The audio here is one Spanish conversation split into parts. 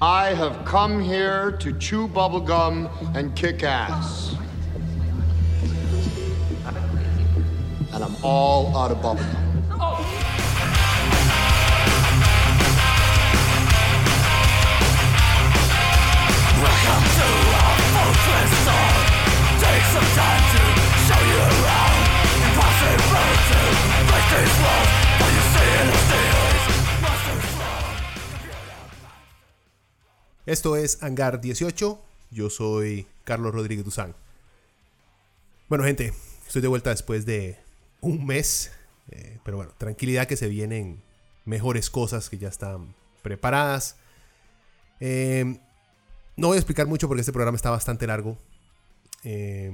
I have come here to chew bubblegum and kick ass. And I'm all out of bubblegum. Welcome to our fortress. Take some time to show you around. Impossible to break these walls, but you see it still. Esto es Hangar 18. Yo soy Carlos Rodríguez Duzán. Bueno, gente, estoy de vuelta después de un mes. eh, pero bueno, tranquilidad que se vienen mejores cosas que ya están preparadas. Eh, no voy a explicar mucho porque este programa está bastante largo. Eh,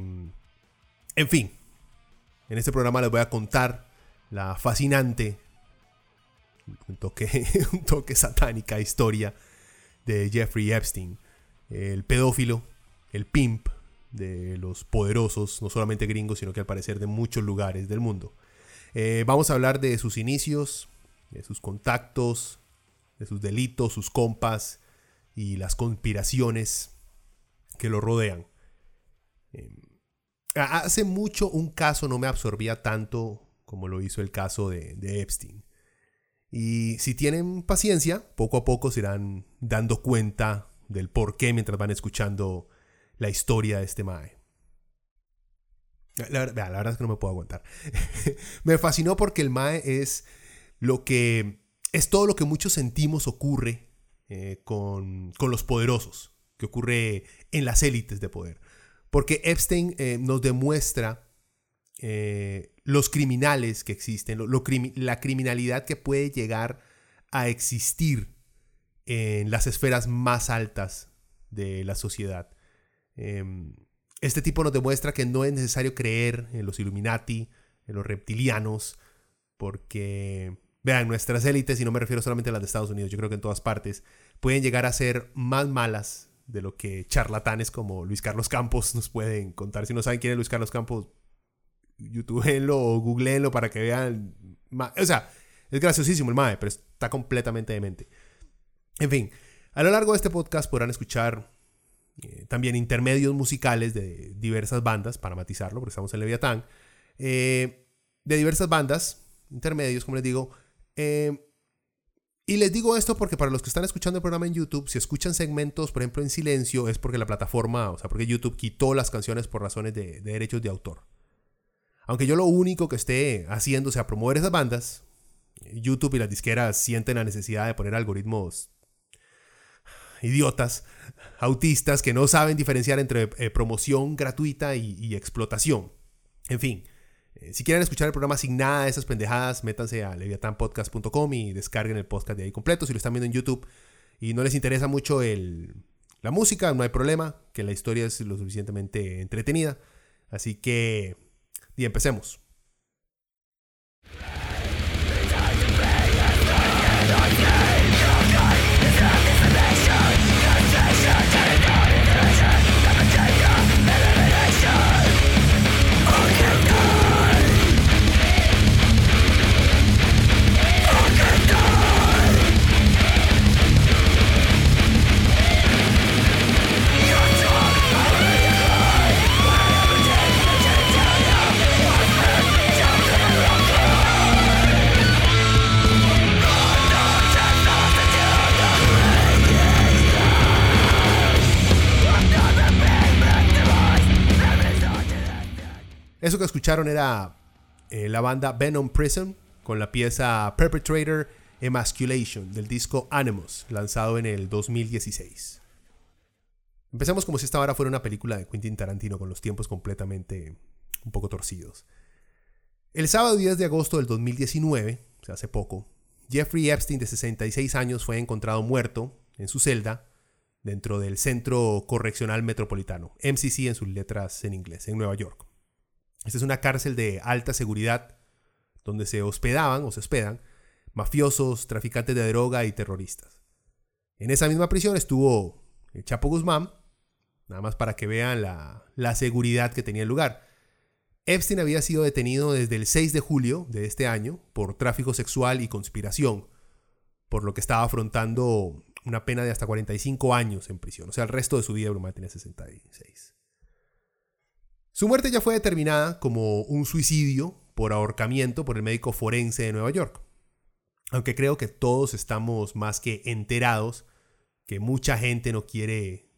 en fin, en este programa les voy a contar la fascinante, un toque, un toque satánica historia de Jeffrey Epstein, el pedófilo, el pimp de los poderosos, no solamente gringos, sino que al parecer de muchos lugares del mundo. Eh, vamos a hablar de sus inicios, de sus contactos, de sus delitos, sus compas y las conspiraciones que lo rodean. Eh, hace mucho un caso no me absorbía tanto como lo hizo el caso de, de Epstein. Y si tienen paciencia, poco a poco se irán dando cuenta del por qué mientras van escuchando la historia de este Mae. La, verdad es que no me puedo aguantar. me fascinó porque el Mae es lo que. Es todo lo que muchos sentimos ocurre eh, con, con los poderosos, que ocurre en las élites de poder. Porque Epstein eh, nos demuestra eh, los criminales que existen, la criminalidad que puede llegar a existir en las esferas más altas de la sociedad. Em, este tipo nos demuestra que no es necesario creer en los Illuminati, en los reptilianos, porque, vean, nuestras élites, y no me refiero solamente a las de Estados Unidos, yo creo que en todas partes, pueden llegar a ser más malas de lo que charlatanes como Luis Carlos Campos nos pueden contar. Si no saben quién es Luis Carlos Campos, youtubeenlo o googleenlo para que vean. O sea, es graciosísimo el mae, pero está completamente demente. En fin, a lo largo de este podcast podrán escuchar eh, también intermedios musicales de diversas bandas, para matizarlo, porque estamos en Leviatán. eh, de diversas bandas, intermedios, como les digo. eh, y les digo esto porque para los que están escuchando el programa en YouTube, si escuchan segmentos, por ejemplo, en silencio, es porque la plataforma, o sea, porque YouTube quitó las canciones por razones de derechos de autor. Aunque yo lo único que esté haciendo sea promover esas bandas, YouTube y las disqueras sienten la necesidad de poner algoritmos idiotas, autistas, que no saben diferenciar entre eh, promoción gratuita y, explotación. En fin, eh, si quieren escuchar el programa sin nada de esas pendejadas, métanse a leviatanpodcast.com y descarguen el podcast de ahí completo. Si lo están viendo en YouTube y no les interesa mucho el, la música, no hay problema, que la historia es lo suficientemente entretenida. Así que, y empecemos. Eso que escucharon era eh, la banda Venom Prison con la pieza Perpetrator Emasculation del disco Animus, lanzado en el 2016. Empecemos como si esta vara fuera una película de Quentin Tarantino con los tiempos completamente un poco torcidos. El sábado 10 de agosto del 2019, o sea, hace poco, Jeffrey Epstein de 66 años fue encontrado muerto en su celda dentro del Centro Correccional Metropolitano, MCC en sus letras en inglés, en Nueva York. Esta es una cárcel de alta seguridad donde se hospedaban o se hospedan mafiosos, traficantes de droga y terroristas. En esa misma prisión estuvo el Chapo Guzmán, nada más para que vean la, la seguridad que tenía el lugar. Epstein había sido detenido desde el 6 de julio de este año por tráfico sexual y conspiración, por lo que estaba afrontando una pena de hasta 45 años en prisión. O sea, el resto de su vida Brumá tenía 66. Su muerte ya fue determinada como un suicidio por ahorcamiento por el médico forense de Nueva York. Aunque creo que todos estamos más que enterados que mucha gente no quiere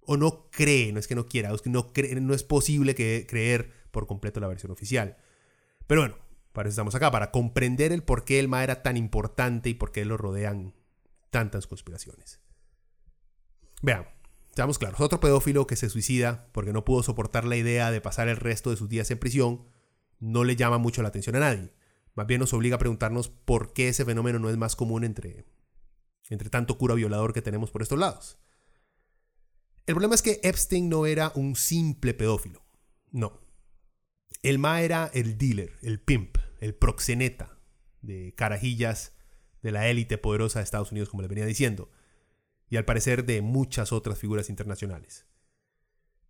o no cree, no es que no quiera, es que no, no es posible creer por completo la versión oficial. Pero bueno, para eso estamos acá, para comprender el por qué el Ma era tan importante y por qué lo rodean tantas conspiraciones. Vean, seamos claros, otro pedófilo que se suicida porque no pudo soportar la idea de pasar el resto de sus días en prisión no le llama mucho la atención a nadie. Más bien nos obliga a preguntarnos por qué ese fenómeno no es más común entre, entre tanto cura violador que tenemos por estos lados. El problema es que Epstein no era un simple pedófilo. No. El Ma era el dealer, el pimp, el proxeneta de carajillas de la élite poderosa de Estados Unidos, como les venía diciendo, y al parecer de muchas otras figuras internacionales.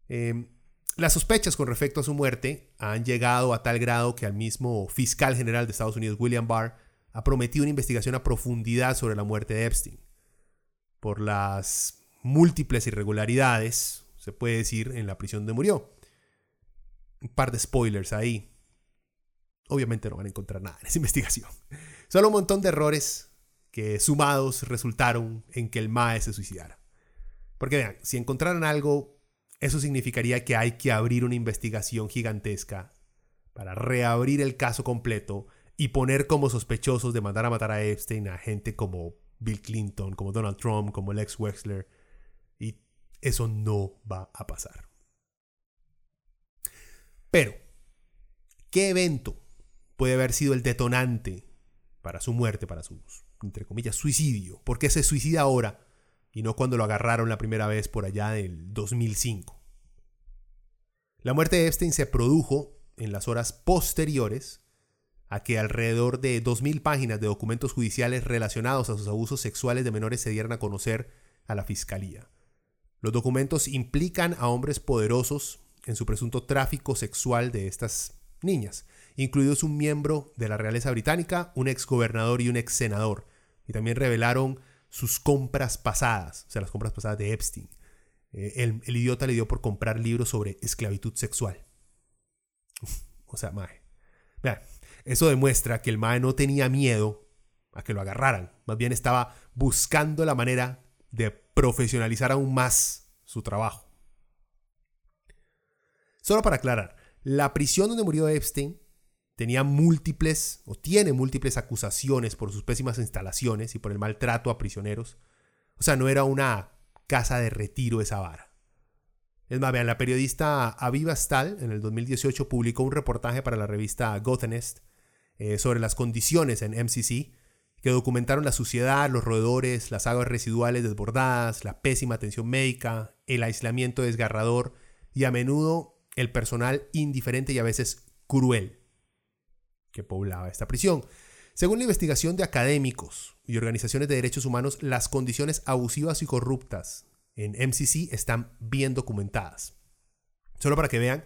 Em, las sospechas con respecto a su muerte han llegado a tal grado que al mismo fiscal general de Estados Unidos, William Barr, ha prometido una investigación a profundidad sobre la muerte de Epstein. Por las múltiples irregularidades, se puede decir, en la prisión donde murió. Un par de spoilers ahí. Obviamente no van a encontrar nada en esa investigación. Solo un montón de errores que sumados resultaron en que el MAE se suicidara. Porque vean, si encontraran algo, eso significaría que hay que abrir una investigación gigantesca para reabrir el caso completo y poner como sospechosos de mandar a matar a Epstein a gente como Bill Clinton, como Donald Trump, como Lex Wexler. Y eso no va a pasar. Pero, ¿qué evento puede haber sido el detonante para su muerte, para su, entre comillas, suicidio. ¿Por qué se suicida ahora y no cuando lo agarraron la primera vez por allá del 2005? La muerte de Epstein se produjo en las horas posteriores a que alrededor de 2.000 páginas de documentos judiciales relacionados a sus abusos sexuales de menores se dieran a conocer a la fiscalía. Los documentos implican a hombres poderosos en su presunto tráfico sexual de estas niñas, incluidos un miembro de la realeza británica, un ex gobernador y un ex senador. Y también revelaron sus compras pasadas, o sea, las compras pasadas de Epstein. Eh, el, idiota le dio por comprar libros sobre esclavitud sexual. o sea, Mae. Eso demuestra que el Mae no tenía miedo a que lo agarraran. Más bien estaba buscando la manera de profesionalizar aún más su trabajo. Solo para aclarar, la prisión donde murió Epstein tenía múltiples o tiene múltiples acusaciones por sus pésimas instalaciones y por el maltrato a prisioneros. O sea, no era una casa de retiro esa vara. Es más, vean, la periodista Aviva Stahl en el 2018 publicó un reportaje para la revista Gothenest eh, sobre las condiciones en MCC que documentaron la suciedad, los roedores, las aguas residuales desbordadas, la pésima atención médica, el aislamiento desgarrador y a menudo el personal indiferente y a veces cruel que poblaba esta prisión. Según la investigación de académicos y organizaciones de derechos humanos, las condiciones abusivas y corruptas en MCC están bien documentadas. Solo para que vean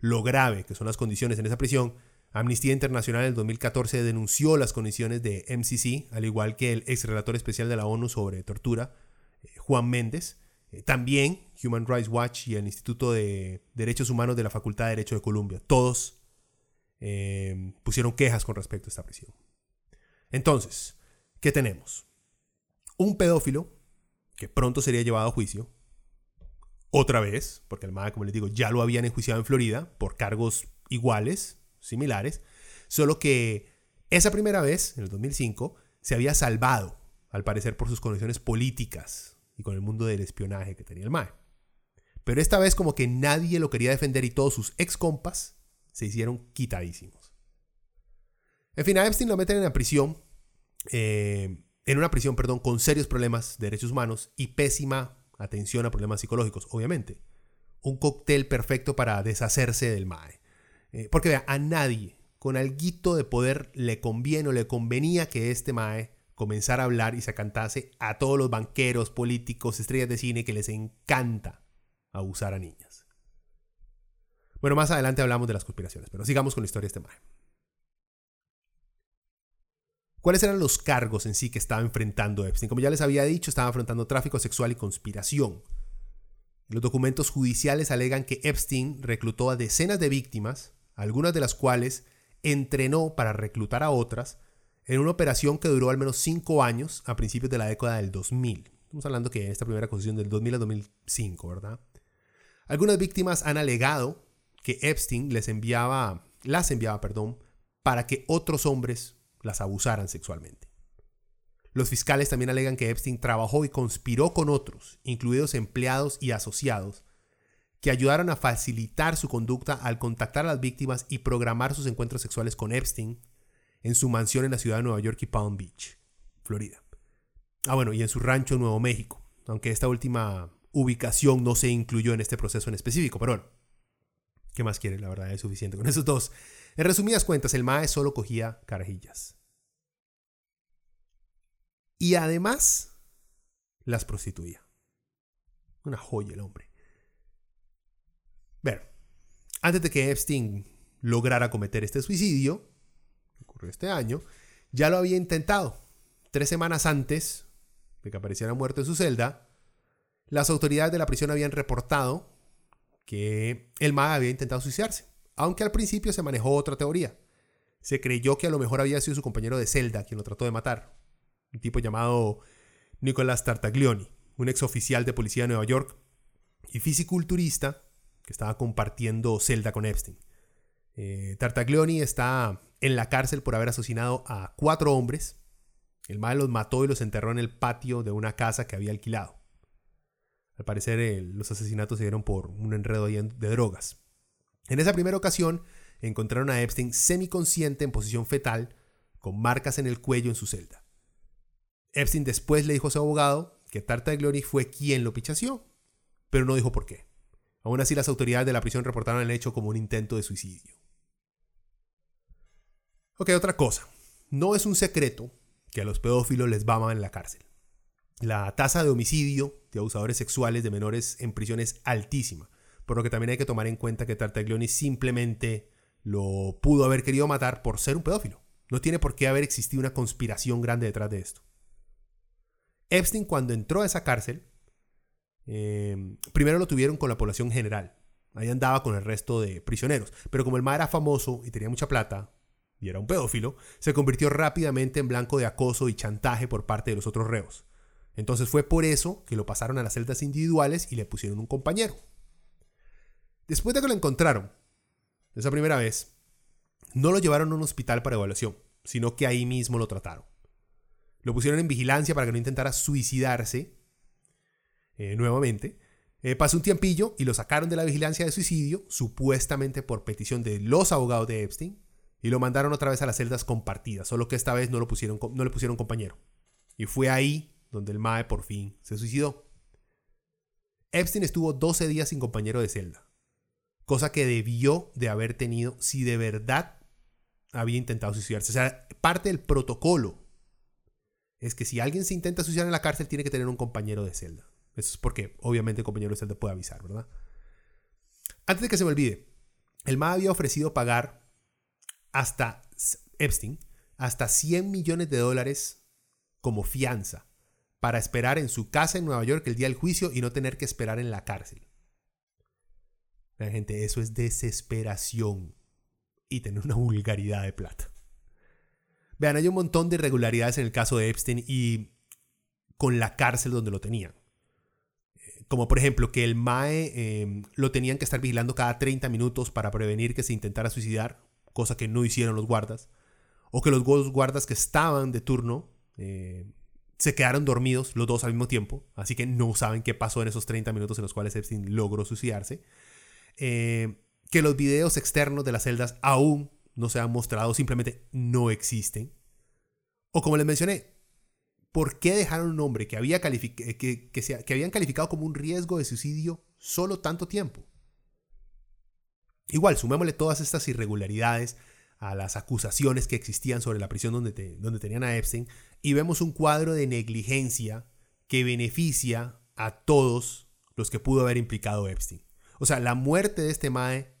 lo grave que son las condiciones en esa prisión, Amnistía Internacional en el 2014 denunció las condiciones de MCC, al igual que el ex relator especial de la ONU sobre tortura, eh, Juan Méndez, eh, también Human Rights Watch y el Instituto de Derechos Humanos de la Facultad de Derecho de Columbia. Todos eh, pusieron quejas con respecto a esta prisión. Entonces, ¿qué tenemos? Un pedófilo que pronto sería llevado a juicio. Otra vez, porque el MAD, como les digo, ya lo habían enjuiciado en Florida por cargos iguales, similares, solo que esa primera vez, en el 2005, se había salvado, al parecer por sus conexiones políticas y con el mundo del espionaje que tenía el MAE. Pero esta vez como que nadie lo quería defender y todos sus ex compas se hicieron quitadísimos. En fin, a Epstein lo meten en la prisión, eh, en una prisión, perdón, con serios problemas de derechos humanos y pésima atención a problemas psicológicos, obviamente. Un cóctel perfecto para deshacerse del MAE. Eh, porque vea, a nadie con alguito de poder le conviene o le convenía que este MAE comenzar a hablar y se cantase a todos los banqueros, políticos, estrellas de cine que les encanta abusar a niñas. Bueno, más adelante hablamos de las conspiraciones, pero sigamos con la historia de este maje. ¿Cuáles eran los cargos en sí que estaba enfrentando Epstein? Como ya les había dicho, estaba enfrentando tráfico sexual y conspiración. Los documentos judiciales alegan que Epstein reclutó a decenas de víctimas, algunas de las cuales entrenó para reclutar a otras, en una operación que duró al menos cinco años a principios de la década del 2000. Estamos hablando que esta primera acusación del 2000 al 2005, ¿verdad? Algunas víctimas han alegado que Epstein les enviaba, las enviaba, perdón, para que otros hombres las abusaran sexualmente. Los fiscales también alegan que Epstein trabajó y conspiró con otros, incluidos empleados y asociados, que ayudaron a facilitar su conducta al contactar a las víctimas y programar sus encuentros sexuales con Epstein en su mansión en la ciudad de Nueva York y Palm Beach, Florida. Ah, bueno, y en su rancho en Nuevo México, aunque esta última ubicación no se incluyó en este proceso en específico, pero bueno, ¿qué más quiere? La verdad es suficiente con esos dos. En resumidas cuentas, el MAE solo cogía carajillas. Y además, las prostituía. Una joya el hombre. Ver, antes de que Epstein lograra cometer este suicidio, que ocurrió este año, ya lo había intentado. Tres semanas antes de que apareciera muerto en su celda, las autoridades de la prisión habían reportado que el MAE había intentado suicidarse, aunque al principio se manejó otra teoría. Se creyó que a lo mejor había sido su compañero de celda quien lo trató de matar, un tipo llamado Nicolás Tartaglioni, un ex oficial de policía de Nueva York y fisiculturista que estaba compartiendo celda con Epstein. Eh, Tartaglioni está en la cárcel por haber asesinado a cuatro hombres. El mal los mató y los enterró en el patio de una casa que había alquilado. Al parecer, los asesinatos se dieron por un enredo de drogas. En esa primera ocasión, encontraron a Epstein semiconsciente en posición fetal, con marcas en el cuello en su celda. Epstein después le dijo a su abogado que Tartaglioni fue quien lo pichació, pero no dijo por qué. Aún así, las autoridades de la prisión reportaron el hecho como un intento de suicidio. Ok, otra cosa. No es un secreto que a los pedófilos les va en la cárcel. La tasa de homicidio de abusadores sexuales de menores en prisión es altísima, por lo que también hay que tomar en cuenta que Tartaglioni simplemente lo pudo haber querido matar por ser un pedófilo. No tiene por qué haber existido una conspiración grande detrás de esto. Epstein cuando entró a esa cárcel Em, primero lo tuvieron con la población general. Ahí andaba con el resto de prisioneros. Pero como el ma era famoso y tenía mucha plata, y era un pedófilo, se convirtió rápidamente en blanco de acoso y chantaje por parte de los otros reos. Entonces fue por eso que lo pasaron a las celdas individuales y le pusieron un compañero. Después de que lo encontraron, esa primera vez, no lo llevaron a un hospital para evaluación, sino que ahí mismo lo trataron. Lo pusieron en vigilancia para que no intentara suicidarse eh, nuevamente. Eh, pasó un tiempillo y lo sacaron de la vigilancia de suicidio, supuestamente por petición de los abogados de Epstein, y lo mandaron otra vez a las celdas compartidas, solo que esta vez no, lo pusieron, no le pusieron compañero. Y fue ahí donde el Mae por fin se suicidó. Epstein estuvo 12 días sin compañero de celda, cosa que debió de haber tenido si de verdad había intentado suicidarse. O sea, parte del protocolo es que si alguien se intenta suicidar en la cárcel tiene que tener un compañero de celda. Eso es porque obviamente el compañero de celda puede avisar, ¿verdad? Antes de que se me olvide, el MA había ofrecido pagar hasta Epstein hasta 100 millones de dólares como fianza para esperar en su casa en Nueva York el día del juicio y no tener que esperar en la cárcel. La gente, eso es desesperación y tener una vulgaridad de plata. Vean, hay un montón de irregularidades en el caso de Epstein y con la cárcel donde lo tenían como por ejemplo que el MAE em, lo tenían que estar vigilando cada 30 minutos para prevenir que se intentara suicidar, cosa que no hicieron los guardas, o que los guardas que estaban de turno eh, se quedaron dormidos los dos al mismo tiempo, así que no saben qué pasó en esos 30 minutos en los cuales Epstein logró suicidarse, eh, que los videos externos de las celdas aún no se han mostrado, simplemente no existen, o como les mencioné, ¿Por qué dejaron un hombre que, había que, que, habían calificado como un riesgo de suicidio solo tanto tiempo? Igual, sumémosle todas estas irregularidades a las acusaciones que existían sobre la prisión donde, donde tenían a Epstein y vemos un cuadro de negligencia que beneficia a todos los que pudo haber implicado Epstein. O sea, la muerte de este Mae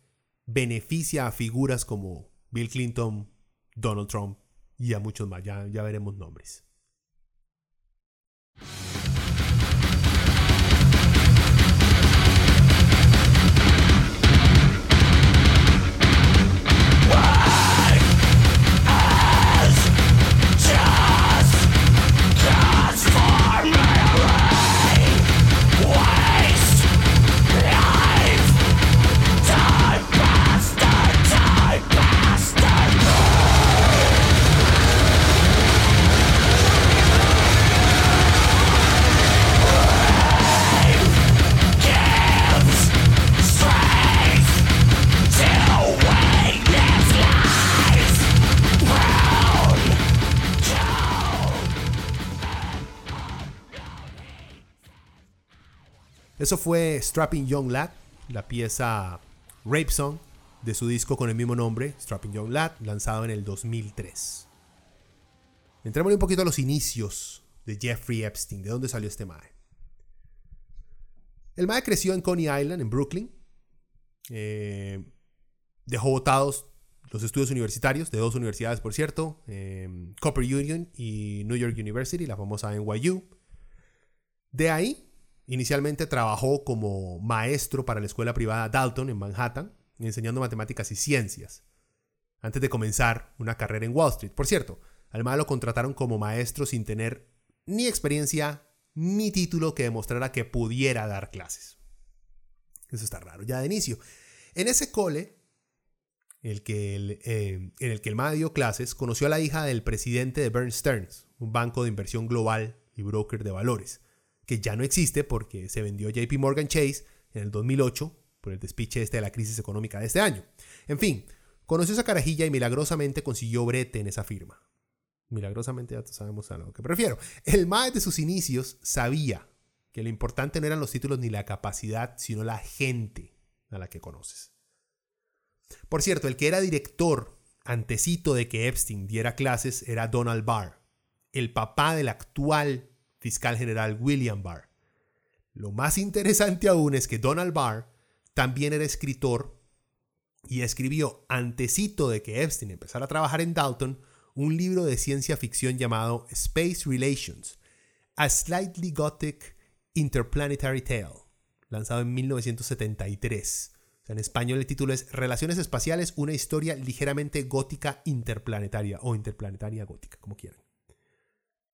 beneficia a figuras como Bill Clinton, Donald Trump y a muchos más. Ya, ya veremos nombres. Eso fue Strapping Young Lad, la pieza Rape Song de su disco con el mismo nombre, Strapping Young Lad, lanzado en el 2003. Entremos un poquito a los inicios de Jeffrey Epstein, de dónde salió este Mae. El Mae creció en Coney Island, en Brooklyn. Eh, dejó votados los estudios universitarios, de dos universidades por cierto, eh, Copper Union y New York University, la famosa NYU. De ahí Inicialmente trabajó como maestro para la escuela privada Dalton en Manhattan, enseñando matemáticas y ciencias, antes de comenzar una carrera en Wall Street. Por cierto, además lo contrataron como maestro sin tener ni experiencia ni título que demostrara que pudiera dar clases. Eso está raro, ya de inicio. En ese cole, el que eh, en el que el dio clases, conoció a la hija del presidente de Bern Stearns, un banco de inversión global y broker de valores que ya no existe porque se vendió JP Morgan Chase en el 2008 por el despiche este de la crisis económica de este año. En fin, conoció esa carajilla y milagrosamente consiguió brete en esa firma. Milagrosamente ya sabemos a lo que prefiero. El MAE de sus inicios sabía que lo importante no eran los títulos ni la capacidad, sino la gente a la que conoces. Por cierto, el que era director antecito de que Epstein diera clases era Donald Barr, el papá del actual fiscal general William Barr. Lo más interesante aún es que Donald Barr también era escritor y escribió, antecito de que Epstein empezara a trabajar en Dalton, un libro de ciencia ficción llamado Space Relations, A Slightly Gothic Interplanetary Tale, lanzado en 1973. en español el título es Relaciones Espaciales, una historia ligeramente gótica interplanetaria o interplanetaria gótica, como quieran.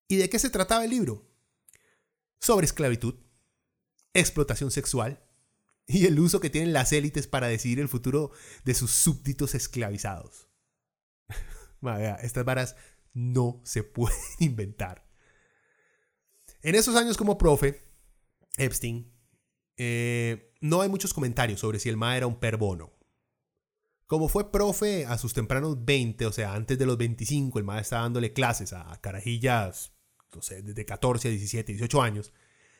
¿Y de qué se trataba el libro? Sobre esclavitud, explotación sexual y el uso que tienen las élites para decidir el futuro de sus súbditos esclavizados. estas varas no se pueden inventar. En esos años como profe, Epstein, eh, no hay muchos comentarios sobre si el Ma era un perbono. Como fue profe a sus tempranos 20, o sea, antes de los 25, el Ma estaba dándole clases a carajillas no desde 14 a 17, 18 años,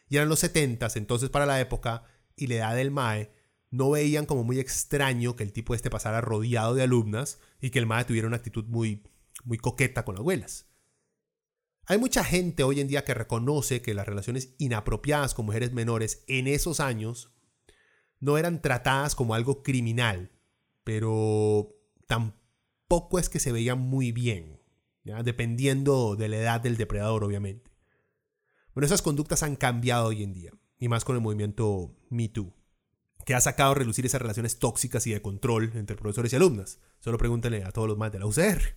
y eran los 70, entonces para la época y la edad del MAE, no veían como muy extraño que el tipo este pasara rodeado de alumnas y que el MAE tuviera una actitud muy, muy coqueta con las abuelas. Hay mucha gente hoy en día que reconoce que las relaciones inapropiadas con mujeres menores en esos años no eran tratadas como algo criminal, pero tampoco es que se veían muy bien dependiendo de la edad del depredador, obviamente. Bueno, esas conductas han cambiado hoy en día, y más con el movimiento MeToo, que ha sacado a relucir esas relaciones tóxicas y de control entre profesores y alumnas. Solo pregúntenle a todos los más de la UCR.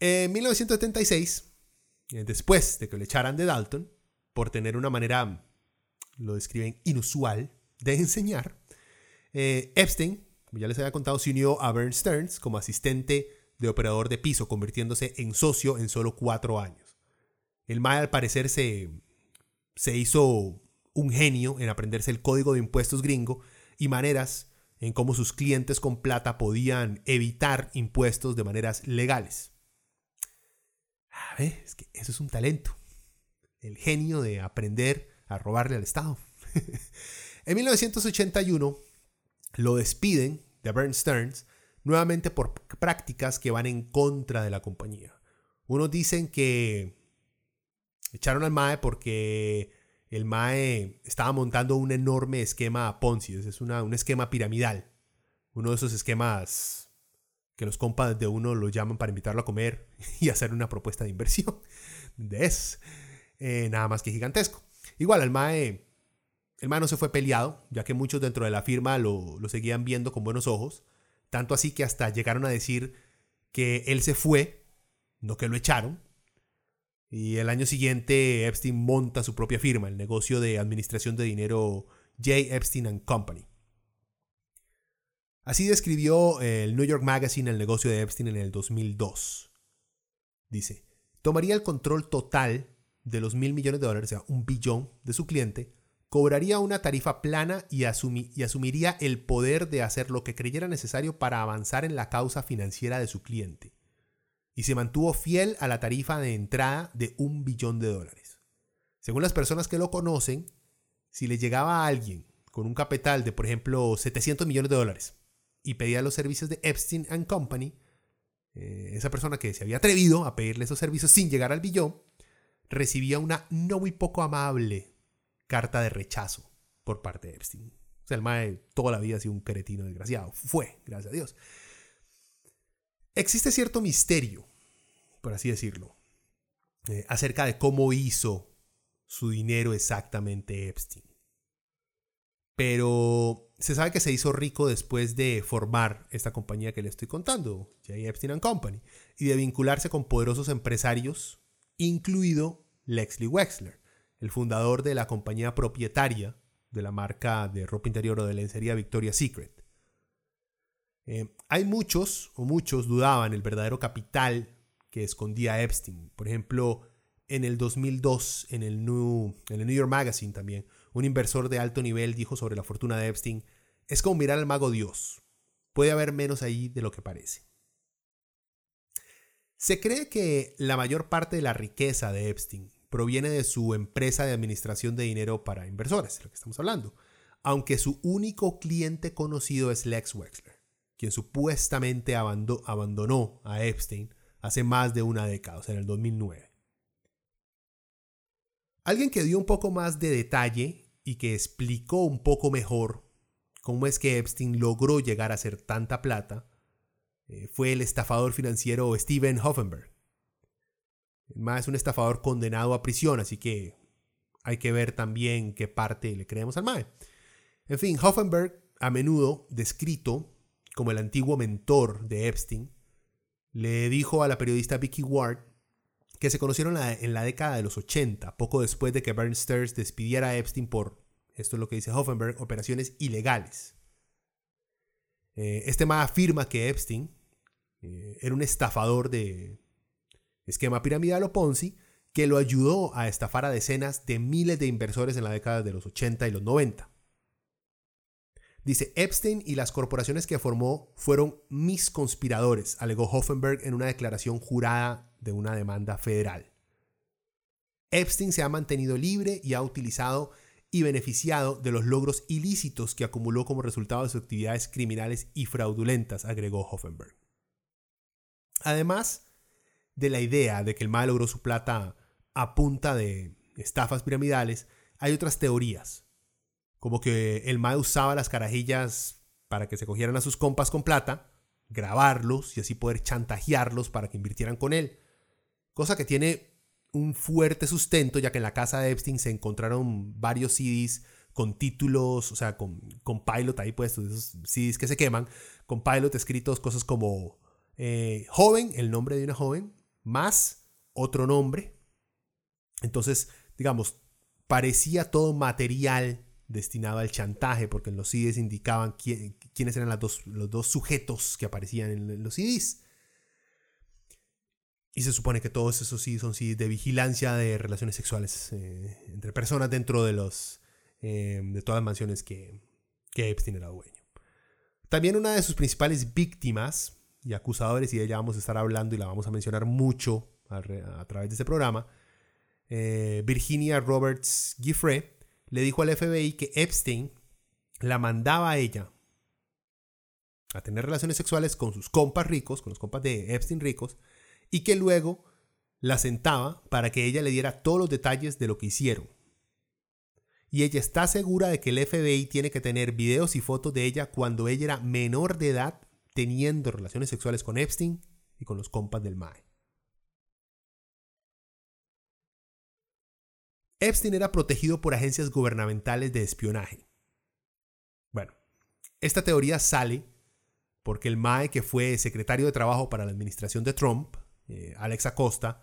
En 1976, eh, después de que le echaran de Dalton, por tener una manera, lo describen, inusual de enseñar, eh, Epstein, como ya les había contado, se unió a Bern Stearns como asistente de operador de piso, convirtiéndose en socio en solo cuatro años. El MAE al parecer se, se hizo un genio en aprenderse el código de impuestos gringo y maneras en cómo sus clientes con plata podían evitar impuestos de maneras legales. A ver, es que eso es un talento. El genio de aprender a robarle al Estado. en 1981 lo despiden de Bern Stearns nuevamente por prácticas que van en contra de la compañía. Unos dicen que echaron al MAE porque el MAE estaba montando un enorme esquema Ponzi, es una, un esquema piramidal, uno de esos esquemas que los compas de uno lo llaman para invitarlo a comer y hacer una propuesta de inversión. Es eh, nada más que gigantesco. Igual, el MAE, el MAE no se fue peleado, ya que muchos dentro de la firma lo, lo seguían viendo con buenos ojos. Tanto así que hasta llegaron a decir que él se fue, no que lo echaron. Y el año siguiente Epstein monta su propia firma, el negocio de administración de dinero J. Epstein Company. Así describió el New York Magazine el negocio de Epstein en el 2002. Dice, tomaría el control total de los mil millones de dólares, o sea, un billón de su cliente, cobraría una tarifa plana y, asumiría el poder de hacer lo que creyera necesario para avanzar en la causa financiera de su cliente. Y se mantuvo fiel a la tarifa de entrada de un billón de dólares. Según las personas que lo conocen, si le llegaba a alguien con un capital de, por ejemplo, 700 millones de dólares y pedía los servicios de Epstein ⁇ Company, eh, esa persona que se había atrevido a pedirle esos servicios sin llegar al billón, recibía una no muy poco amable carta de rechazo por parte de Epstein. O sea, el mae toda la vida ha sido un cretino desgraciado. Fue, gracias a Dios. Existe cierto misterio, por así decirlo, eh, acerca de cómo hizo su dinero exactamente Epstein. Pero se sabe que se hizo rico después de formar esta compañía que le estoy contando, J. Epstein Company, y de vincularse con poderosos empresarios, incluido Lexley Wexler, el fundador de la compañía propietaria de la marca de ropa interior o de lencería Victoria's Secret. Eh, hay muchos o muchos dudaban el verdadero capital que escondía Epstein. Por ejemplo, en el 2002, en el New, en el New York Magazine también, un inversor de alto nivel dijo sobre la fortuna de Epstein, es como mirar al mago Dios. Puede haber menos ahí de lo que parece. Se cree que la mayor parte de la riqueza de Epstein proviene de su empresa de administración de dinero para inversores, de lo que estamos hablando, aunque su único cliente conocido es Lex Wexler, quien supuestamente abandonó a Epstein hace más de una década, o sea, en el 2009. Alguien que dio un poco más de detalle y que explicó un poco mejor cómo es que Epstein logró llegar a hacer tanta plata eh, fue el estafador financiero Steven Hoffenberg. Más es un estafador condenado a prisión, así que hay que ver también qué parte le creemos al MAE. En fin, Hoffenberg, a menudo descrito como el antiguo mentor de Epstein, le dijo a la periodista Vicky Ward que se conocieron en la década de los 80, poco después de que Stearns despidiera a Epstein por, esto es lo que dice Hoffenberg, operaciones ilegales. Eh, este más afirma que Epstein eh, era un estafador de esquema piramidal o Ponzi que lo ayudó a estafar a decenas de miles de inversores en la década de los 80 y los 90. Dice, Epstein y las corporaciones que formó fueron mis conspiradores, alegó Hoffenberg en una declaración jurada de una demanda federal. Epstein se ha mantenido libre y ha utilizado y beneficiado de los logros ilícitos que acumuló como resultado de sus actividades criminales y fraudulentas, agregó Hoffenberg. Además de la idea de que el mal logró su plata a punta de estafas piramidales, hay otras teorías como que el MAE usaba las carajillas para que se cogieran a sus compas con plata, grabarlos y así poder chantajearlos para que invirtieran con él. Cosa que tiene un fuerte sustento, ya que en la casa de Epstein se encontraron varios CDs con títulos, o sea, con, con pilot ahí puestos, esos CDs que se queman, con pilot escritos cosas como eh, joven, el nombre de una joven, más otro nombre. Entonces, digamos, parecía todo material destinado al chantaje, porque en los CDs indicaban quiénes eran dos, los dos sujetos que aparecían en los CDs. Y se supone que todos esos CDs son CDs de vigilancia de relaciones sexuales eh, entre personas dentro de, los, eh, de todas las mansiones que, que Epstein era dueño. También una de sus principales víctimas y acusadores, y de ella vamos a estar hablando y la vamos a mencionar mucho a, través de este programa, eh, Virginia Roberts Giffre, le dijo al FBI que Epstein la mandaba a ella a tener relaciones sexuales con sus compas ricos, con los compas de Epstein ricos, y que luego la sentaba para que ella le diera todos los detalles de lo que hicieron. Y ella está segura de que el FBI tiene que tener videos y fotos de ella cuando ella era menor de edad teniendo relaciones sexuales con Epstein y con los compas del MAE. Epstein era protegido por agencias gubernamentales de espionaje. Bueno, esta teoría sale porque el MAE, que fue secretario de Trabajo para la administración de Trump, eh, Alex Acosta,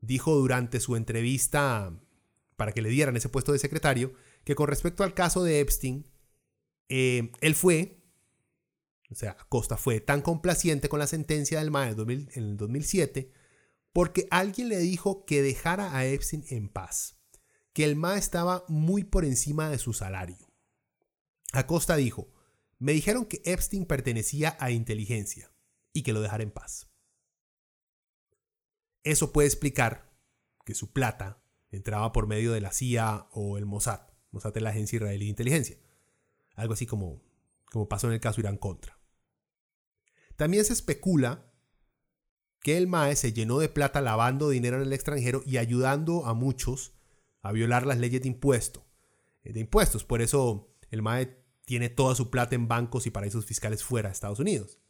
dijo durante su entrevista para que le dieran ese puesto de secretario que con respecto al caso de Epstein, eh, él fue, o sea, Acosta fue tan complaciente con la sentencia del MAE en el 2007 porque alguien le dijo que dejara a Epstein en paz, que el MAE estaba muy por encima de su salario. Acosta dijo, me dijeron que Epstein pertenecía a inteligencia y que lo dejara en paz. Eso puede explicar que su plata entraba por medio de la CIA o el Mossad. Mossad es la agencia israelí de inteligencia. Algo así como, como pasó en el caso Irán Contra. También se especula que el MAE se llenó de plata lavando dinero en el extranjero y ayudando a muchos a violar las leyes de impuesto, de impuestos. Por eso el MAE tiene toda su plata en bancos y paraísos fiscales fuera de Estados Unidos.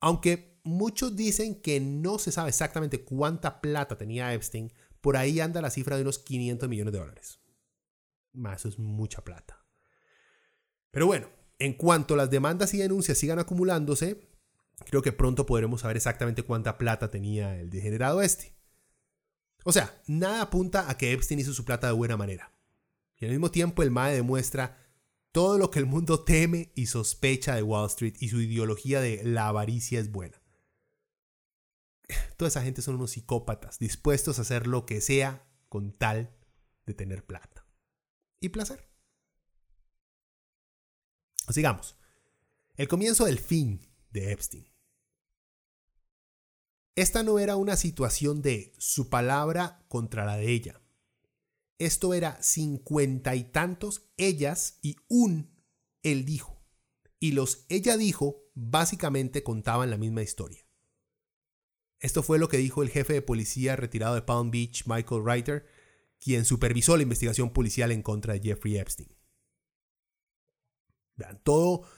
Aunque muchos dicen que no se sabe exactamente cuánta plata tenía Epstein, por ahí anda la cifra de unos 500 millones de dólares. Más, eso es mucha plata. Pero bueno, en cuanto las demandas y denuncias sigan acumulándose, creo que pronto podremos saber exactamente cuánta plata tenía el degenerado este. O sea, nada apunta a que Epstein hizo su plata de buena manera. Y al mismo tiempo el MAE demuestra todo lo que el mundo teme y sospecha de Wall Street y su ideología de la avaricia es buena. Toda esa gente son unos psicópatas dispuestos a hacer lo que sea con tal de tener plata y placer. Sigamos. El comienzo del fin de Epstein. Esta no era una situación de su palabra contra la de ella. Esto era cincuenta y tantos ellas y un él dijo. Y los ella dijo básicamente contaban la misma historia. Esto fue lo que dijo el jefe de policía retirado de Palm Beach, Michael Reiter, quien supervisó la investigación policial en contra de Jeffrey Epstein. todo,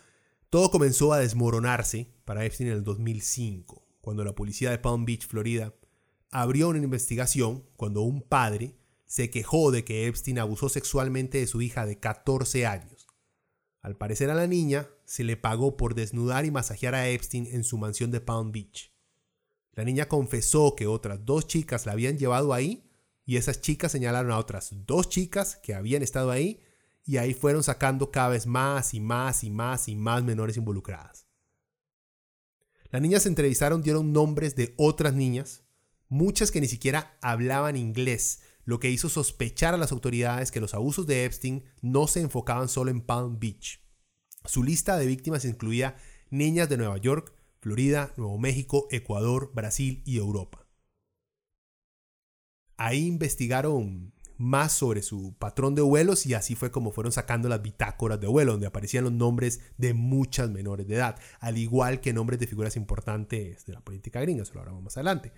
todo comenzó a desmoronarse para Epstein en el 2005, cuando la policía de Palm Beach, Florida, abrió una investigación cuando un padre se quejó de que Epstein abusó sexualmente de su hija de 14 años. Al parecer a la niña se le pagó por desnudar y masajear a Epstein en su mansión de Palm Beach. La niña confesó que otras dos chicas la habían llevado ahí y esas chicas señalaron a otras dos chicas que habían estado ahí y ahí fueron sacando cada vez más y más y más y más menores involucradas. Las niñas se entrevistaron, dieron nombres de otras niñas, muchas que ni siquiera hablaban inglés, lo que hizo sospechar a las autoridades que los abusos de Epstein no se enfocaban solo en Palm Beach. Su lista de víctimas incluía niñas de Nueva York, Florida, Nuevo México, Ecuador, Brasil y Europa. Ahí investigaron más sobre su patrón de vuelos y así fue como fueron sacando las bitácoras de vuelo, donde aparecían los nombres de muchas menores de edad, al igual que nombres de figuras importantes de la política gringa, eso lo hablamos más adelante.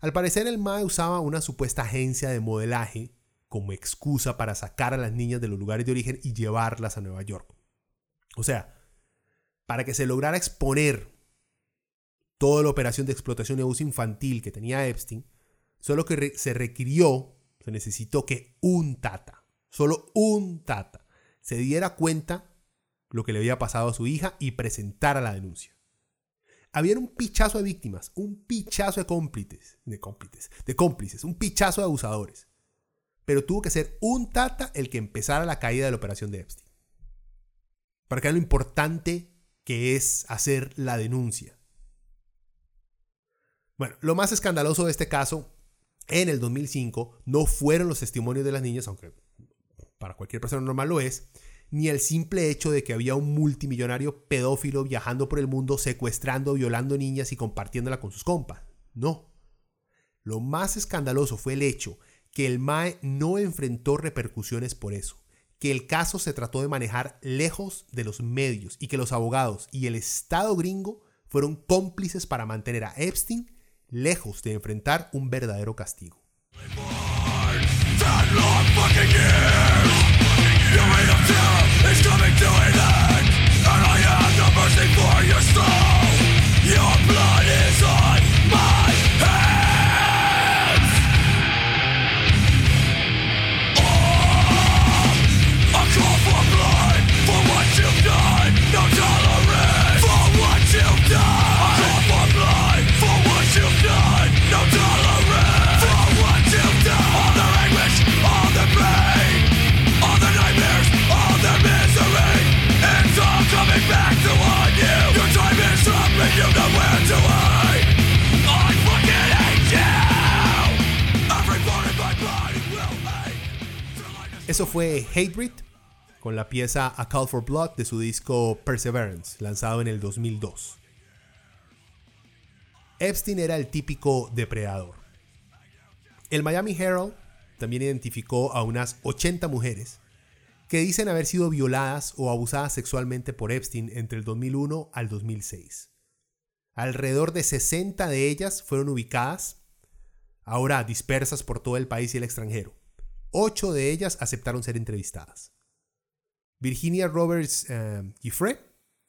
Al parecer el MAE usaba una supuesta agencia de modelaje como excusa para sacar a las niñas de los lugares de origen y llevarlas a Nueva York. O sea, para que se lograra exponer toda la operación de explotación y abuso infantil que tenía Epstein, solo que se requirió, se necesitó que un tata, solo un tata, se diera cuenta lo que le había pasado a su hija y presentara la denuncia había un pichazo de víctimas, un pichazo de cómplices, de cómplices, de cómplices, un pichazo de abusadores. Pero tuvo que ser un tata el que empezara la caída de la operación de Epstein. Para que vean lo importante que es hacer la denuncia. Bueno, lo más escandaloso de este caso, en el 2005, no fueron los testimonios de las niñas, aunque para cualquier persona normal lo es, ni el simple hecho de que había un multimillonario pedófilo viajando por el mundo secuestrando, violando niñas y compartiéndola con sus compas. No. Lo más escandaloso fue el hecho que el MAE no enfrentó repercusiones por eso, que el caso se trató de manejar lejos de los medios y que los abogados y el Estado gringo fueron cómplices para mantener a Epstein lejos de enfrentar un verdadero castigo. Your blood is on Eso fue Hatebreed con la pieza A Call for Blood de su disco Perseverance, lanzado en el 2002. Epstein era el típico depredador. El Miami Herald también identificó a unas 80 mujeres que dicen haber sido violadas o abusadas sexualmente por Epstein entre el 2001 al 2006. Alrededor de 60 de ellas fueron ubicadas, ahora dispersas por todo el país y el extranjero. Ocho de ellas aceptaron ser entrevistadas. Virginia Roberts eh, Giffre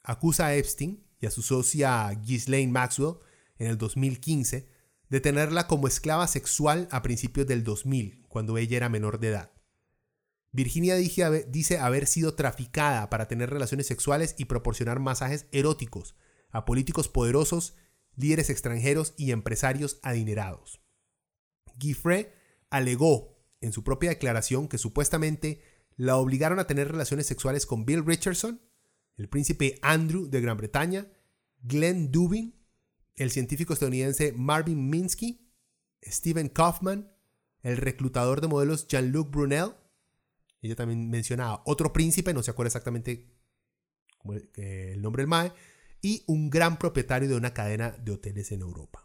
acusa a Epstein y a su socia Ghislaine Maxwell en el 2015 de tenerla como esclava sexual a principios del 2000, cuando ella era menor de edad. Virginia dice haber sido traficada para tener relaciones sexuales y proporcionar masajes eróticos a políticos poderosos, líderes extranjeros y empresarios adinerados. Giffre alegó en su propia declaración que supuestamente la obligaron a tener relaciones sexuales con Bill Richardson, el príncipe Andrew de Gran Bretaña, Glenn Dubin, el científico estadounidense Marvin Minsky, Stephen Kaufman, el reclutador de modelos Jean-Luc Brunel, ella también mencionaba otro príncipe, no se acuerda exactamente el nombre del MAE, y un gran propietario de una cadena de hoteles en Europa.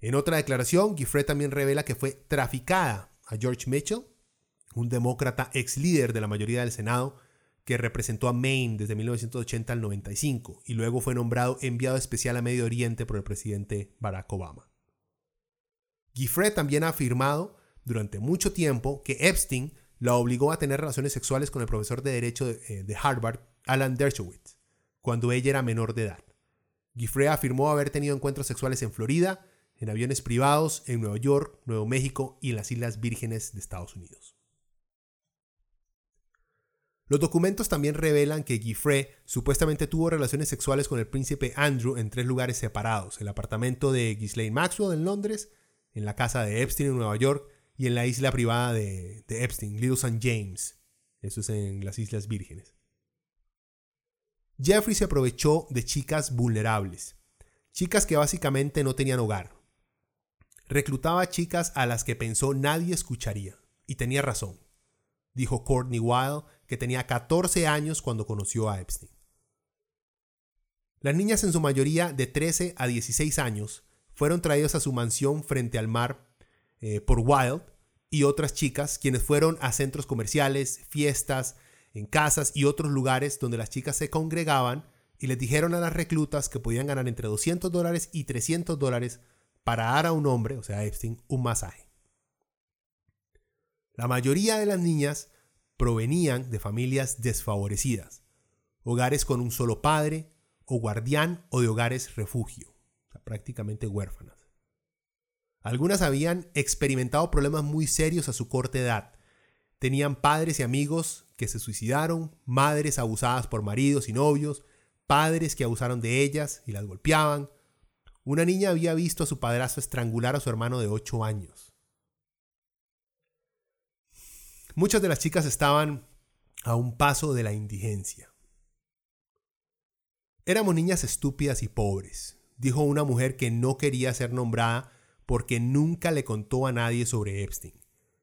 En otra declaración, Giffre también revela que fue traficada a George Mitchell, un demócrata ex líder de la mayoría del Senado, que representó a Maine desde 1980 al 95 y luego fue nombrado enviado especial a Medio Oriente por el presidente Barack Obama. Giffre también ha afirmado durante mucho tiempo que Epstein la obligó a tener relaciones sexuales con el profesor de Derecho de, eh, Harvard, Alan Dershowitz, cuando ella era menor de edad. Giffre afirmó haber tenido encuentros sexuales en Florida, en aviones privados, en Nueva York, Nuevo México y en las Islas Vírgenes de Estados Unidos. Los documentos también revelan que Giffre supuestamente tuvo relaciones sexuales con el príncipe Andrew en tres lugares separados: el apartamento de Ghislaine Maxwell en Londres, en la casa de Epstein en Nueva York y en la isla privada de, Epstein, Little St. James. Eso es en las Islas Vírgenes. Jeffrey se aprovechó de chicas vulnerables, chicas que básicamente no tenían hogar. Reclutaba chicas a las que pensó nadie escucharía, y tenía razón, dijo Courtney Wild, que tenía 14 años cuando conoció a Epstein. Las niñas en su mayoría de 13 a 16 años fueron traídas a su mansión frente al mar eh, por Wild y otras chicas, quienes fueron a centros comerciales, fiestas, en casas y otros lugares donde las chicas se congregaban y les dijeron a las reclutas que podían ganar entre 200 dólares y 300 dólares para dar a un hombre, o sea, Epstein, un masaje. La mayoría de las niñas provenían de familias desfavorecidas, hogares con un solo padre o guardián o de hogares refugio, prácticamente huérfanas. Algunas habían experimentado problemas muy serios a su corta edad. Tenían padres y amigos que se suicidaron, madres abusadas por maridos y novios, padres que abusaron de ellas y las golpeaban. Una niña había visto a su padrastro estrangular a su hermano de 8 años. Muchas de las chicas estaban a un paso de la indigencia. Éramos niñas estúpidas y pobres, dijo una mujer que no quería ser nombrada porque nunca le contó a nadie sobre Epstein.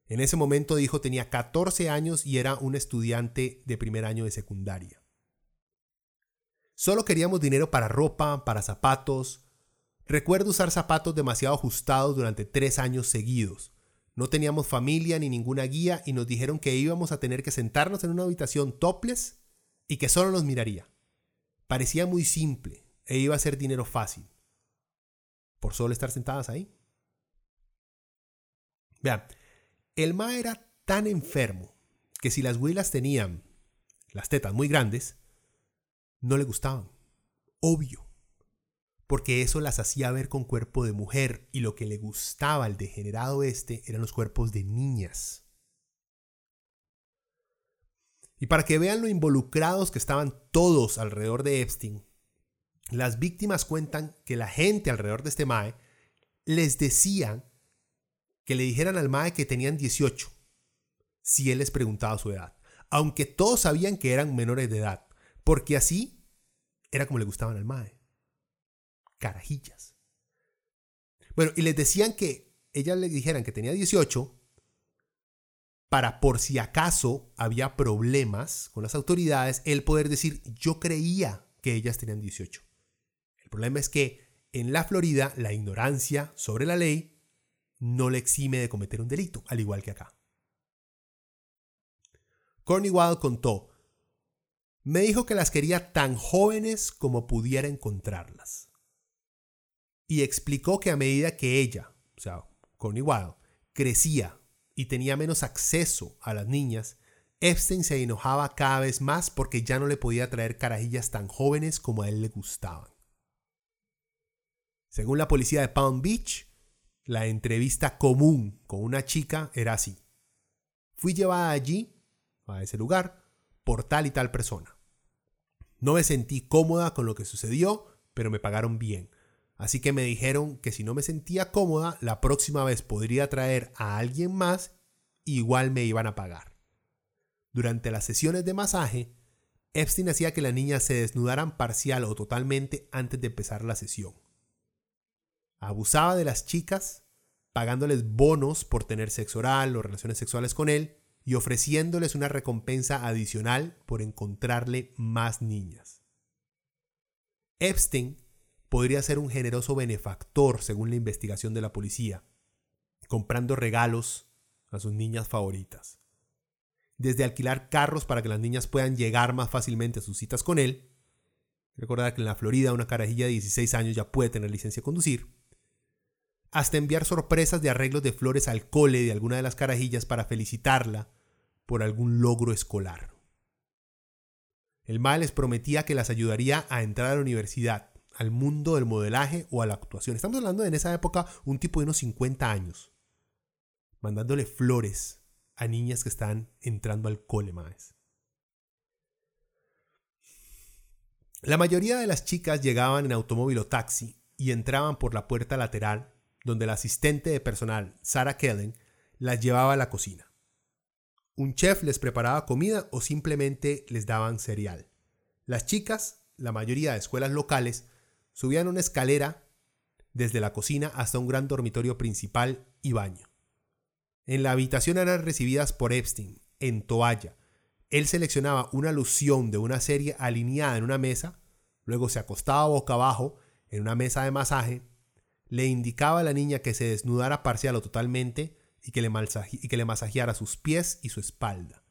En ese momento dijo tenía 14 años y era un estudiante de primer año de secundaria. Solo queríamos dinero para ropa, para zapatos. Recuerdo usar zapatos demasiado ajustados durante tres años seguidos. No teníamos familia ni ninguna guía y nos dijeron que íbamos a tener que sentarnos en una habitación topless y que solo nos miraría. Parecía muy simple e iba a ser dinero fácil. Por solo estar sentadas ahí. Vean, el Ma era tan enfermo que si las huilas tenían las tetas muy grandes, no le gustaban. Obvio. Porque eso las hacía ver con cuerpo de mujer y lo que le gustaba al degenerado este eran los cuerpos de niñas. Y para que vean lo involucrados que estaban todos alrededor de Epstein, las víctimas cuentan que la gente alrededor de este Mae les decían que le dijeran al MAE que tenían 18, si él les preguntaba su edad, aunque todos sabían que eran menores de edad, porque así era como le gustaban al MAE. Carajillas. Bueno, y les decían que ellas le dijeran que tenía 18 para por si acaso había problemas con las autoridades, él poder decir yo creía que ellas tenían 18. El problema es que en la Florida la ignorancia sobre la ley no le exime de cometer un delito, al igual que acá. Corny Wild contó, me dijo que las quería tan jóvenes como pudiera encontrarlas. Y explicó que a medida que ella, o sea, Corny Wild, crecía y tenía menos acceso a las niñas, Epstein se enojaba cada vez más porque ya no le podía traer carajillas tan jóvenes como a él le gustaban. Según la policía de Palm Beach, la entrevista común con una chica era así. Fui llevada allí, a ese lugar, por tal y tal persona. No me sentí cómoda con lo que sucedió, pero me pagaron bien. Así que me dijeron que si no me sentía cómoda, la próxima vez podría traer a alguien más, igual me iban a pagar. Durante las sesiones de masaje, Epstein hacía que las niñas se desnudaran parcial o totalmente antes de empezar la sesión. Abusaba de las chicas, pagándoles bonos por tener sexo oral o relaciones sexuales con él, y ofreciéndoles una recompensa adicional por encontrarle más niñas. Epstein podría ser un generoso benefactor, según la investigación de la policía, comprando regalos a sus niñas favoritas. Desde alquilar carros para que las niñas puedan llegar más fácilmente a sus citas con él. Recordad que en la Florida una carajilla de 16 años ya puede tener licencia de conducir hasta enviar sorpresas de arreglos de flores al cole de alguna de las carajillas para felicitarla por algún logro escolar. El MAE les prometía que las ayudaría a entrar a la universidad, al mundo del modelaje o a la actuación. Estamos hablando de en esa época un tipo de unos 50 años, mandándole flores a niñas que están entrando al cole, maes. La mayoría de las chicas llegaban en automóvil o taxi y entraban por la puerta lateral donde la asistente de personal, Sarah Kellen, las llevaba a la cocina. Un chef les preparaba comida o simplemente les daban cereal. Las chicas, la mayoría de escuelas locales, subían una escalera desde la cocina hasta un gran dormitorio principal y baño. En la habitación eran recibidas por Epstein, en toalla. Él seleccionaba una alusión de una serie alineada en una mesa, luego se acostaba boca abajo en una mesa de masaje, le indicaba a la niña que se desnudara parcial o totalmente y que, le masajeara sus pies y su espalda.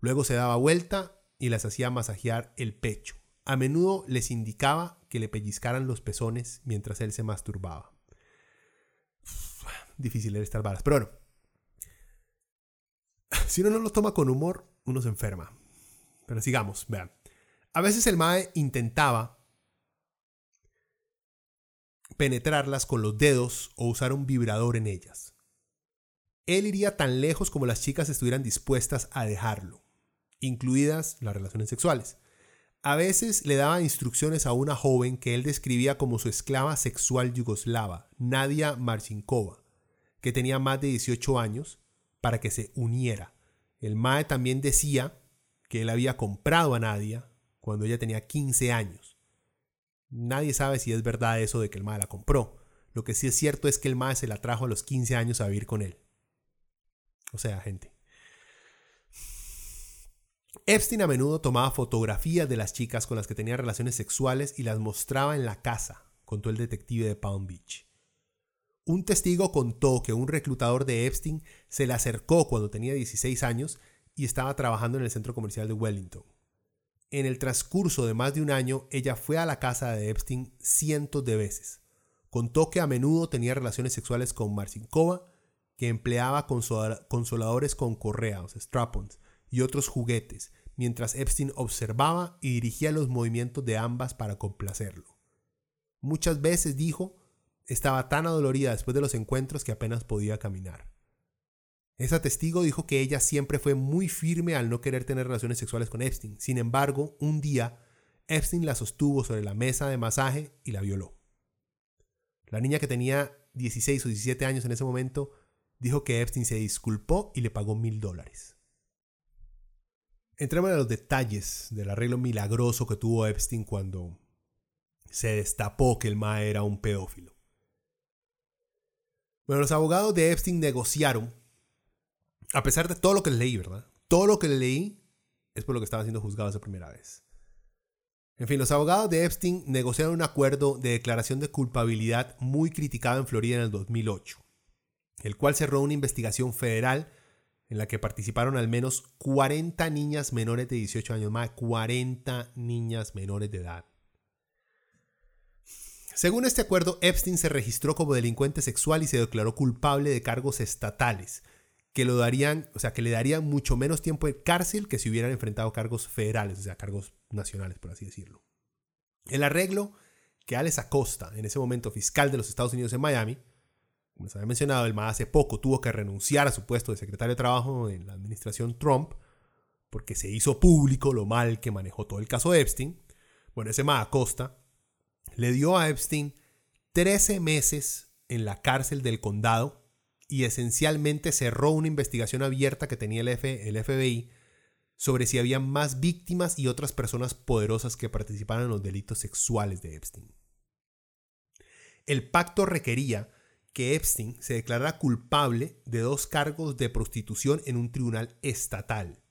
Luego se daba vuelta y les hacía masajear el pecho. A menudo les indicaba que le pellizcaran los pezones mientras él se masturbaba. difícil leer estas balas, pero bueno. Si uno no lo toma con humor, uno se enferma. Pero sigamos, vean. A veces el Mae intentaba penetrarlas con los dedos o usar un vibrador en ellas. Él iría tan lejos como las chicas estuvieran dispuestas a dejarlo, incluidas las relaciones sexuales. A veces le daba instrucciones a una joven que él describía como su esclava sexual yugoslava, Nadia Marcinkova, que tenía más de 18 años, para que se uniera. El Mae también decía que él había comprado a Nadia cuando ella tenía 15 años. Nadie sabe si es verdad eso de que el Mae la compró. Lo que sí es cierto es que el Mae se la trajo a los 15 años a vivir con él. O sea, gente. Epstein a menudo tomaba fotografías de las chicas con las que tenía relaciones sexuales y las mostraba en la casa, contó el detective de Palm Beach. Un testigo contó que un reclutador de Epstein se le acercó cuando tenía 16 años y estaba trabajando en el centro comercial de Wellington. En el transcurso de más de un año, ella fue a la casa de Epstein cientos de veces. Contó que a menudo tenía relaciones sexuales con Marcinkova que empleaba consoladores con correa, o strap-ons, y otros juguetes, mientras Epstein observaba y dirigía los movimientos de ambas para complacerlo. Muchas veces, dijo, estaba tan adolorida después de los encuentros que apenas podía caminar. Esa testigo dijo que ella siempre fue muy firme al no querer tener relaciones sexuales con Epstein. Sin embargo, un día, Epstein la sostuvo sobre la mesa de masaje y la violó. La niña que tenía 16 o 17 años en ese momento dijo que Epstein se disculpó y le pagó mil dólares. Entremos a los detalles del arreglo milagroso que tuvo Epstein cuando se destapó que el Ma era un pedófilo. Bueno, los abogados de Epstein negociaron A pesar de todo lo que le leí, ¿verdad? Todo lo que le leí es por lo que estaba siendo juzgado esa primera vez. En fin, los abogados de Epstein negociaron un acuerdo de declaración de culpabilidad muy criticado en Florida en el 2008, el cual cerró una investigación federal en la que participaron al menos 40 niñas menores de 18 años, más 40 niñas menores de edad. Según este acuerdo, Epstein se registró como delincuente sexual y se declaró culpable de cargos estatales, que lo darían, o sea, que le darían mucho menos tiempo de cárcel que si hubieran enfrentado cargos federales, o sea, cargos nacionales, por así decirlo. El arreglo que Alex Acosta, en ese momento fiscal de los Estados Unidos en Miami, como les había mencionado, el más hace poco tuvo que renunciar a su puesto de secretario de Trabajo en la administración Trump porque se hizo público lo mal que manejó todo el caso de Epstein. Bueno, ese más Acosta le dio a Epstein 13 meses en la cárcel del condado y esencialmente cerró una investigación abierta que tenía el, el FBI sobre si había más víctimas y otras personas poderosas que participaran en los delitos sexuales de Epstein. El pacto requería que Epstein se declarara culpable de dos cargos de prostitución en un tribunal estatal.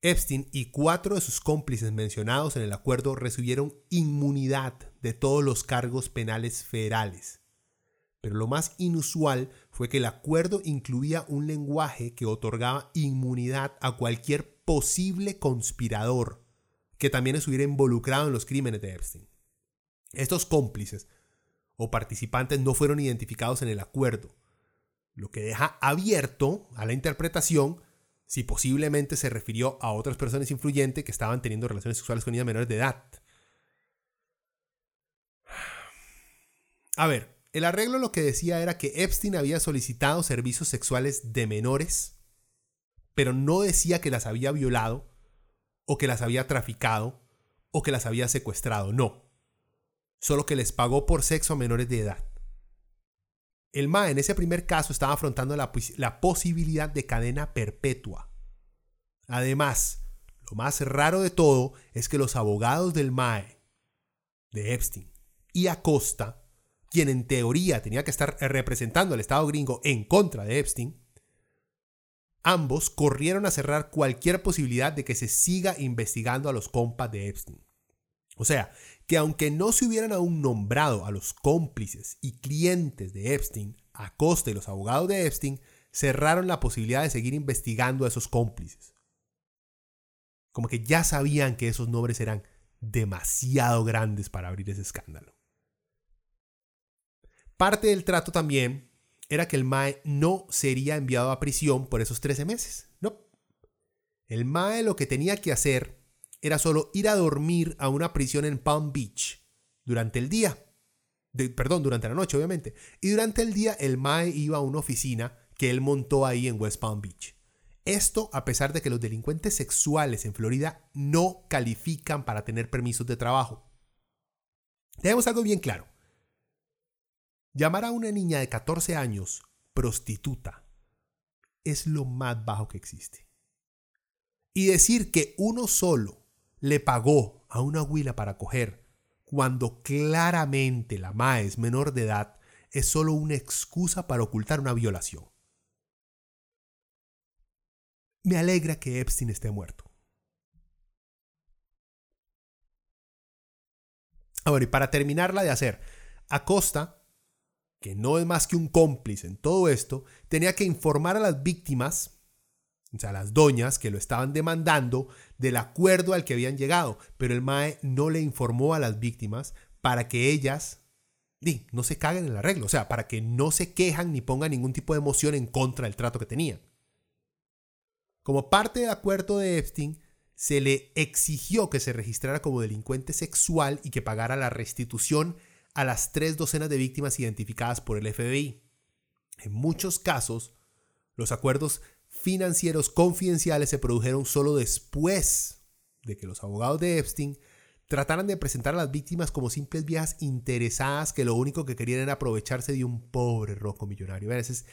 Epstein y cuatro de sus cómplices mencionados en el acuerdo recibieron inmunidad de todos los cargos penales federales. Pero lo más inusual fue que el acuerdo incluía un lenguaje que otorgaba inmunidad a cualquier posible conspirador que también estuviera involucrado en los crímenes de Epstein. Estos cómplices o participantes no fueron identificados en el acuerdo, lo que deja abierto a la interpretación si posiblemente se refirió a otras personas influyentes que estaban teniendo relaciones sexuales con niñas menores de edad. A ver, el arreglo lo que decía era que Epstein había solicitado servicios sexuales de menores, pero no decía que las había violado, o que las había traficado, o que las había secuestrado, no solo que les pagó por sexo a menores de edad. El MAE en ese primer caso estaba afrontando la, la posibilidad de cadena perpetua. Además, lo más raro de todo es que los abogados del MAE, de Epstein y Acosta, quien en teoría tenía que estar representando al Estado gringo en contra de Epstein, ambos corrieron a cerrar cualquier posibilidad de que se siga investigando a los compas de Epstein. O sea, que aunque no se hubieran aún nombrado a los cómplices y clientes de Epstein, Acosta y los abogados de Epstein cerraron la posibilidad de seguir investigando a esos cómplices. Como que ya sabían que esos nombres eran demasiado grandes para abrir ese escándalo. Parte del trato también era que el MAE no sería enviado a prisión por esos 13 meses. No. El MAE lo que tenía que hacer era solo ir a dormir a una prisión en Palm Beach durante el día. perdón, durante la noche, obviamente. Y durante el día el Mae iba a una oficina que él montó ahí en West Palm Beach. Esto a pesar de que los delincuentes sexuales en Florida no califican para tener permisos de trabajo. Tenemos algo bien claro. Llamar a una niña de 14 años prostituta es lo más bajo que existe. Y decir que uno solo le pagó a una huila para coger cuando claramente la MAE es menor de edad es solo una excusa para ocultar una violación. Me alegra que Epstein esté muerto. Ahora, y para terminarla de hacer, Acosta, que no es más que un cómplice en todo esto, tenía que informar a las víctimas o sea, las doñas que lo estaban demandando del acuerdo al que habían llegado, pero el MAE no le informó a las víctimas para que ellas no se caguen en el arreglo, o sea, para que no se quejan ni pongan ningún tipo de emoción en contra del trato que tenían. Como parte del acuerdo de Epstein, se le exigió que se registrara como delincuente sexual y que pagara la restitución a las tres docenas de víctimas identificadas por el FBI. En muchos casos, los acuerdos financieros confidenciales se produjeron solo después de que los abogados de Epstein trataran de presentar a las víctimas como simples viejas interesadas que lo único que querían era aprovecharse de un pobre roco millonario. Esa es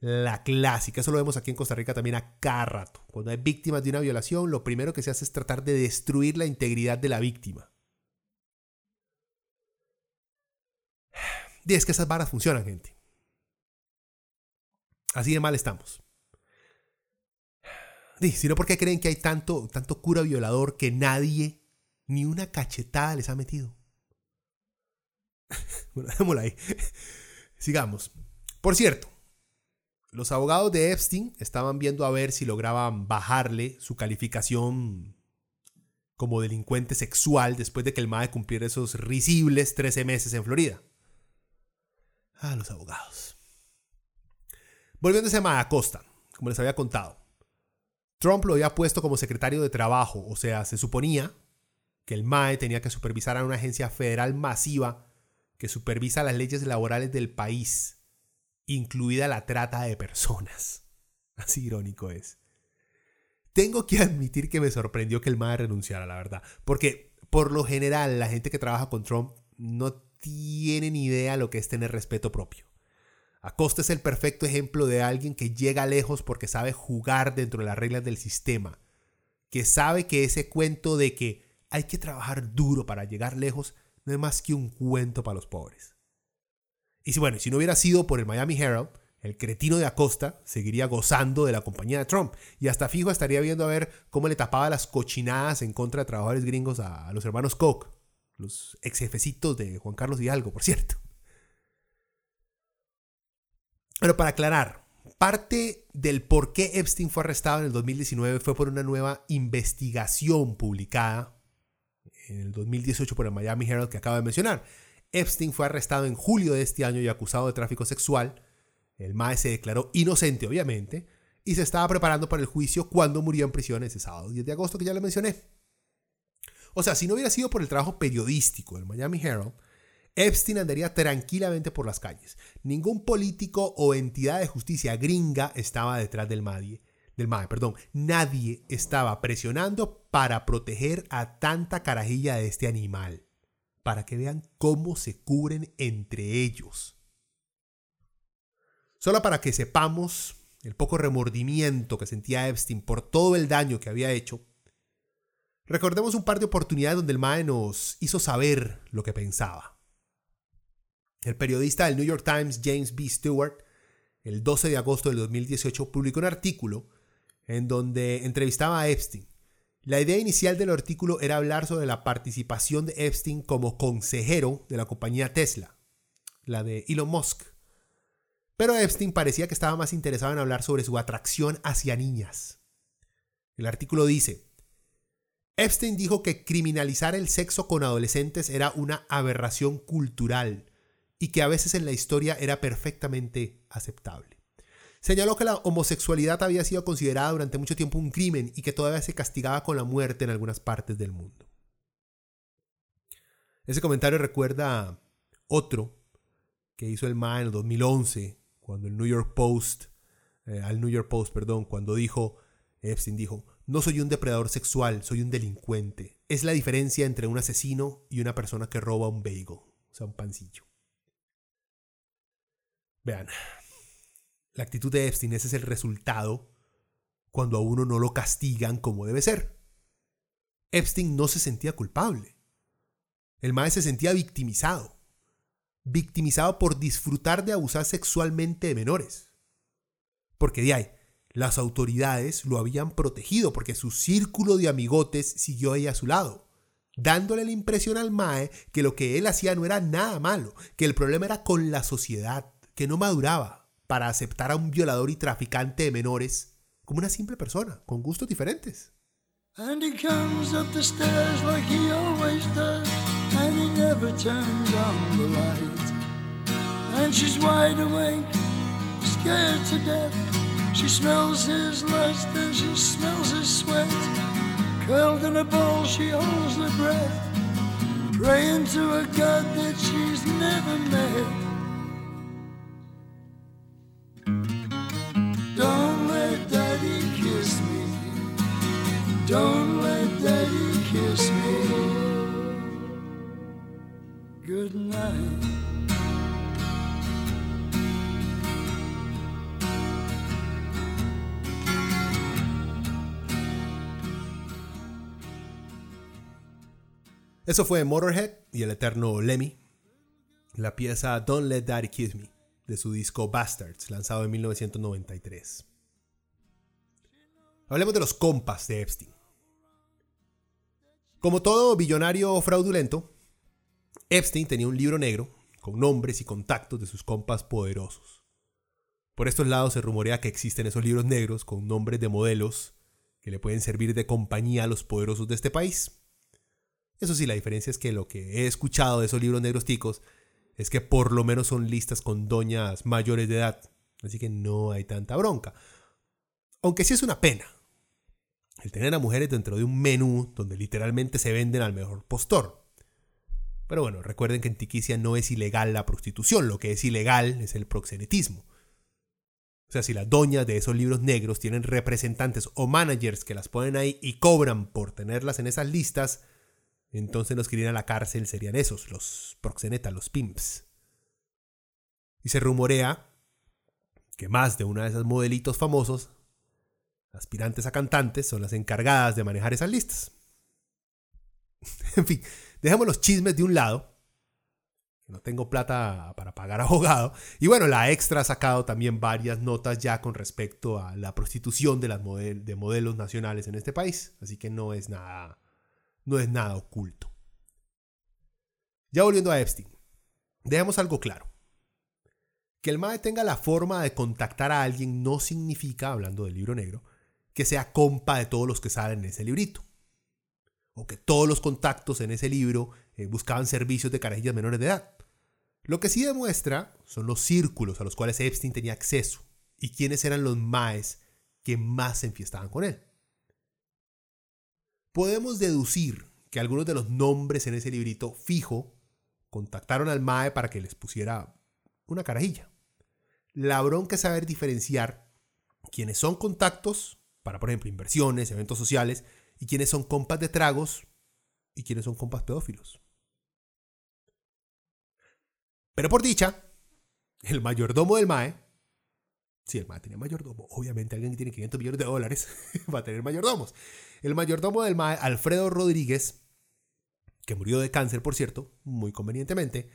la clásica, eso lo vemos aquí en Costa Rica también a cada rato. Cuando hay víctimas de una violación, lo primero que se hace es tratar de destruir la integridad de la víctima. Y es que esas varas funcionan, gente. Así de mal estamos. Sino porque creen que hay tanto, tanto cura violador que nadie, ni una cachetada les ha metido. bueno, dejémoslo ahí. Sigamos. Por cierto, los abogados de Epstein estaban viendo a ver si lograban bajarle su calificación como delincuente sexual después de que el MAE cumpliera esos risibles 13 meses en Florida. Ah, los abogados. Volviendo a ese MAE Acosta, como les había contado. Trump lo había puesto como secretario de trabajo, o sea, se suponía que el MAE tenía que supervisar a una agencia federal masiva que supervisa las leyes laborales del país, incluida la trata de personas. Así irónico es. Tengo que admitir que me sorprendió que el MAE renunciara, la verdad, porque por lo general la gente que trabaja con Trump no tiene ni idea lo que es tener respeto propio. Acosta es el perfecto ejemplo de alguien que llega lejos porque sabe jugar dentro de las reglas del sistema, que sabe que ese cuento de que hay que trabajar duro para llegar lejos no es más que un cuento para los pobres. Y si bueno, si no hubiera sido por el Miami Herald, el cretino de Acosta seguiría gozando de la compañía de Trump y hasta fijo estaría viendo a ver cómo le tapaba las cochinadas en contra de trabajadores gringos a, los hermanos Koch, los ex jefecitos de Juan Carlos Hidalgo, por cierto. Pero para aclarar, parte del por qué Epstein fue arrestado en el 2019 fue por una nueva investigación publicada en el 2018 por el Miami Herald que acabo de mencionar. Epstein fue arrestado en julio de este año y acusado de tráfico sexual. El MAE se declaró inocente, obviamente, y se estaba preparando para el juicio cuando murió en prisión ese sábado 10 de agosto que ya le mencioné. O sea, si no hubiera sido por el trabajo periodístico del Miami Herald, Epstein andaría tranquilamente por las calles. Ningún político o entidad de justicia gringa estaba detrás del MADIE. Del MAE, perdón. Nadie estaba presionando para proteger a tanta carajilla de este animal. Para que vean cómo se cubren entre ellos. Solo para que sepamos el poco remordimiento que sentía Epstein por todo el daño que había hecho, recordemos un par de oportunidades donde el MAE nos hizo saber lo que pensaba. El periodista del New York Times, James B. Stewart, el 12 de agosto del 2018, publicó un artículo en donde entrevistaba a Epstein. La idea inicial del artículo era hablar sobre la participación de Epstein como consejero de la compañía Tesla, la de Elon Musk. Pero Epstein parecía que estaba más interesado en hablar sobre su atracción hacia niñas. El artículo dice, Epstein dijo que criminalizar el sexo con adolescentes era una aberración cultural y que a veces en la historia era perfectamente aceptable. Señaló que la homosexualidad había sido considerada durante mucho tiempo un crimen y que todavía se castigaba con la muerte en algunas partes del mundo. Ese comentario recuerda otro que hizo el MA en el 2011, cuando el New York Post, eh, al New York Post, perdón, cuando dijo, Epstein dijo, no soy un depredador sexual, soy un delincuente. Es la diferencia entre un asesino y una persona que roba un bagel, o sea, un pancillo. Vean, la actitud de Epstein ese es el resultado cuando a uno no lo castigan como debe ser. Epstein no se sentía culpable. El maestro se sentía victimizado. Victimizado por disfrutar de abusar sexualmente de menores. Porque de ahí, las autoridades lo habían protegido porque su círculo de amigotes siguió ahí a su lado, dándole la impresión al Mae que lo que él hacía no era nada malo, que el problema era con la sociedad, que no maduraba para aceptar a un violador y traficante de menores como una simple persona, con gustos diferentes. And he comes up the stairs like he always does, and he never turns on the light. And she's wide awake, scared to death. She smells his lust and she smells his sweat. Curled in a ball, she holds her breath, praying to a God that she's never met. Don't let daddy kiss me. Good night. Eso fue Motorhead y el eterno Lemmy, la pieza Don't Let Daddy Kiss Me de su disco Bastards, lanzado en 1993. Hablemos de los compas de Epstein. Como todo billonario fraudulento, Epstein tenía un libro negro con nombres y contactos de sus compas poderosos. Por estos lados se rumorea que existen esos libros negros con nombres de modelos que le pueden servir de compañía a los poderosos de este país. Eso sí, la diferencia es que lo que he escuchado de esos libros negros ticos es que por lo menos son listas con doñas mayores de edad, así que no hay tanta bronca. Aunque sí es una pena el tener a mujeres dentro de un menú donde literalmente se venden al mejor postor. Pero bueno, recuerden que en Tiquicia no es ilegal la prostitución, lo que es ilegal es el proxenetismo. O sea, si las doñas de esos libros negros tienen representantes o managers que las ponen ahí y cobran por tenerlas en esas listas, entonces los que irían a la cárcel serían esos, los proxenetas, los pimps. Y se rumorea que más de una de esas modelitos famosos, aspirantes a cantantes, son las encargadas de manejar esas listas. en fin, dejemos los chismes de un lado. No tengo plata para pagar abogado. Y bueno, la extra ha sacado también varias notas ya con respecto a la prostitución de, las de modelos nacionales en este país. Así que no es nada, no es nada oculto. Ya volviendo a Epstein, dejemos algo claro. Que el MAE tenga la forma de contactar a alguien no significa, hablando del libro negro, que sea compa de todos los que salen en ese librito o que todos los contactos en ese libro eh, buscaban servicios de carajillas menores de edad. Lo que sí demuestra son los círculos a los cuales Epstein tenía acceso y quiénes eran los maes que más se enfiestaban con él. Podemos deducir que algunos de los nombres en ese librito fijo contactaron al mae para que les pusiera una carajilla. La bronca es saber diferenciar quiénes son contactos para, por ejemplo, inversiones, eventos sociales, y quiénes son compas de tragos y quiénes son compas pedófilos. Pero por dicha, el mayordomo del MAE, si el MAE tenía mayordomo, obviamente alguien que tiene 500 millones de dólares va a tener mayordomos. El mayordomo del MAE, Alfredo Rodríguez, que murió de cáncer, por cierto, muy convenientemente,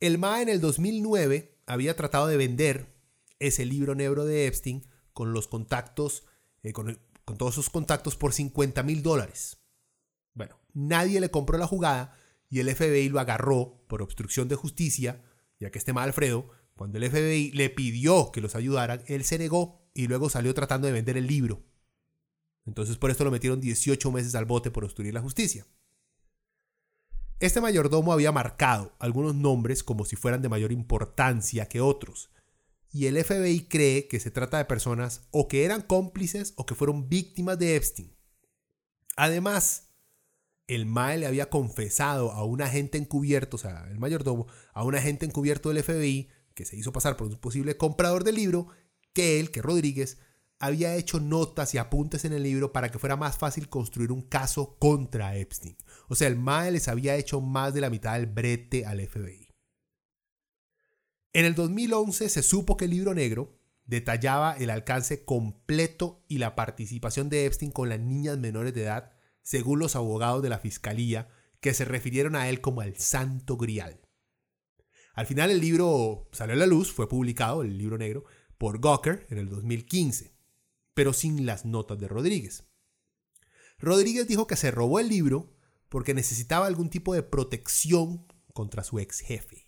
el MAE en el 2009 había tratado de vender ese libro negro de Epstein con los contactos, eh, con, con todos sus contactos por 50 mil dólares. Bueno, nadie le compró la jugada y el FBI lo agarró por obstrucción de justicia, ya que este mal Alfredo, cuando el FBI le pidió que los ayudaran, él se negó y luego salió tratando de vender el libro. Entonces por esto lo metieron 18 meses al bote por obstruir la justicia. Este mayordomo había marcado algunos nombres como si fueran de mayor importancia que otros, y el FBI cree que se trata de personas o que eran cómplices o que fueron víctimas de Epstein. Además, el MAE le había confesado a un agente encubierto, o sea, el mayordomo, a un agente encubierto del FBI, que se hizo pasar por un posible comprador del libro, que él, que Rodríguez, había hecho notas y apuntes en el libro para que fuera más fácil construir un caso contra Epstein. O sea, el MAE les había hecho más de la mitad del brete al FBI. En el 2011 se supo que el libro negro detallaba el alcance completo y la participación de Epstein con las niñas menores de edad, según los abogados de la fiscalía, que se refirieron a él como el Santo Grial. Al final el libro salió a la luz, fue publicado, el libro negro, por Gawker en el 2015, pero sin las notas de Rodríguez. Rodríguez dijo que se robó el libro porque necesitaba algún tipo de protección contra su ex jefe.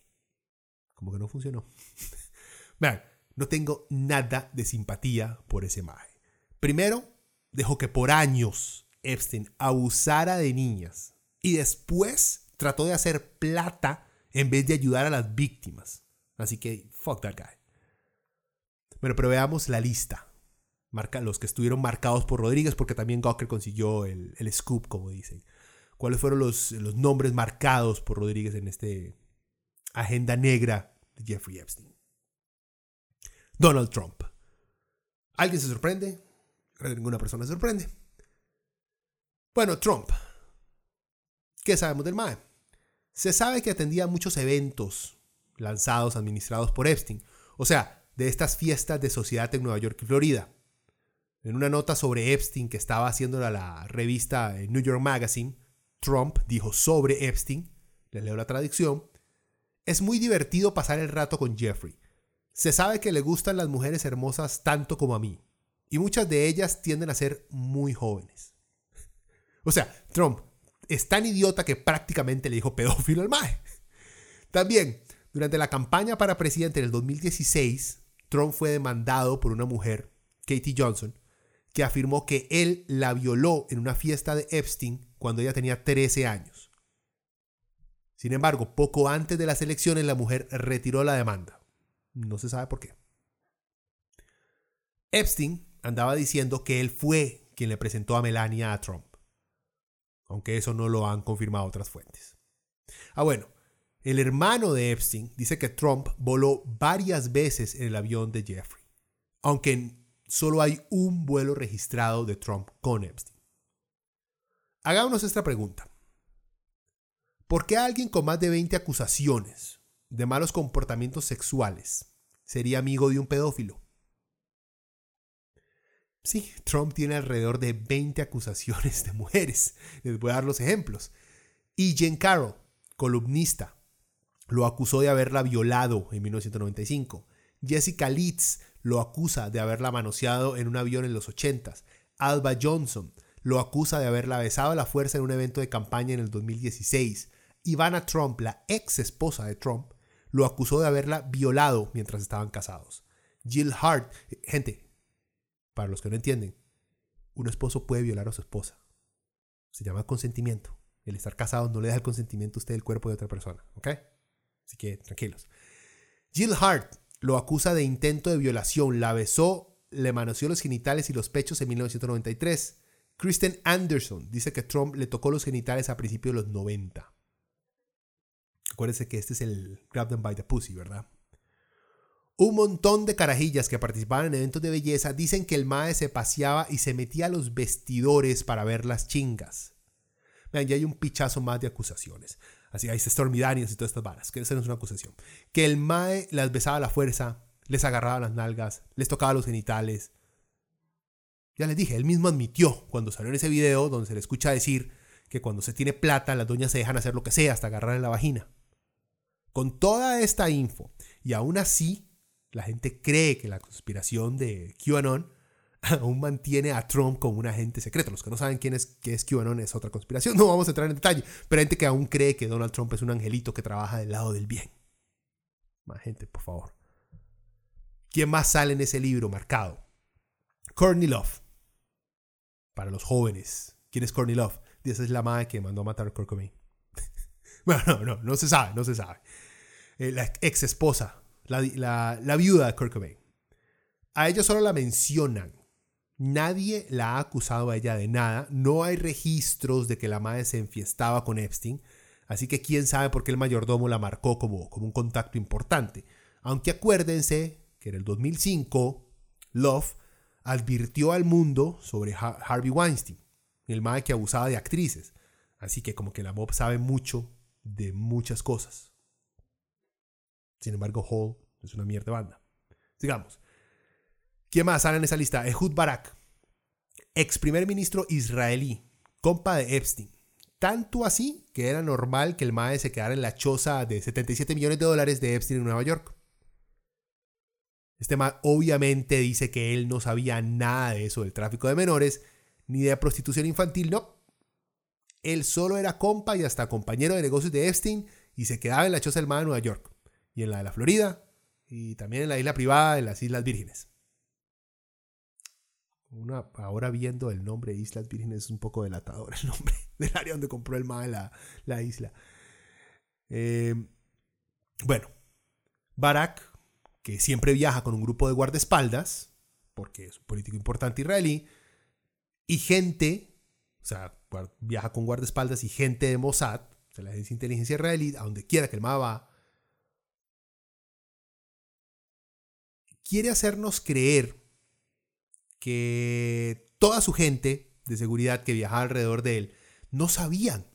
Como que no funcionó. Vean, no tengo nada de simpatía por ese mae. Primero, dejó que por años Epstein abusara de niñas y después trató de hacer plata en vez de ayudar a las víctimas. Así que, fuck that guy. Bueno, pero veamos la lista. Marca los que estuvieron marcados por Rodríguez, porque también Gawker consiguió el, el scoop, como dicen. ¿Cuáles fueron los, los nombres marcados por Rodríguez en este, agenda negra de Jeffrey Epstein. Donald Trump. ¿Alguien se sorprende? Creo que ninguna persona se sorprende. Bueno, Trump. ¿Qué sabemos del MAE? Se sabe que atendía muchos eventos lanzados, administrados por Epstein. O sea, de estas fiestas de sociedad en Nueva York y Florida. En una nota sobre Epstein que estaba haciendo la revista New York Magazine, Trump dijo sobre Epstein, les leo la traducción, es muy divertido pasar el rato con Jeffrey. Se sabe que le gustan las mujeres hermosas tanto como a mí. Y muchas de ellas tienden a ser muy jóvenes. O sea, Trump es tan idiota que prácticamente le dijo pedófilo al MAE. También, durante la campaña para presidente en el 2016, Trump fue demandado por una mujer, Katie Johnson, que afirmó que él la violó en una fiesta de Epstein cuando ella tenía 13 años. Sin embargo, poco antes de las elecciones la mujer retiró la demanda. No se sabe por qué. Epstein andaba diciendo que él fue quien le presentó a Melania a Trump, aunque eso no lo han confirmado otras fuentes. Ah, bueno, el hermano de Epstein dice que Trump voló varias veces en el avión de Jeffrey, aunque solo hay un vuelo registrado de Trump con Epstein. Hagámonos esta pregunta. ¿Por qué alguien con más de 20 acusaciones de malos comportamientos sexuales sería amigo de un pedófilo? Sí, Trump tiene alrededor de 20 acusaciones de mujeres. Les voy a dar los ejemplos. Y Jen Carroll, columnista, lo acusó de haberla violado en 1995. Jessica Leeds lo acusa de haberla manoseado en un avión en los 80. Alba Johnson lo acusa de haberla besado a la fuerza en un evento de campaña en el 2016. Ivana Trump, la ex esposa de Trump, lo acusó de haberla violado mientras estaban casados. Jill Hart, gente, para los que no entienden, un esposo puede violar a su esposa. Se llama consentimiento. El estar casado no le da el consentimiento a usted del cuerpo de otra persona, ¿ok? Así que tranquilos. Jill Hart lo acusa de intento de violación, la besó, le manoseó los genitales y los pechos en 1993. Kristen Anderson dice que Trump le tocó los genitales a principios de los 90. Acuérdense que este es el Grab them by the pussy, ¿verdad? Un montón de carajillas que participaban en eventos de belleza dicen que el Mae se paseaba y se metía a los vestidores para ver las chingas. Vean, ya hay un pichazo más de acusaciones. Así, ahí está y todas estas varas, que esa es una acusación. Que el Mae las besaba a la fuerza, les agarraba las nalgas, les tocaba los genitales. Ya les dije, él mismo admitió cuando salió en ese video donde se le escucha decir que cuando se tiene plata las doñas se dejan hacer lo que sea hasta agarrar en la vagina. Con toda esta info, y aún así, la gente cree que la conspiración de QAnon aún mantiene a Trump como un agente secreto. Los que no saben quién es, qué es QAnon es otra conspiración. No vamos a entrar en detalle. Pero hay gente que aún cree que Donald Trump es un angelito que trabaja del lado del bien. Más gente, por favor. ¿Quién más sale en ese libro marcado? Courtney Love. Para los jóvenes. ¿Quién es Courtney Love? Esa es la madre que mandó a matar a Kurt. Bueno, no, no, no se sabe, no se sabe. Eh, la ex esposa, la, la viuda de Kurt Cobain. A ella solo la mencionan Nadie la ha acusado a ella de nada. No hay registros de que la madre se enfiestaba con Epstein. Así que quién sabe por qué el mayordomo la marcó como, como un contacto importante. Aunque acuérdense que en el 2005 Love advirtió al mundo sobre Harvey Weinstein, el madre que abusaba de actrices. Así que como que la mob sabe mucho de muchas cosas. Sin embargo, Hall es una mierda banda. Sigamos. ¿Quién más sale en esa lista? Ehud Barak, ex primer ministro israelí, compa de Epstein. Tanto así que era normal que el MAE se quedara en la choza de 77 millones de dólares de Epstein en Nueva York. Este MAE obviamente dice que él no sabía nada de eso, del tráfico de menores, ni de prostitución infantil, no. Él solo era compa y hasta compañero de negocios de Epstein y se quedaba en la choza del de Nueva York, y en la de la Florida, y también en la isla privada de las Islas Vírgenes ahora viendo el nombre Islas Vírgenes es un poco delatador el nombre del área donde compró el MAE la, isla. Eh, bueno, Barak, que siempre viaja con un grupo de guardaespaldas, porque es un político importante israelí, y gente, o sea, viaja con guardaespaldas y gente de Mossad, o sea, la agencia de inteligencia israelí, a donde quiera que el MAE va, quiere hacernos creer que toda su gente de seguridad que viajaba alrededor de él no sabían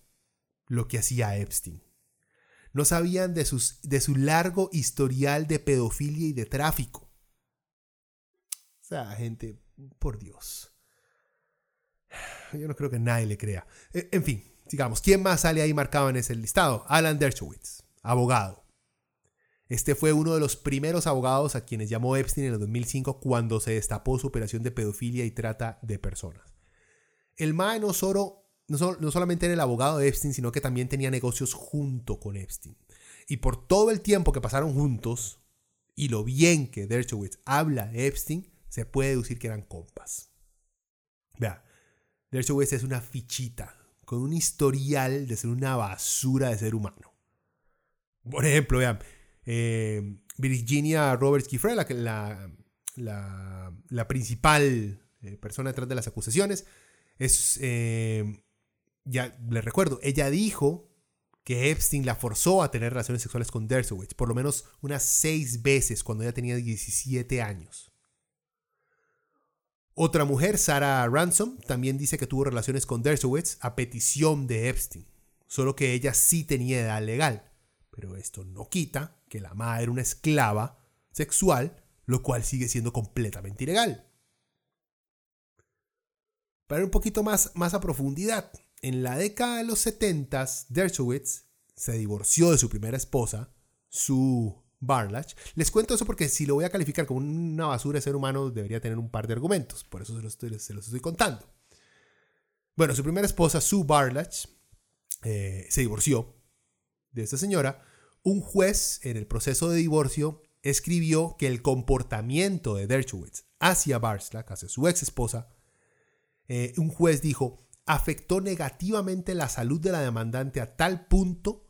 lo que hacía Epstein. No sabían de, sus, de su largo historial de pedofilia y de tráfico. O sea, gente, por Dios. Yo no creo que nadie le crea. E, en fin, digamos, ¿quién más sale ahí marcado en ese listado? Alan Dershowitz, abogado. Este fue uno de los primeros abogados a quienes llamó Epstein en el 2005 cuando se destapó su operación de pedofilia y trata de personas. El Mae no, solo, no, solamente era el abogado de Epstein, sino que también tenía negocios junto con Epstein. Y por todo el tiempo que pasaron juntos y lo bien que Dershowitz habla de Epstein, se puede deducir que eran compas. Vea, Dershowitz es una fichita con un historial de ser una basura de ser humano. Por ejemplo, vean, eh, Virginia Roberts Giffre, la, la, principal eh, persona detrás de las acusaciones, es, eh, ya le recuerdo, ella dijo que Epstein la forzó a tener relaciones sexuales con Dershowitz, por lo menos unas seis veces cuando ella tenía 17 años. Otra mujer, Sarah Ransom, también dice que tuvo relaciones con Dershowitz a petición de Epstein, solo que ella sí tenía edad legal. Pero esto no quita que la madre era una esclava sexual, lo cual sigue siendo completamente ilegal. Para ir un poquito más, más a profundidad, en la década de los 70, Dershowitz se divorció de su primera esposa, su Barlach. Les cuento eso porque si lo voy a calificar como una basura de ser humano, debería tener un par de argumentos. Por eso se los estoy, se los estoy contando. Bueno, su primera esposa, Sue Barlach, eh, se divorció de esta señora. Un juez en el proceso de divorcio escribió que el comportamiento de Dershowitz hacia Barlach, hacia su ex esposa, eh, un juez dijo, afectó negativamente la salud de la demandante a tal punto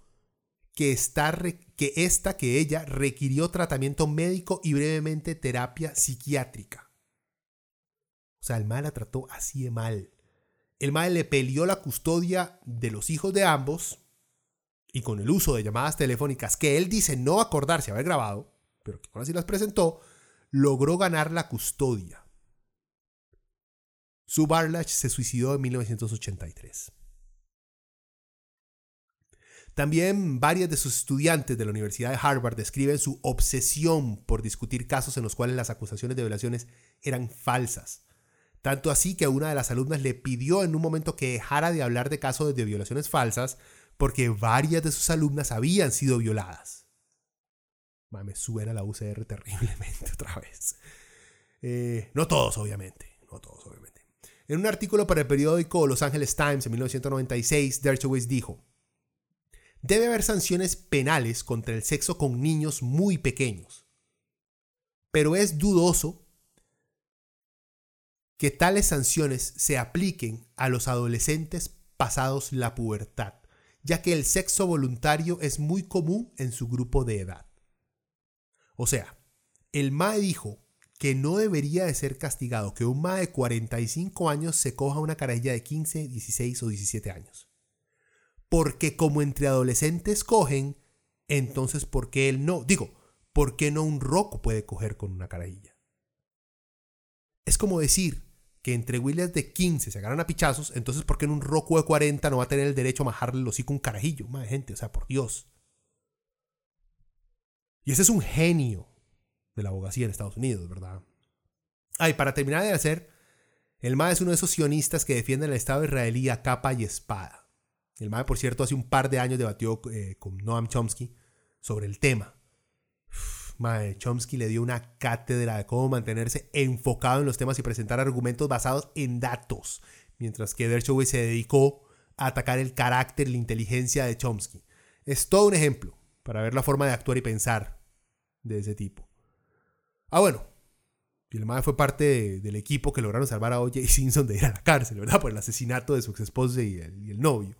que, está, que esta, que ella, requirió tratamiento médico y brevemente terapia psiquiátrica. O sea, el mal la trató así de mal. El mal le peleó la custodia de los hijos de ambos y con el uso de llamadas telefónicas que él dice no acordarse haber grabado, pero que aún así las presentó, logró ganar la custodia. Su Barlach se suicidó en 1983. También varios de sus estudiantes de la Universidad de Harvard describen su obsesión por discutir casos en los cuales las acusaciones de violaciones eran falsas. Tanto así que una de las alumnas le pidió en un momento que dejara de hablar de casos de violaciones falsas porque varias de sus alumnas habían sido violadas. Me suena la UCR terriblemente otra vez. Eh, no todos, obviamente. No todos, obviamente. En un artículo para el periódico Los Angeles Times en 1996, Dershowitz dijo, debe haber sanciones penales contra el sexo con niños muy pequeños. Pero es dudoso que tales sanciones se apliquen a los adolescentes pasados la pubertad, ya que el sexo voluntario es muy común en su grupo de edad. O sea, el MAE dijo que no debería de ser castigado que un MAE de 45 años se coja una carajilla de 15, 16 o 17 años. Porque como entre adolescentes cogen, entonces ¿por qué él no? Digo, ¿por qué no un roco puede coger con una carajilla? Es como decir que entre Williams de 15 se agarran a pichazos, entonces ¿por qué en un roco de 40 no va a tener el derecho a majarle el hocico un carajillo? Más gente, o sea, por Dios. Y ese es un genio de la abogacía en Estados Unidos, ¿verdad? Ay, para terminar de hacer, el MA es uno de esos sionistas que defienden el Estado israelí a capa y espada. El MAE, por cierto, hace un par de años debatió eh, con Noam Chomsky sobre el tema. mae, Chomsky le dio una cátedra de cómo mantenerse enfocado en los temas y presentar argumentos basados en datos, mientras que Dershowitz se dedicó a atacar el carácter y la inteligencia de Chomsky. Es todo un ejemplo para ver la forma de actuar y pensar de ese tipo. Ah, bueno, el MAE fue parte del equipo que lograron salvar a O.J. Simpson de ir a la cárcel, ¿verdad? Por el asesinato de su ex esposa y el novio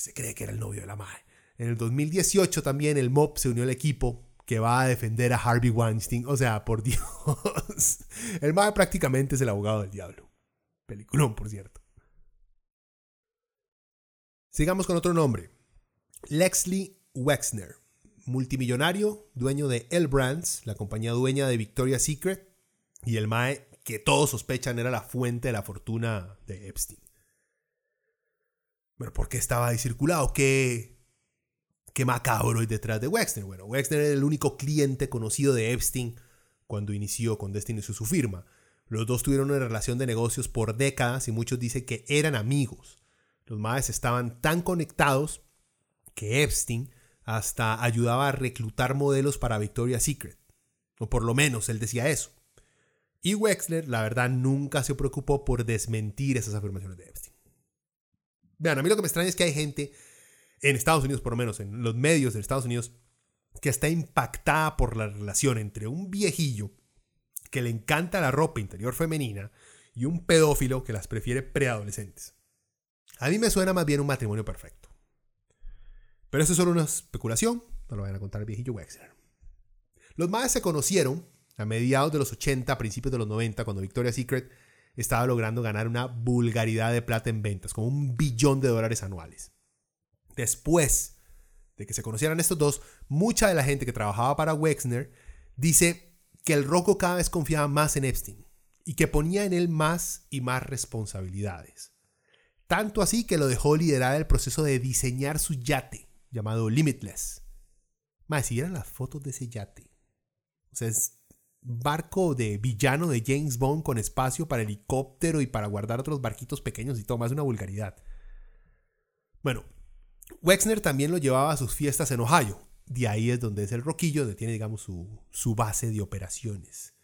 se cree que era el novio de la madre. En el 2018 también el MOB se unió al equipo que va a defender a Harvey Weinstein. O sea, por Dios. El MAE prácticamente es el abogado del diablo. Peliculón, por cierto. Sigamos con otro nombre. Lexley Wexner, multimillonario, dueño de L Brands, la compañía dueña de Victoria's Secret, y el MAE que todos sospechan era la fuente de la fortuna de Epstein. Bueno, ¿por qué estaba ahí circulado? ¿Qué, macabro hay detrás de Wexner? Bueno, Wexner era el único cliente conocido de Epstein cuando inició con Destiny su firma. Los dos tuvieron una relación de negocios por décadas y muchos dicen que eran amigos. Los maes estaban tan conectados que Epstein hasta ayudaba a reclutar modelos para Victoria's Secret. O por lo menos él decía eso. Y Wexler, la verdad, nunca se preocupó por desmentir esas afirmaciones de Epstein. Vean, a mí lo que me extraña es que hay gente en Estados Unidos, por lo menos en los medios de Estados Unidos, que está impactada por la relación entre un viejillo que le encanta la ropa interior femenina y un pedófilo que las prefiere preadolescentes. A mí me suena más bien un matrimonio perfecto. Pero eso es solo una especulación, no lo vayan a contar el viejillo Wexler. Los más se conocieron a mediados de los 80, a principios de los 90, cuando Victoria's Secret estaba logrando ganar una vulgaridad de plata en ventas, como un billón de dólares anuales. Después de que se conocieran estos dos, mucha de la gente que trabajaba para Wexner dice que el Rocco cada vez confiaba más en Epstein y que ponía en él más y más responsabilidades. Tanto así que lo dejó liderar el proceso de diseñar su yate, llamado Limitless. Más, si vieran las fotos de ese yate. O sea, es barco de villano de James Bond con espacio para helicóptero y para guardar otros barquitos pequeños y todo, más una vulgaridad. Bueno, Wexner también lo llevaba a sus fiestas en Ohio. De ahí es donde es el roquillo, donde tiene, digamos, su, su base de operaciones.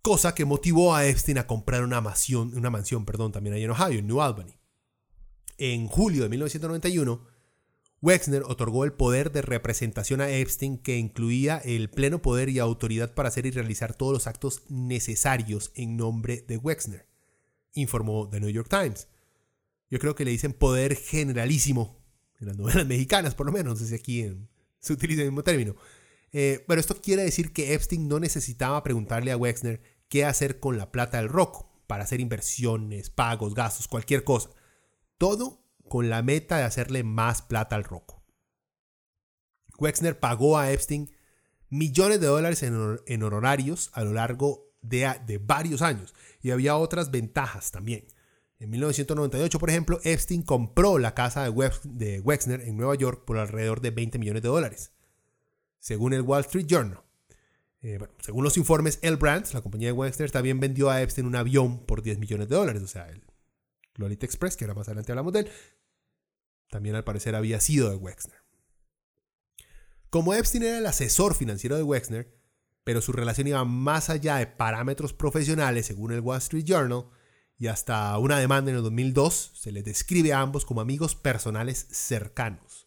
Cosa que motivó a Epstein a comprar una mansión, una mansión perdón, también ahí en Ohio, en New Albany. En julio de 1991, Wexner otorgó el poder de representación a Epstein que incluía el pleno poder y autoridad para hacer y realizar todos los actos necesarios en nombre de Wexner, informó The New York Times. Yo creo que le dicen poder generalísimo en las novelas mexicanas, por lo menos, no sé si aquí se utiliza el mismo término. Eh, pero esto quiere decir que Epstein no necesitaba preguntarle a Wexner qué hacer con la plata del roco para hacer inversiones, pagos, gastos, cualquier cosa. Todo con la meta de hacerle más plata al roco. Wexner pagó a Epstein millones de dólares en, honorarios a lo largo de, de varios años y había otras ventajas también. En 1998, por ejemplo, Epstein compró la casa de, Wexner en Nueva York por alrededor de 20 millones de dólares, según el Wall Street Journal. Eh, según los informes, El Brands, la compañía de Wexner, también vendió a Epstein un avión por 10 millones de dólares, o sea, el Lolita Express, que ahora más adelante hablamos de él, también al parecer había sido de Wexner. Como Epstein era el asesor financiero de Wexner, pero su relación iba más allá de parámetros profesionales, según el Wall Street Journal, y hasta una demanda en el 2002 se les describe a ambos como amigos personales cercanos.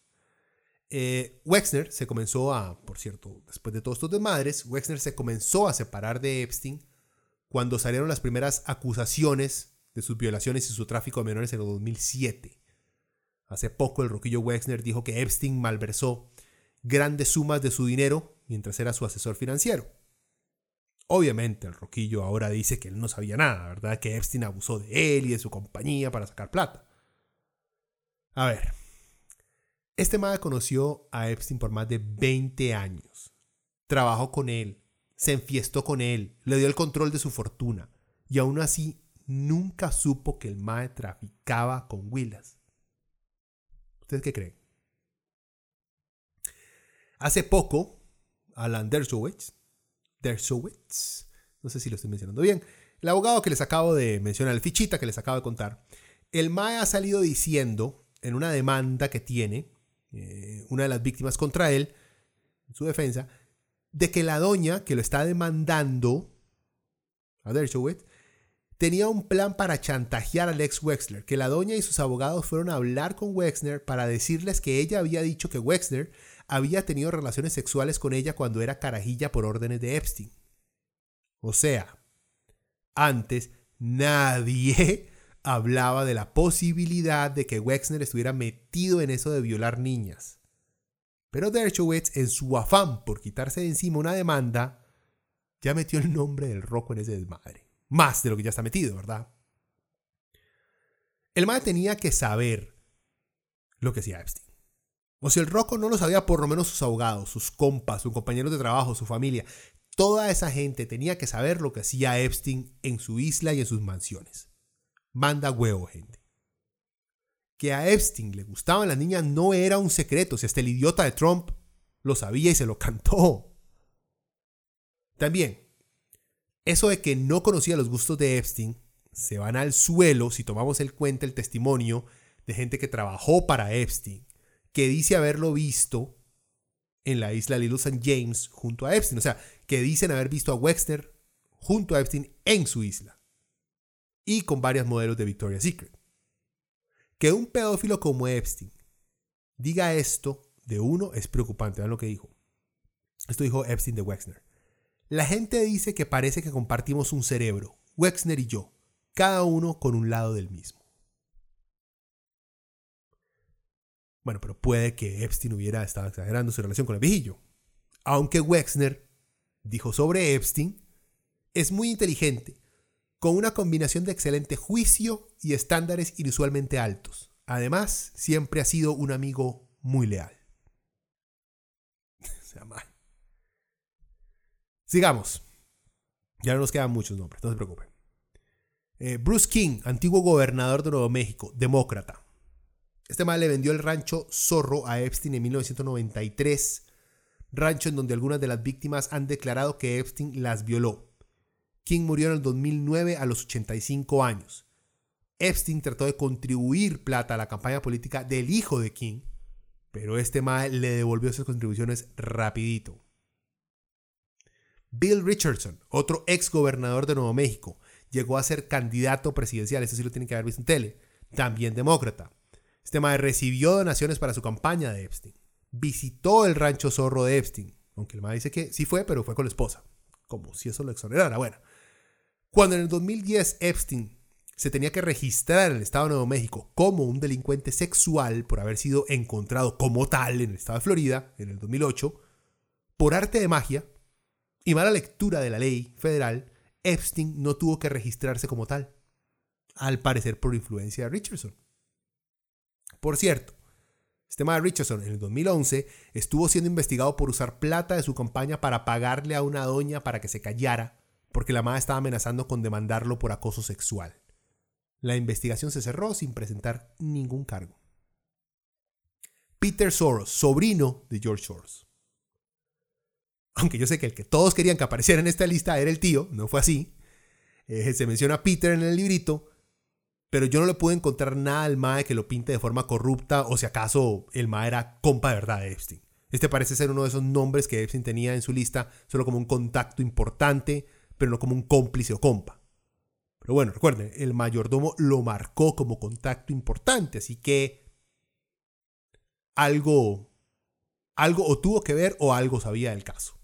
Eh, Wexner se comenzó a, por cierto, después de todos estos desmadres, Wexner se comenzó a separar de Epstein cuando salieron las primeras acusaciones de sus violaciones y su tráfico de menores en el 2007. Hace poco el roquillo Wexner dijo que Epstein malversó grandes sumas de su dinero mientras era su asesor financiero. Obviamente el Roquillo ahora dice que él no sabía nada, ¿verdad? Que Epstein abusó de él y de su compañía para sacar plata. A ver, este madre conoció a Epstein por más de 20 años. Trabajó con él, se enfiestó con él, le dio el control de su fortuna y aún así nunca supo que el mae traficaba con Willas. ¿Ustedes qué creen? Hace poco, Alan Dershowitz, Dershowitz, no sé si lo estoy mencionando bien, el abogado que les acabo de mencionar, el fichita que les acabo de contar, el MAE ha salido diciendo en una demanda que tiene eh, una de las víctimas contra él, en su defensa, de que la doña que lo está demandando a Dershowitz tenía un plan para chantajear al ex Wexler, que la doña y sus abogados fueron a hablar con Wexner para decirles que ella había dicho que Wexler había tenido relaciones sexuales con ella cuando era carajilla por órdenes de Epstein. O sea, antes nadie hablaba de la posibilidad de que Wexner estuviera metido en eso de violar niñas. Pero Dershowitz, en su afán por quitarse de encima una demanda, ya metió el nombre del roco en ese desmadre. Más de lo que ya está metido, ¿verdad? El madre tenía que saber lo que hacía Epstein. O si el Rocco no lo sabía, por lo menos sus abogados, sus compas, sus compañeros de trabajo, su familia. Toda esa gente tenía que saber lo que hacía Epstein en su isla y en sus mansiones. Manda huevo, gente. Que a Epstein le gustaban las niñas no era un secreto, si hasta el idiota de Trump lo sabía y se lo cantó. También, eso de que no conocía los gustos de Epstein se van al suelo si tomamos en cuenta el testimonio de gente que trabajó para Epstein que dice haberlo visto en la isla Little St. James junto a Epstein. O sea, que dicen haber visto a Wexner junto a Epstein en su isla. Y con varios modelos de Victoria's Secret. Que un pedófilo como Epstein diga esto de uno es preocupante. Vean lo que dijo. Esto dijo Epstein de Wexner. La gente dice que parece que compartimos un cerebro, Wexner y yo, cada uno con un lado del mismo. Bueno, pero puede que Epstein hubiera estado exagerando su relación con el viejillo. Aunque Wexner dijo sobre Epstein, es muy inteligente, con una combinación de excelente juicio y estándares inusualmente altos. Además, siempre ha sido un amigo muy leal. sea mal. Sigamos. Ya no nos quedan muchos nombres, no se preocupen. Eh, Bruce King, antiguo gobernador de Nuevo México, demócrata. Este mal le vendió el rancho Zorro a Epstein en 1993, rancho en donde algunas de las víctimas han declarado que Epstein las violó. King murió en el 2009 a los 85 años. Epstein trató de contribuir plata a la campaña política del hijo de King, pero este mal le devolvió esas contribuciones rapidito. Bill Richardson, otro ex gobernador de Nuevo México, llegó a ser candidato presidencial, esto sí lo tienen que haber visto en tele, también demócrata. Este mae recibió donaciones para su campaña de Epstein. Visitó el rancho zorro de Epstein. Aunque el mae dice que sí fue, pero fue con la esposa. Como si eso lo exonerara. Bueno. Cuando en el 2010 Epstein se tenía que registrar en el estado de Nuevo México como un delincuente sexual por haber sido encontrado como tal en el estado de Florida en el 2008, por arte de magia y mala lectura de la ley federal, Epstein no tuvo que registrarse como tal. Al parecer por influencia de Richardson. Por cierto, este de Richardson en el 2011 estuvo siendo investigado por usar plata de su campaña para pagarle a una doña para que se callara, porque la madre estaba amenazando con demandarlo por acoso sexual. La investigación se cerró sin presentar ningún cargo. Peter Soros, sobrino de George Soros. Aunque yo sé que el que todos querían que apareciera en esta lista era el tío, no fue así. Eh, se menciona Peter en el librito, pero yo no le pude encontrar nada al Mae que lo pinte de forma corrupta o si acaso el Mae era compa de verdad de Epstein. Este parece ser uno de esos nombres que Epstein tenía en su lista solo como un contacto importante, pero no como un cómplice o compa. Pero bueno, recuerden, el mayordomo lo marcó como contacto importante, así que algo, algo o tuvo que ver o algo sabía del caso.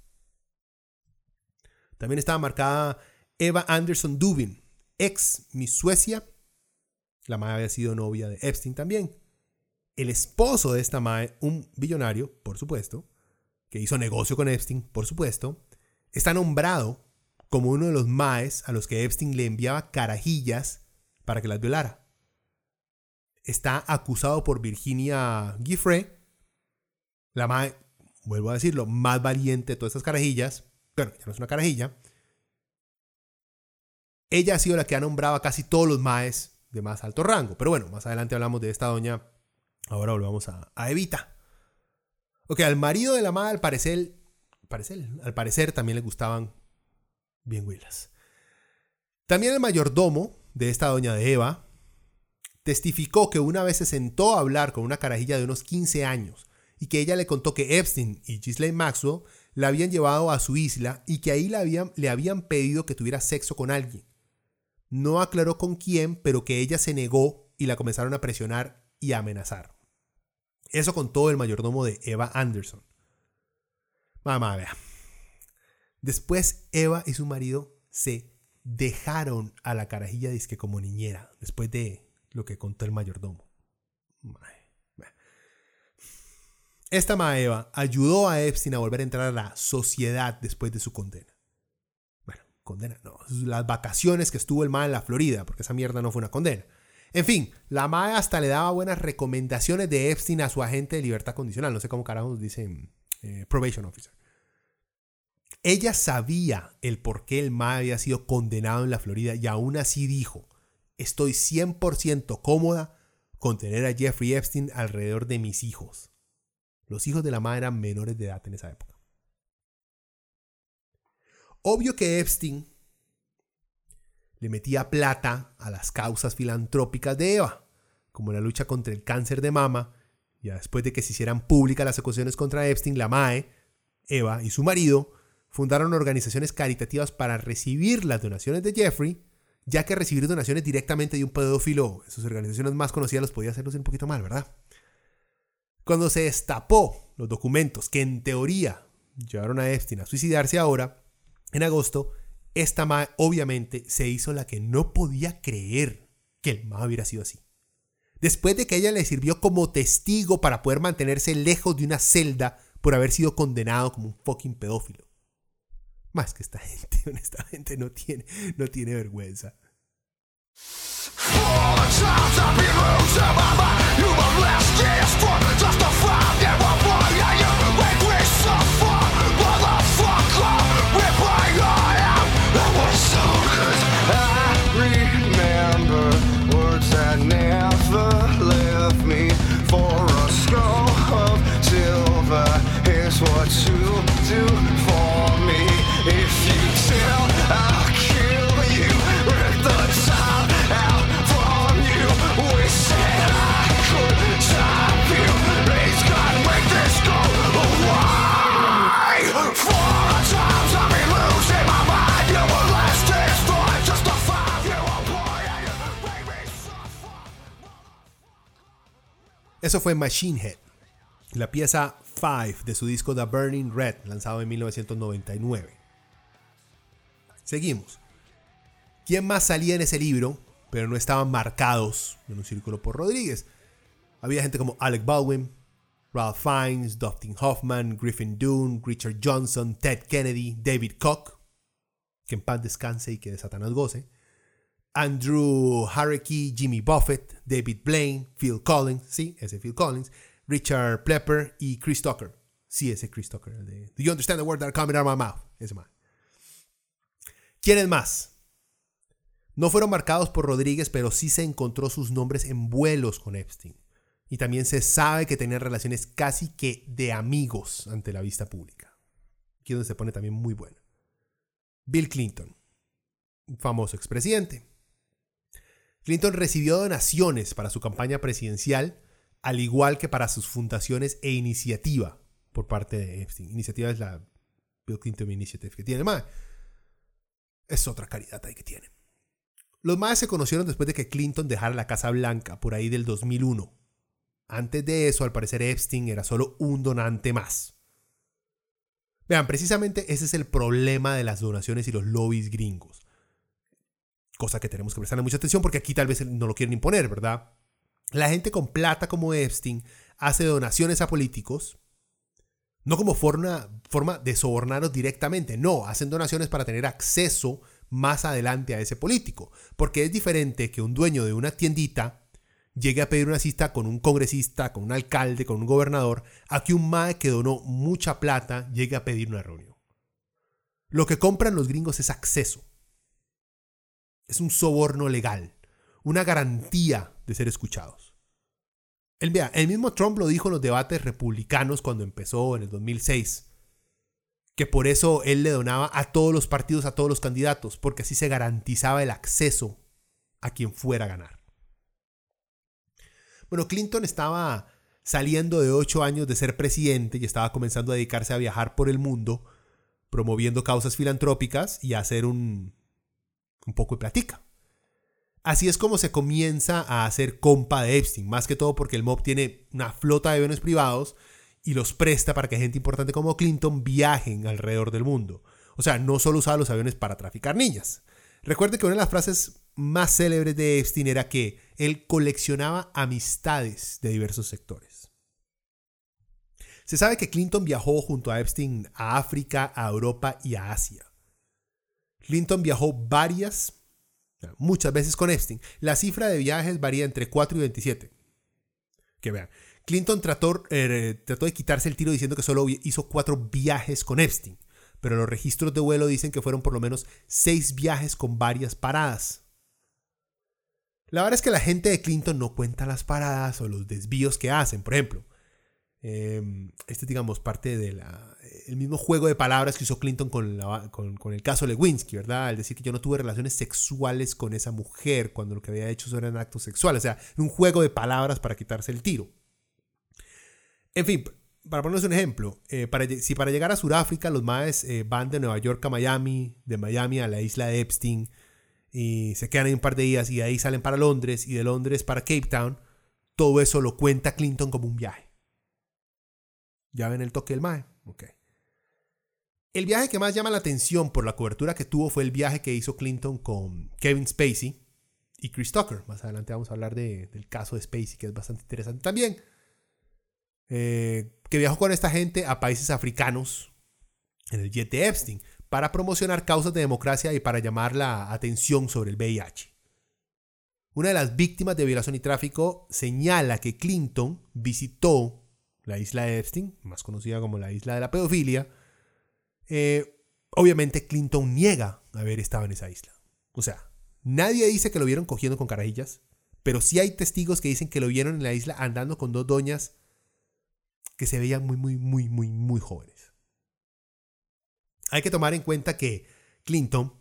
También estaba marcada Eva Anderson Dubin, ex Miss Suecia la Mae había sido novia de Epstein también. El esposo de esta Mae, un billonario, por supuesto, que hizo negocio con Epstein, por supuesto, está nombrado como uno de los Maes a los que Epstein le enviaba carajillas para que las violara. Está acusado por Virginia Giffre, la Mae, vuelvo a decirlo, más valiente de todas estas carajillas. Bueno, ya no es una carajilla. Ella ha sido la que ha nombrado a casi todos los Maes de más alto rango. Pero bueno, más adelante hablamos de esta doña. Ahora volvamos a, Evita. Ok, al marido de la madre, al parecer, parecer, al parecer también le gustaban bien huilas. También el mayordomo de esta doña de Eva testificó que una vez se sentó a hablar con una carajilla de unos 15 años y que ella le contó que Epstein y Ghislaine Maxwell la habían llevado a su isla y que ahí le habían, le habían pedido que tuviera sexo con alguien. No aclaró con quién, pero que ella se negó y la comenzaron a presionar y a amenazar. Eso contó el mayordomo de Eva Anderson. Mamá, vea. Después Eva y su marido se dejaron a la carajilla disque como niñera, después de lo que contó el mayordomo. Esta ma Eva ayudó a Epstein a volver a entrar a la sociedad después de su condena condena, no, las vacaciones que estuvo el MAE en la Florida, porque esa mierda no fue una condena. En fin, la MAE hasta le daba buenas recomendaciones de Epstein a su agente de libertad condicional, no sé cómo carajos dicen eh, probation officer. Ella sabía el por qué el MAE había sido condenado en la Florida y aún así dijo, estoy 100% cómoda con tener a Jeffrey Epstein alrededor de mis hijos. Los hijos de la MAE eran menores de edad en esa época. Obvio que Epstein le metía plata a las causas filantrópicas de Eva, como la lucha contra el cáncer de mama ya después de que se hicieran públicas las acusaciones contra Epstein, la MAE, Eva y su marido fundaron organizaciones caritativas para recibir las donaciones de Jeffrey, ya que recibir donaciones directamente de un pedófilo, sus organizaciones más conocidas los podía hacerlos un poquito mal, ¿verdad? Cuando se destapó los documentos que en teoría llevaron a Epstein a suicidarse ahora, en agosto, esta MAE obviamente se hizo la que no podía creer que el MAE hubiera sido así. Después de que ella le sirvió como testigo para poder mantenerse lejos de una celda por haber sido condenado como un fucking pedófilo. Más que esta gente, honestamente, no tiene, no tiene vergüenza. Eso fue Machine Head, la pieza 5 de su disco The Burning Red, lanzado en 1999. Seguimos. ¿Quién más salía en ese libro, pero no estaban marcados en un círculo por Rodríguez? Había gente como Alec Baldwin, Ralph Fiennes, Dustin Hoffman, Griffin Dunne, Richard Johnson, Ted Kennedy, David Koch, que en paz descanse y que de Satanás goce, Andrew Harecki, Jimmy Buffett, David Blaine, Phil Collins, sí, ese Phil Collins, Richard Plepper y Chris Tucker. Sí, ese Chris Tucker. de, Do you understand the word that are coming out of my mouth? Ese man. ¿Quiénes más? No fueron marcados por Rodríguez, pero sí se encontró sus nombres en vuelos con Epstein. Y también se sabe que tenían relaciones casi que de amigos ante la vista pública. Aquí es donde se pone también muy bueno. Bill Clinton, famoso expresidente. Clinton recibió donaciones para su campaña presidencial, al igual que para sus fundaciones e iniciativa por parte de Epstein. Iniciativa es la Bill Clinton Initiative que tiene más. Es otra caridad ahí que tiene. Los más se conocieron después de que Clinton dejara la Casa Blanca por ahí del 2001. Antes de eso, al parecer Epstein era solo un donante más. Vean, precisamente ese es el problema de las donaciones y los lobbies gringos cosa que tenemos que prestarle mucha atención porque aquí tal vez no lo quieren imponer, ¿verdad? La gente con plata como Epstein hace donaciones a políticos, no como forma, de sobornarlos directamente, no, hacen donaciones para tener acceso más adelante a ese político, porque es diferente que un dueño de una tiendita llegue a pedir una cita con un congresista, con un alcalde, con un gobernador, a que un MAE que donó mucha plata llegue a pedir una reunión. Lo que compran los gringos es acceso. Es un soborno legal, una garantía de ser escuchados. El, el mismo Trump lo dijo en los debates republicanos cuando empezó en el 2006, que por eso él le donaba a todos los partidos, a todos los candidatos, porque así se garantizaba el acceso a quien fuera a ganar. Bueno, Clinton estaba saliendo de ocho años de ser presidente y estaba comenzando a dedicarse a viajar por el mundo, promoviendo causas filantrópicas y a hacer un, un poco y platica. Así es como se comienza a hacer compa de Epstein, más que todo porque el mob tiene una flota de aviones privados y los presta para que gente importante como Clinton viajen alrededor del mundo. O sea, no solo usaba los aviones para traficar niñas. Recuerde que una de las frases más célebres de Epstein era que él coleccionaba amistades de diversos sectores. Se sabe que Clinton viajó junto a Epstein a África, a Europa y a Asia. Clinton viajó varias, muchas veces con Epstein. La cifra de viajes varía entre 4 y 27. Que vean. Clinton trató, eh, trató de quitarse el tiro diciendo que solo hizo cuatro viajes con Epstein, pero los registros de vuelo dicen que fueron por lo menos seis viajes con varias paradas. La verdad es que la gente de Clinton no cuenta las paradas o los desvíos que hacen. Por ejemplo, Em, este es, digamos, parte del mismo juego de palabras que usó Clinton con, el caso Lewinsky, ¿verdad? Al decir que yo no tuve relaciones sexuales con esa mujer cuando lo que había hecho eran actos sexuales. O sea, un juego de palabras para quitarse el tiro. En fin, para ponernos un ejemplo, eh, si para llegar a Sudáfrica los maes eh, van de Nueva York a Miami, de Miami a la isla de Epstein, y se quedan ahí un par de días y de ahí salen para Londres y de Londres para Cape Town, todo eso lo cuenta Clinton como un viaje. ¿Ya ven el toque del mae? Ok. El viaje que más llama la atención por la cobertura que tuvo fue el viaje que hizo Clinton con Kevin Spacey y Chris Tucker. Más adelante vamos a hablar del caso de Spacey, que es bastante interesante también. Eh, que viajó con esta gente a países africanos en el jet de Epstein para promocionar causas de democracia y para llamar la atención sobre el VIH. Una de las víctimas de violación y tráfico señala que Clinton visitó la isla de Epstein, más conocida como la isla de la pedofilia, eh, obviamente Clinton niega haber estado en esa isla. O sea, nadie dice que lo vieron cogiendo con carajillas, pero sí hay testigos que dicen que lo vieron en la isla andando con dos doñas que se veían muy, muy, muy, muy, muy jóvenes. Hay que tomar en cuenta que Clinton,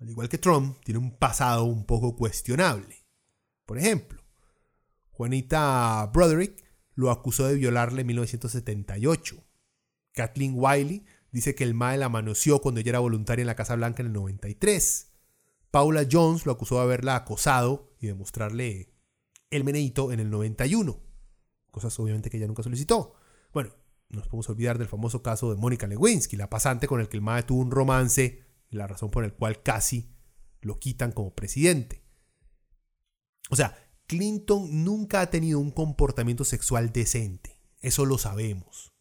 al igual que Trump, tiene un pasado un poco cuestionable. Por ejemplo, Juanita Broderick lo acusó de violarle en 1978. Kathleen Wiley dice que el MAE la manoseó cuando ella era voluntaria en la Casa Blanca en el 93. Paula Jones lo acusó de haberla acosado y de mostrarle el meneito en el 91. Cosas obviamente que ella nunca solicitó. Bueno, no nos podemos olvidar del famoso caso de Mónica Lewinsky, la pasante con el que el MAE tuvo un romance y la razón por la cual casi lo quitan como presidente. O sea, Clinton nunca ha tenido un comportamiento sexual decente, eso lo sabemos.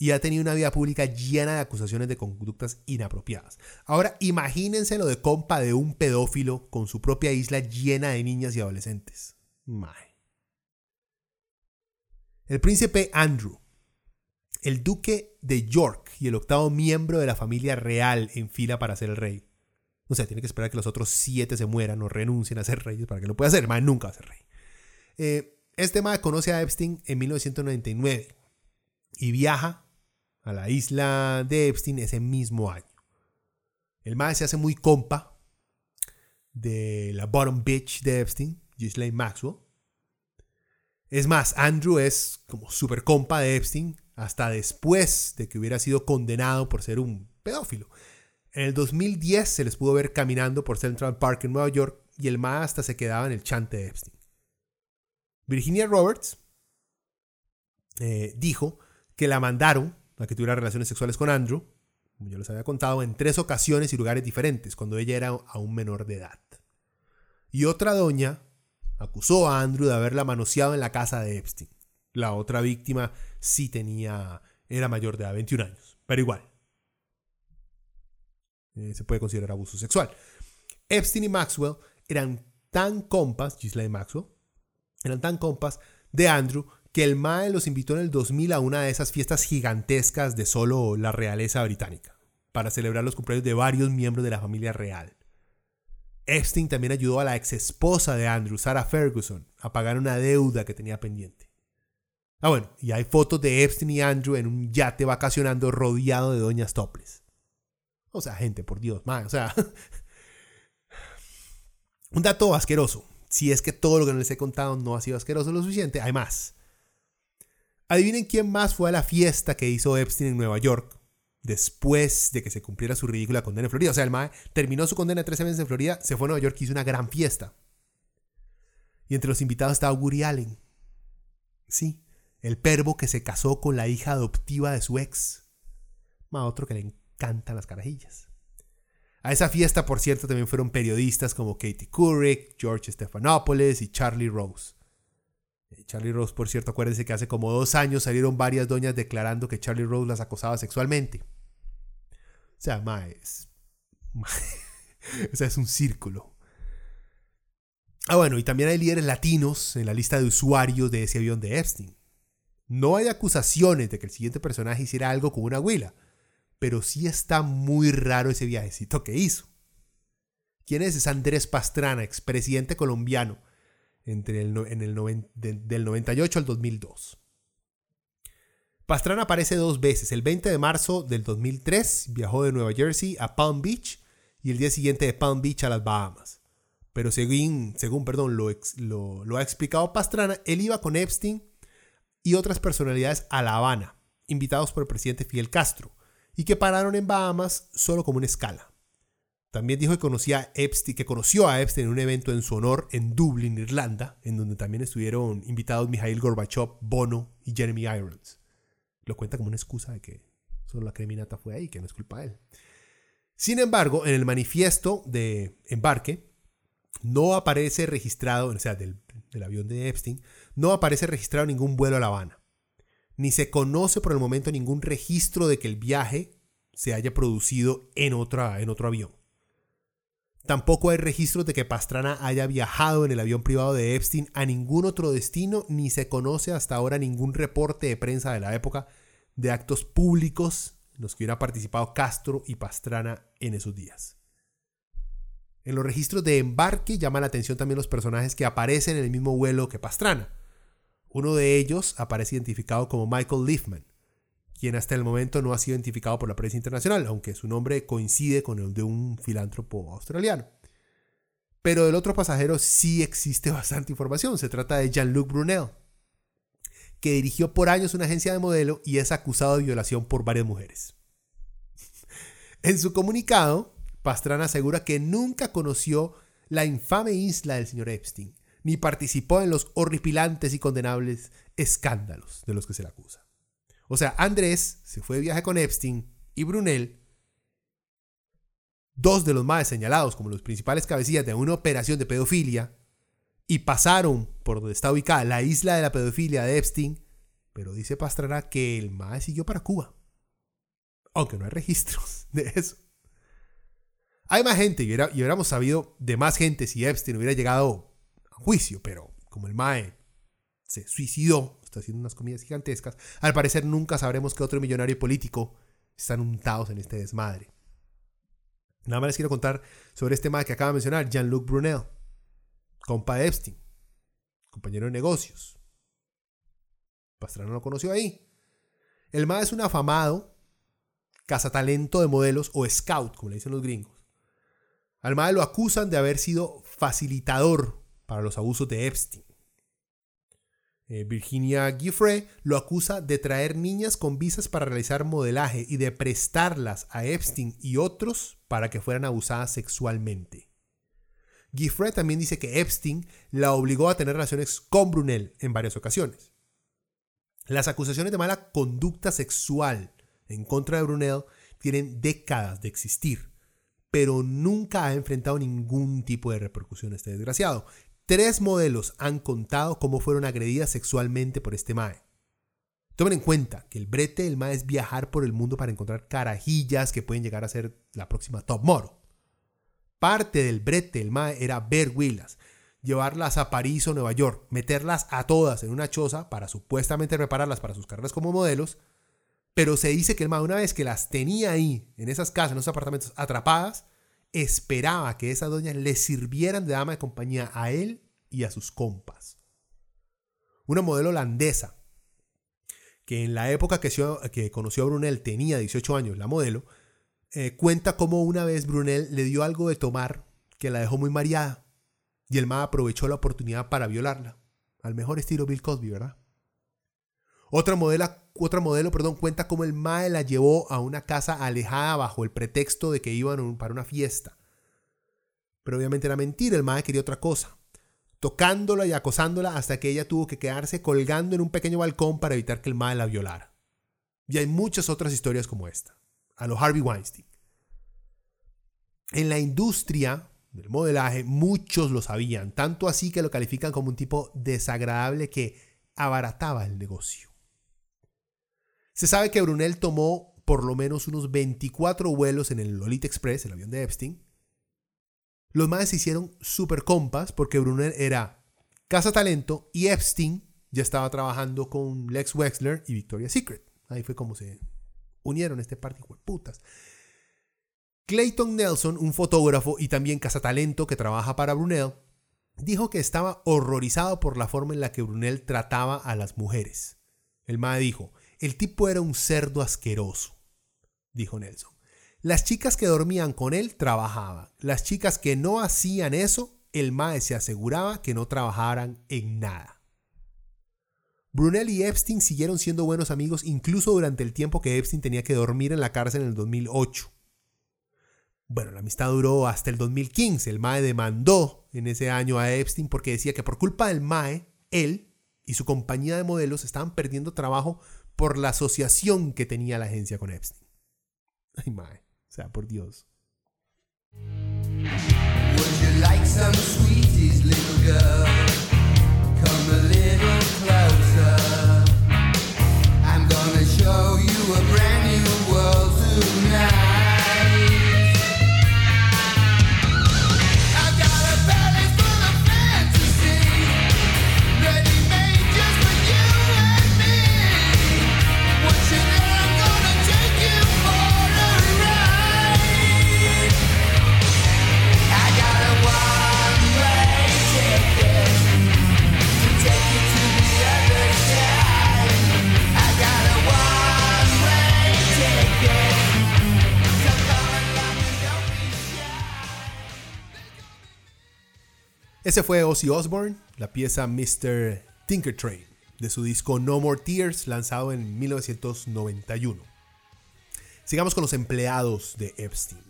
Y ha tenido una vida pública llena de acusaciones de conductas inapropiadas. Ahora imagínense lo de compa de un pedófilo con su propia isla llena de niñas y adolescentes. El príncipe Andrew, el duque de York y el octavo miembro de la familia real en fila para ser el rey. O sea, tiene que esperar que los otros siete se mueran o renuncien a ser reyes para que lo pueda hacer. El nunca va a ser rey. Eh, este mae conoce a Epstein en 1999 y viaja a la isla de Epstein ese mismo año. El mae se hace muy compa de la bottom bitch de Epstein, Ghislaine Maxwell. Es más, Andrew es como super compa de Epstein hasta después de que hubiera sido condenado por ser un pedófilo. En el 2010 se les pudo ver caminando por Central Park en Nueva York y el mae hasta se quedaba en el chante de Epstein. Virginia Roberts eh, dijo que la mandaron a que tuviera relaciones sexuales con Andrew, como ya les había contado, en tres ocasiones y lugares diferentes, cuando ella era aún menor de edad. Y otra doña acusó a Andrew de haberla manoseado en la casa de Epstein. La otra víctima sí tenía, era mayor de edad, 21 años, pero igual. Eh, se puede considerar abuso sexual. Epstein y Maxwell eran tan compas, Ghislaine Maxwell, eran tan compas de Andrew que el Mae los invitó en el 2000 a una de esas fiestas gigantescas de solo la realeza británica, para celebrar los cumpleaños de varios miembros de la familia real. Epstein también ayudó a la ex esposa de Andrew, Sarah Ferguson, a pagar una deuda que tenía pendiente. Ah, bueno, y hay fotos de Epstein y Andrew en un yate vacacionando rodeado de doñas toples. O sea, gente, por Dios, mae, o sea. un dato asqueroso si es que todo lo que les he contado no ha sido asqueroso lo suficiente, hay más. Adivinen quién más fue a la fiesta que hizo Epstein en Nueva York después de que se cumpliera su ridícula condena en Florida. O sea, el MAE terminó su condena de 13 meses en Florida, se fue a Nueva York y hizo una gran fiesta. Y entre los invitados estaba Woody Allen. Sí, el pervo que se casó con la hija adoptiva de su ex. Más otro que le encantan las carajillas. A esa fiesta, por cierto, también fueron periodistas como Katie Couric, George Stephanopoulos y Charlie Rose. Eh, Charlie Rose, por cierto, acuérdense que hace como dos años salieron varias doñas declarando que Charlie Rose las acosaba sexualmente. O sea, más. o sea, es un círculo. Ah, bueno, y también hay líderes latinos en la lista de usuarios de ese avión de Epstein. No hay acusaciones de que el siguiente personaje hiciera algo con una huila pero sí está muy raro ese viajecito que hizo. ¿Quién es? Es Andrés Pastrana, expresidente colombiano, entre el, en el del 98 al 2002. Pastrana aparece dos veces. El 20 de marzo del 2003 viajó de Nueva Jersey a Palm Beach y el día siguiente de Palm Beach a las Bahamas. Pero según, según perdón, lo, lo, lo ha explicado Pastrana, él iba con Epstein y otras personalidades a La Habana, invitados por el presidente Fidel Castro, y que pararon en Bahamas solo como una escala. También dijo que, conocía Epstein, que conoció a Epstein en un evento en su honor en Dublín, Irlanda, en donde también estuvieron invitados Mikhail Gorbachev, Bono y Jeremy Irons. Lo cuenta como una excusa de que solo la criminata fue ahí, que no es culpa de él. Sin embargo, en el manifiesto de embarque no aparece registrado, o sea, del, del avión de Epstein, no aparece registrado ningún vuelo a La Habana ni se conoce por el momento ningún registro de que el viaje se haya producido en, otra, en otro avión. Tampoco hay registros de que Pastrana haya viajado en el avión privado de Epstein a ningún otro destino, ni se conoce hasta ahora ningún reporte de prensa de la época de actos públicos en los que hubiera participado Castro y Pastrana en esos días. En los registros de embarque llaman la atención también los personajes que aparecen en el mismo vuelo que Pastrana. Uno de ellos aparece identificado como Michael Liefman, quien hasta el momento no ha sido identificado por la prensa internacional, aunque su nombre coincide con el de un filántropo australiano. Pero del otro pasajero sí existe bastante información. Se trata de Jean-Luc Brunel, que dirigió por años una agencia de modelo y es acusado de violación por varias mujeres. en su comunicado, Pastrana asegura que nunca conoció la infame isla del señor Epstein ni participó en los horripilantes y condenables escándalos de los que se le acusa. O sea, Andrés se fue de viaje con Epstein y Brunel, dos de los más señalados como los principales cabecillas de una operación de pedofilia, y pasaron por donde está ubicada la isla de la pedofilia de Epstein, pero dice Pastrana que el MAE siguió para Cuba. Aunque no hay registros de eso. Hay más gente y hubiéramos sabido de más gente si Epstein hubiera llegado juicio, pero como el Mae se suicidó, está haciendo unas comillas gigantescas, al parecer nunca sabremos que otro millonario político están untados en este desmadre. Nada más les quiero contar sobre este Mae que acaba de mencionar, Jean-Luc Brunel, compa de Epstein, compañero de negocios. Pastrana lo conoció ahí. El Mae es un afamado cazatalento de modelos o scout, como le dicen los gringos. Al Mae lo acusan de haber sido facilitador para los abusos de Epstein. Eh, Virginia Giffre lo acusa de traer niñas con visas para realizar modelaje y de prestarlas a Epstein y otros para que fueran abusadas sexualmente. Giffre también dice que Epstein la obligó a tener relaciones con Brunel en varias ocasiones. Las acusaciones de mala conducta sexual en contra de Brunel tienen décadas de existir, pero nunca ha enfrentado ningún tipo de repercusión este desgraciado. Tres modelos han contado cómo fueron agredidas sexualmente por este Mae. Tomen en cuenta que el brete del Mae es viajar por el mundo para encontrar carajillas que pueden llegar a ser la próxima top model. Parte del brete del Mae era ver Willas, llevarlas a París o Nueva York, meterlas a todas en una choza para supuestamente prepararlas para sus carreras como modelos, pero se dice que el Mae una vez que las tenía ahí, en esas casas, en esos apartamentos atrapadas, esperaba que esas doñas le sirvieran de dama de compañía a él y a sus compas. Una modelo holandesa, que en la época que, conoció a Brunel tenía 18 años, la modelo, eh, cuenta cómo una vez Brunel le dio algo de tomar que la dejó muy mareada y el ma aprovechó la oportunidad para violarla. Al mejor estilo Bill Cosby, ¿verdad? Otra, otra modelo perdón, cuenta cómo el Mae la llevó a una casa alejada bajo el pretexto de que iban para una fiesta. Pero obviamente era mentira, el Mae quería otra cosa. Tocándola y acosándola hasta que ella tuvo que quedarse colgando en un pequeño balcón para evitar que el Mae la violara. Y hay muchas otras historias como esta, a lo Harvey Weinstein. En la industria del modelaje muchos lo sabían, tanto así que lo califican como un tipo desagradable que abarataba el negocio. Se sabe que Brunel tomó por lo menos unos 24 vuelos en el Lolita Express, el avión de Epstein. Los más se hicieron super compas porque Brunel era casa talento y Epstein ya estaba trabajando con Lex Wexler y Victoria's Secret. Ahí fue como se unieron este par de putas. Clayton Nelson, un fotógrafo y también cazatalento que trabaja para Brunel, dijo que estaba horrorizado por la forma en la que Brunel trataba a las mujeres. El MAE dijo, el tipo era un cerdo asqueroso, dijo Nelson. Las chicas que dormían con él trabajaban. Las chicas que no hacían eso, el mae se aseguraba que no trabajaran en nada. Brunel y Epstein siguieron siendo buenos amigos incluso durante el tiempo que Epstein tenía que dormir en la cárcel en el 2008. Bueno, la amistad duró hasta el 2015. El MAE demandó en ese año a Epstein porque decía que por culpa del MAE, él y su compañía de modelos estaban perdiendo trabajo por la asociación que tenía la agencia con Epstein. Ay, MAE. O sea, por Dios. Ese fue Ozzy Osbourne, la pieza Mr. Tinker Train, de su disco No More Tears, lanzado en 1991. Sigamos con los empleados de Epstein.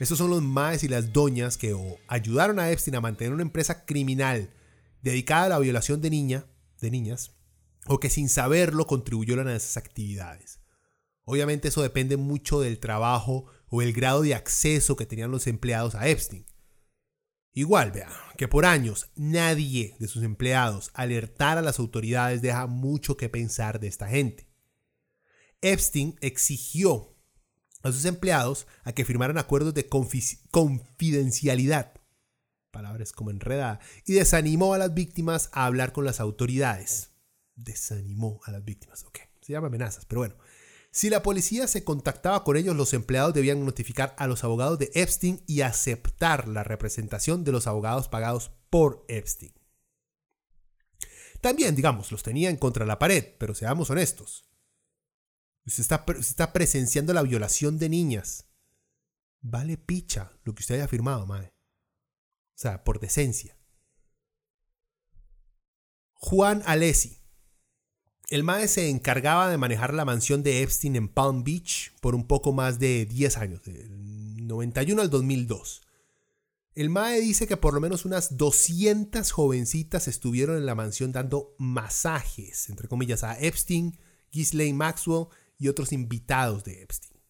Estos son los maes y las doñas que ayudaron a Epstein a mantener una empresa criminal dedicada a la violación de, niña, de niñas, o que sin saberlo contribuyeron a esas actividades. Obviamente eso depende mucho del trabajo o el grado de acceso que tenían los empleados a Epstein. Igual, vea, que por años nadie de sus empleados alertara a las autoridades deja mucho que pensar de esta gente. Epstein exigió a sus empleados a que firmaran acuerdos de confidencialidad, palabras como enredada, y desanimó a las víctimas a hablar con las autoridades. Desanimó a las víctimas, ok, se llama amenazas, pero bueno. Si la policía se contactaba con ellos, los empleados debían notificar a los abogados de Epstein y aceptar la representación de los abogados pagados por Epstein. También, digamos, los tenían contra la pared, pero seamos honestos. Usted está, presenciando la violación de niñas. Vale picha lo que usted haya firmado, madre. O sea, por decencia. Juan Alessi, el MAE se encargaba de manejar la mansión de Epstein en Palm Beach por un poco más de 10 años, del 91 al 2002. El MAE dice que por lo menos unas 200 jovencitas estuvieron en la mansión dando masajes, entre comillas, a Epstein, Ghislaine Maxwell y otros invitados de Epstein.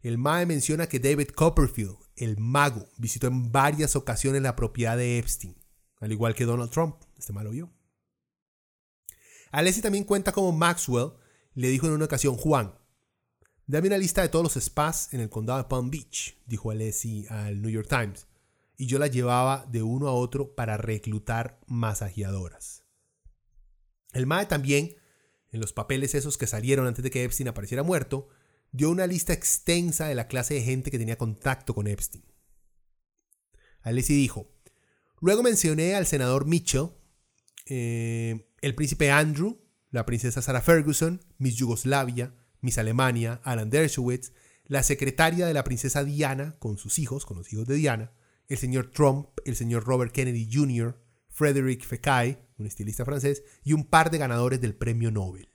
El MAE menciona que David Copperfield, el mago, visitó en varias ocasiones la propiedad de Epstein, al igual que Donald Trump, este malo vio. Alessi también cuenta como Maxwell le dijo en una ocasión, Juan, dame una lista de todos los spas en el condado de Palm Beach, dijo Alessi al New York Times, y yo la llevaba de uno a otro para reclutar masajeadoras. El MAE también, en los papeles esos que salieron antes de que Epstein apareciera muerto, dio una lista extensa de la clase de gente que tenía contacto con Epstein. Alessi dijo, luego mencioné al senador Mitchell, eh, el príncipe Andrew, la princesa Sarah Ferguson, Miss Yugoslavia, Miss Alemania, Alan Dershowitz, la secretaria de la princesa Diana con sus hijos, con los hijos de Diana, el señor Trump, el señor Robert Kennedy Jr., Frederick Fekkai, un estilista francés, y un par de ganadores del premio Nobel.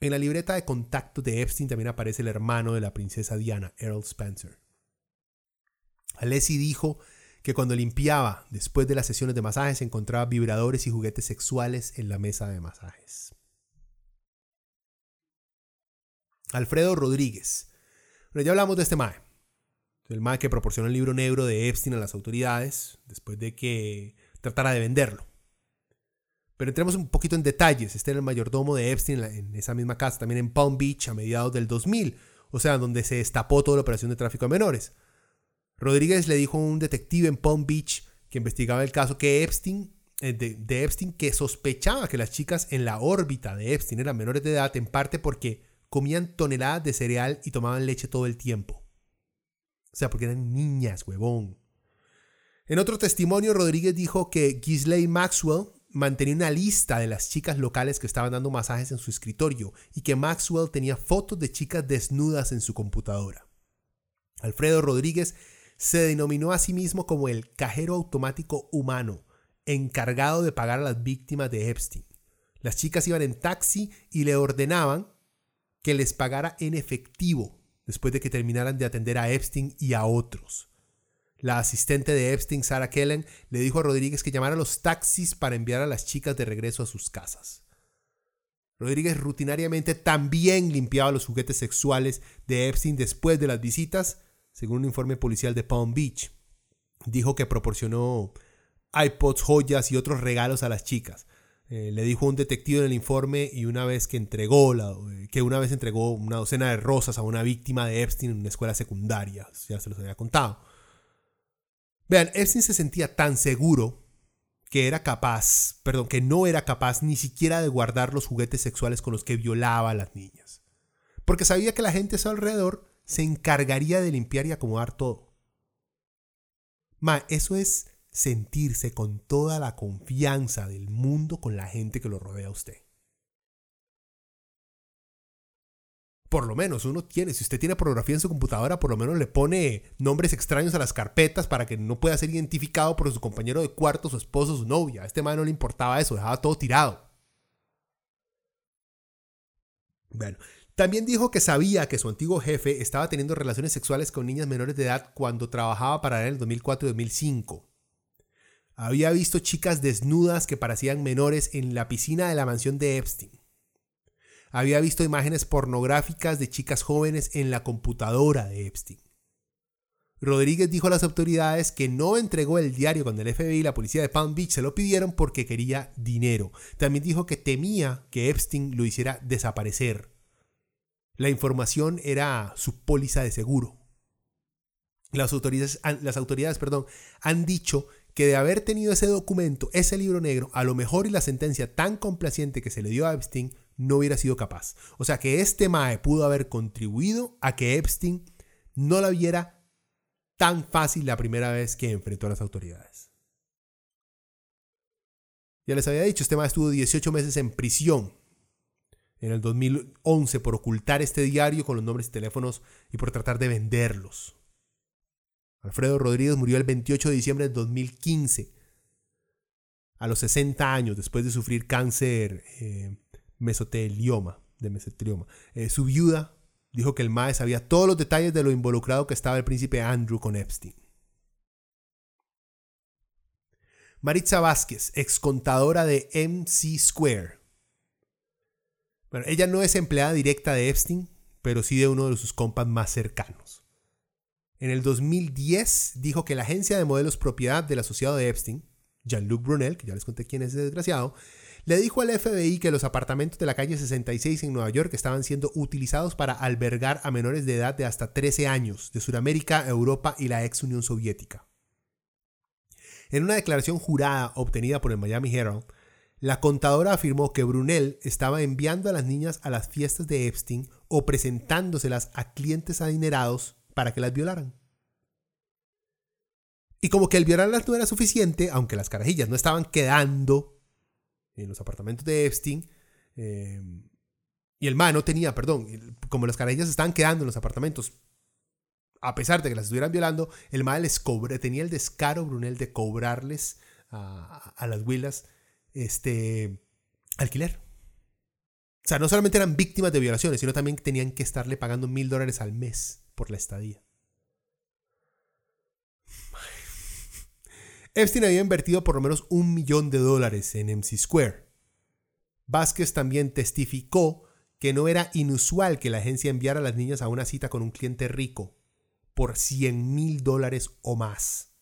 En la libreta de contacto de Epstein también aparece el hermano de la princesa Diana, Earl Spencer. Alessi dijo que cuando limpiaba después de las sesiones de masajes encontraba vibradores y juguetes sexuales en la mesa de masajes. Alfredo Rodríguez. Bueno, ya hablamos de este MAE. El MAE que proporcionó el libro negro de Epstein a las autoridades después de que tratara de venderlo. Pero entremos un poquito en detalles. Este era el mayordomo de Epstein en esa misma casa, también en Palm Beach a mediados del 2000, o sea, donde se destapó toda la operación de tráfico de menores. Rodríguez le dijo a un detective en Palm Beach que investigaba el caso que Epstein, eh, de, Epstein que sospechaba que las chicas en la órbita de Epstein eran menores de edad en parte porque comían toneladas de cereal y tomaban leche todo el tiempo. O sea, porque eran niñas, huevón. En otro testimonio, Rodríguez dijo que Ghislaine Maxwell mantenía una lista de las chicas locales que estaban dando masajes en su escritorio y que Maxwell tenía fotos de chicas desnudas en su computadora. Alfredo Rodríguez se denominó a sí mismo como el cajero automático humano encargado de pagar a las víctimas de Epstein. Las chicas iban en taxi y le ordenaban que les pagara en efectivo después de que terminaran de atender a Epstein y a otros. La asistente de Epstein, Sarah Kellen, le dijo a Rodríguez que llamara a los taxis para enviar a las chicas de regreso a sus casas. Rodríguez rutinariamente también limpiaba los juguetes sexuales de Epstein después de las visitas, según un informe policial de Palm Beach. Dijo que proporcionó iPods, joyas y otros regalos a las chicas. Eh, le dijo un detective en el informe y una vez que entregó la, que una vez entregó una docena de rosas a una víctima de Epstein en una escuela secundaria, ya se los había contado. Vean, Epstein se sentía tan seguro que era capaz, perdón, que no era capaz ni siquiera de guardar los juguetes sexuales con los que violaba a las niñas. Porque sabía que la gente a su alrededor se encargaría de limpiar y acomodar todo. Ma, eso es sentirse con toda la confianza del mundo con la gente que lo rodea a usted. Por lo menos uno tiene, si usted tiene pornografía en su computadora, por lo menos le pone nombres extraños a las carpetas para que no pueda ser identificado por su compañero de cuarto, su esposo, su novia. A este man no le importaba eso, dejaba todo tirado. Bueno, también dijo que sabía que su antiguo jefe estaba teniendo relaciones sexuales con niñas menores de edad cuando trabajaba para él en el 2004 y 2005. Había visto chicas desnudas que parecían menores en la piscina de la mansión de Epstein. Había visto imágenes pornográficas de chicas jóvenes en la computadora de Epstein. Rodríguez dijo a las autoridades que no entregó el diario cuando el FBI y la policía de Palm Beach se lo pidieron porque quería dinero. También dijo que temía que Epstein lo hiciera desaparecer. La información era su póliza de seguro. Las autoridades, las autoridades perdón, han dicho que de haber tenido ese documento, ese libro negro, a lo mejor y la sentencia tan complaciente que se le dio a Epstein no hubiera sido capaz. O sea que este MAE pudo haber contribuido a que Epstein no la viera tan fácil la primera vez que enfrentó a las autoridades. Ya les había dicho, este MAE estuvo 18 meses en prisión en el 2011 por ocultar este diario con los nombres y teléfonos y por tratar de venderlos. Alfredo Rodríguez murió el 28 de diciembre de 2015, a los 60 años, después de sufrir cáncer eh, mesotelioma, de mesotelioma. Eh, su viuda dijo que el MAE sabía todos los detalles de lo involucrado que estaba el príncipe Andrew con Epstein. Maritza Vázquez, excontadora de MC Square. Bueno, ella no es empleada directa de Epstein, pero sí de uno de sus compas más cercanos. En el 2010 dijo que la agencia de modelos propiedad del asociado de Epstein, Jean-Luc Brunel, que ya les conté quién es ese desgraciado, le dijo al FBI que los apartamentos de la calle 66 en Nueva York estaban siendo utilizados para albergar a menores de edad de hasta 13 años de Sudamérica, Europa y la ex Unión Soviética. En una declaración jurada obtenida por el Miami Herald, la contadora afirmó que Brunel estaba enviando a las niñas a las fiestas de Epstein o presentándoselas a clientes adinerados para que las violaran. Y como que el violarlas no era suficiente, aunque las carajillas no estaban quedando en los apartamentos de Epstein, eh, y el ma no tenía, perdón, como las carajillas estaban quedando en los apartamentos, a pesar de que las estuvieran violando, el ma les cobré, tenía el descaro, Brunel, de cobrarles a, a las huilas este alquiler. O sea, no solamente eran víctimas de violaciones, sino también tenían que estarle pagando mil dólares al mes por la estadía. Epstein había invertido por lo menos un millón de dólares en MC Square. Vázquez también testificó que no era inusual que la agencia enviara a las niñas a una cita con un cliente rico por 100 mil dólares o más.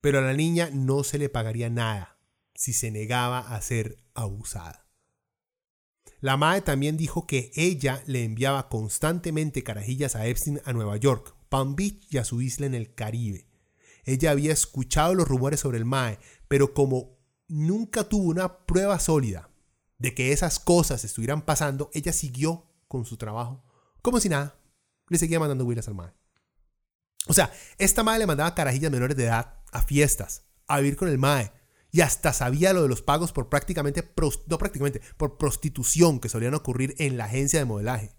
Pero a la niña no se le pagaría nada si se negaba a ser abusada. La MAE también dijo que ella le enviaba constantemente carajillas a Epstein a Nueva York, Palm Beach y a su isla en el Caribe. Ella había escuchado los rumores sobre el MAE, pero como nunca tuvo una prueba sólida de que esas cosas estuvieran pasando, ella siguió con su trabajo como si nada. Le seguía mandando huilas al MAE. O sea, esta MAE le mandaba carajillas menores de edad a fiestas, a vivir con el MAE, y hasta sabía lo de los pagos por prácticamente, no prácticamente, por prostitución que solían ocurrir en la agencia de modelaje.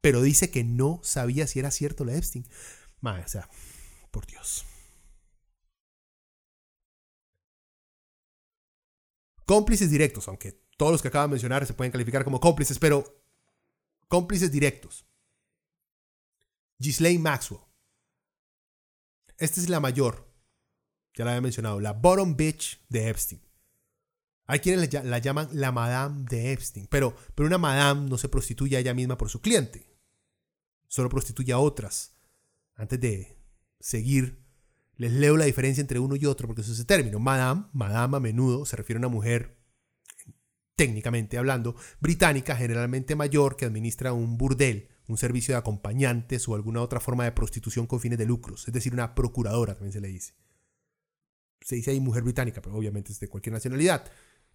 Pero dice que no sabía si era cierto la Epstein. Madre, o sea, por Dios. Cómplices directos, aunque todos los que acabo de mencionar se pueden calificar como cómplices, pero cómplices directos. Ghislaine Maxwell. Esta es la mayor, ya la había mencionado, la bottom bitch de Epstein. Hay quienes la llaman la madame de Epstein, pero, pero una madame no se prostituye a ella misma por su cliente, solo prostituye a otras. Antes de seguir, les leo la diferencia entre uno y otro porque eso es el término. Madame, madame a menudo se refiere a una mujer, técnicamente hablando, británica, generalmente mayor, que administra un burdel, un servicio de acompañantes o alguna otra forma de prostitución con fines de lucros, es decir, una procuradora también se le dice. Se dice ahí mujer británica, pero obviamente es de cualquier nacionalidad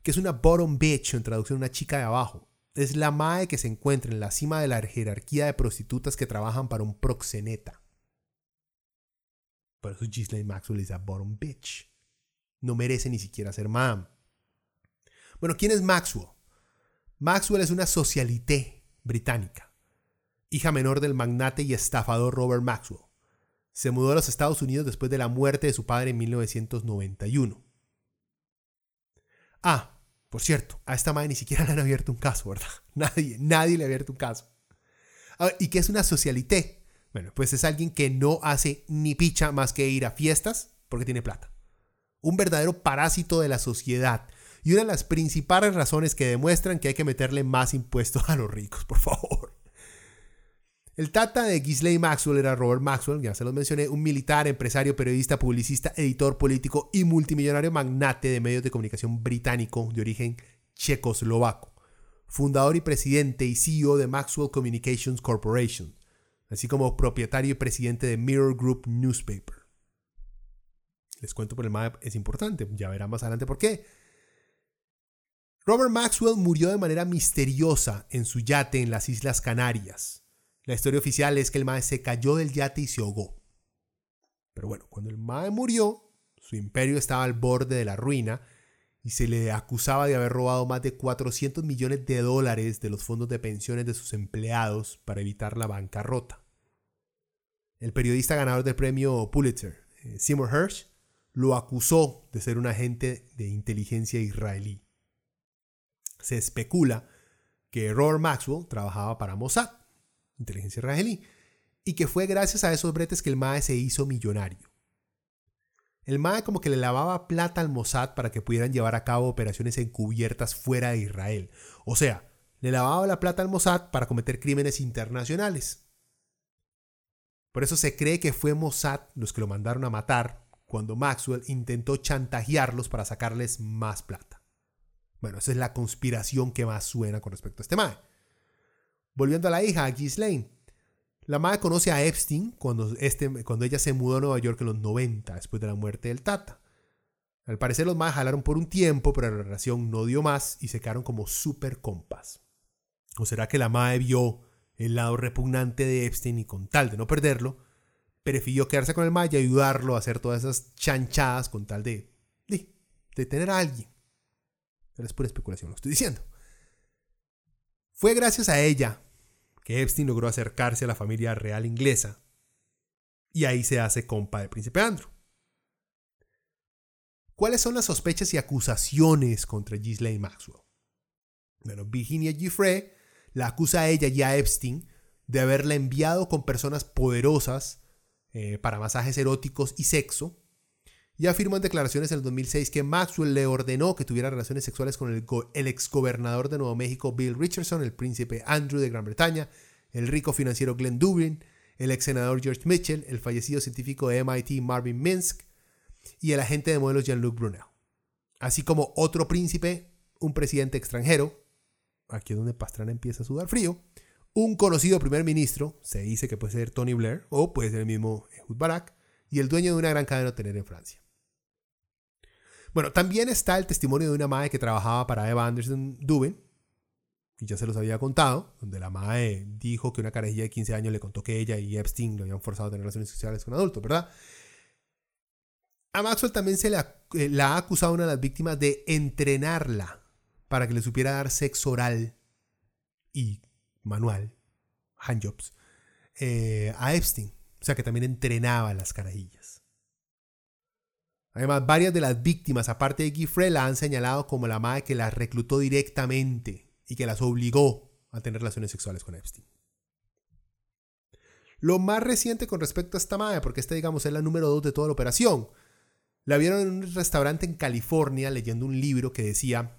que es una bottom bitch, en traducción una chica de abajo. Es la mae que se encuentra en la cima de la jerarquía de prostitutas que trabajan para un proxeneta. Por eso Ghislaine Maxwell es a bottom bitch. No merece ni siquiera ser mam. Bueno, ¿quién es Maxwell? Maxwell es una socialité británica, hija menor del magnate y estafador Robert Maxwell. Se mudó a los Estados Unidos después de la muerte de su padre en 1991. Ah, por cierto, a esta madre ni siquiera le han abierto un caso, ¿verdad? Nadie, nadie le ha abierto un caso. ¿Y qué es una socialité? Bueno, pues es alguien que no hace ni picha más que ir a fiestas porque tiene plata. Un verdadero parásito de la sociedad. Y una de las principales razones que demuestran que hay que meterle más impuestos a los ricos, por favor. El tata de Ghislaine Maxwell era Robert Maxwell, ya se los mencioné, un militar, empresario, periodista, publicista, editor político y multimillonario magnate de medios de comunicación británico de origen checoslovaco, fundador y presidente y CEO de Maxwell Communications Corporation, así como propietario y presidente de Mirror Group Newspaper. Les cuento por el mapa, es importante, ya verán más adelante por qué. Robert Maxwell murió de manera misteriosa en su yate en las Islas Canarias la historia oficial es que el Mae se cayó del yate y se ahogó. Pero bueno, cuando el Mae murió, su imperio estaba al borde de la ruina y se le acusaba de haber robado más de 400 millones de dólares de los fondos de pensiones de sus empleados para evitar la bancarrota. El periodista ganador del premio Pulitzer, eh, Seymour Hersh, lo acusó de ser un agente de inteligencia israelí. Se especula que Robert Maxwell trabajaba para Mossad inteligencia israelí, y que fue gracias a esos bretes que el MAE se hizo millonario. El MAE como que le lavaba plata al Mossad para que pudieran llevar a cabo operaciones encubiertas fuera de Israel. O sea, le lavaba la plata al Mossad para cometer crímenes internacionales. Por eso se cree que fue Mossad los que lo mandaron a matar cuando Maxwell intentó chantajearlos para sacarles más plata. Bueno, esa es la conspiración que más suena con respecto a este MAE. Volviendo a la hija, a Ghislaine. La madre conoce a Epstein cuando, este, ella se mudó a Nueva York en los 90, después de la muerte del Tata. Al parecer los más jalaron por un tiempo, pero la relación no dio más y se quedaron como super compas. ¿O será que la madre vio el lado repugnante de Epstein y con tal de no perderlo, prefirió quedarse con el Mae y ayudarlo a hacer todas esas chanchadas con tal de, de, de tener a alguien? Pero es pura especulación, lo estoy diciendo. Fue gracias a ella que Epstein logró acercarse a la familia real inglesa y ahí se hace compa del príncipe Andrew. ¿Cuáles son las sospechas y acusaciones contra Ghislaine Maxwell? Bueno, Virginia Giffre la acusa a ella y a Epstein de haberla enviado con personas poderosas eh, para masajes eróticos y sexo y afirmó en declaraciones en el 2006 que Maxwell le ordenó que tuviera relaciones sexuales con el, exgobernador de Nuevo México Bill Richardson, el príncipe Andrew de Gran Bretaña, el rico financiero Glenn Dubin, el ex senador George Mitchell, el fallecido científico de MIT Marvin Minsky y el agente de modelos Jean-Luc Brunel. Así como otro príncipe, un presidente extranjero, aquí es donde Pastrana empieza a sudar frío, un conocido primer ministro, se dice que puede ser Tony Blair o puede ser el mismo Ehud Barak, y el dueño de una gran cadena hotelera en Francia. Bueno, también está el testimonio de una madre que trabajaba para Eva Anderson Dubin, y ya se los había contado, donde la madre dijo que una carajilla de 15 años le contó que ella y Epstein lo habían forzado a tener relaciones sexuales con adultos, ¿verdad? A Maxwell también se eh, la ha acusado una de las víctimas de entrenarla para que le supiera dar sexo oral y manual, handjobs, eh, a Epstein. O sea que también entrenaba a las carajillas. Además, varias de las víctimas, aparte de Guy la han señalado como la madre que las reclutó directamente y que las obligó a tener relaciones sexuales con Epstein. Lo más reciente con respecto a esta madre, porque esta digamos es la número 2 de toda la operación, la vieron en un restaurante en California leyendo un libro que decía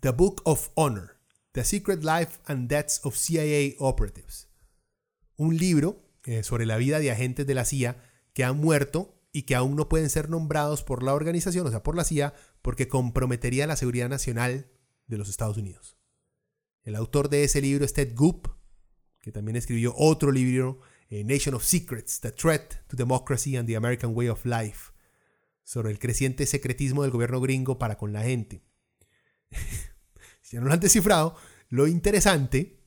The Book of Honor, The Secret Life and Deaths of CIA Operatives. Un libro eh, sobre la vida de agentes de la CIA que han muerto y que aún no pueden ser nombrados por la organización, o sea, por la CIA, porque comprometería la seguridad nacional de los Estados Unidos. El autor de ese libro es Ted Goop, que también escribió otro libro, eh, Nation of Secrets, The Threat to Democracy and the American Way of Life, sobre el creciente secretismo del gobierno gringo para con la gente. si ya no lo han descifrado, lo interesante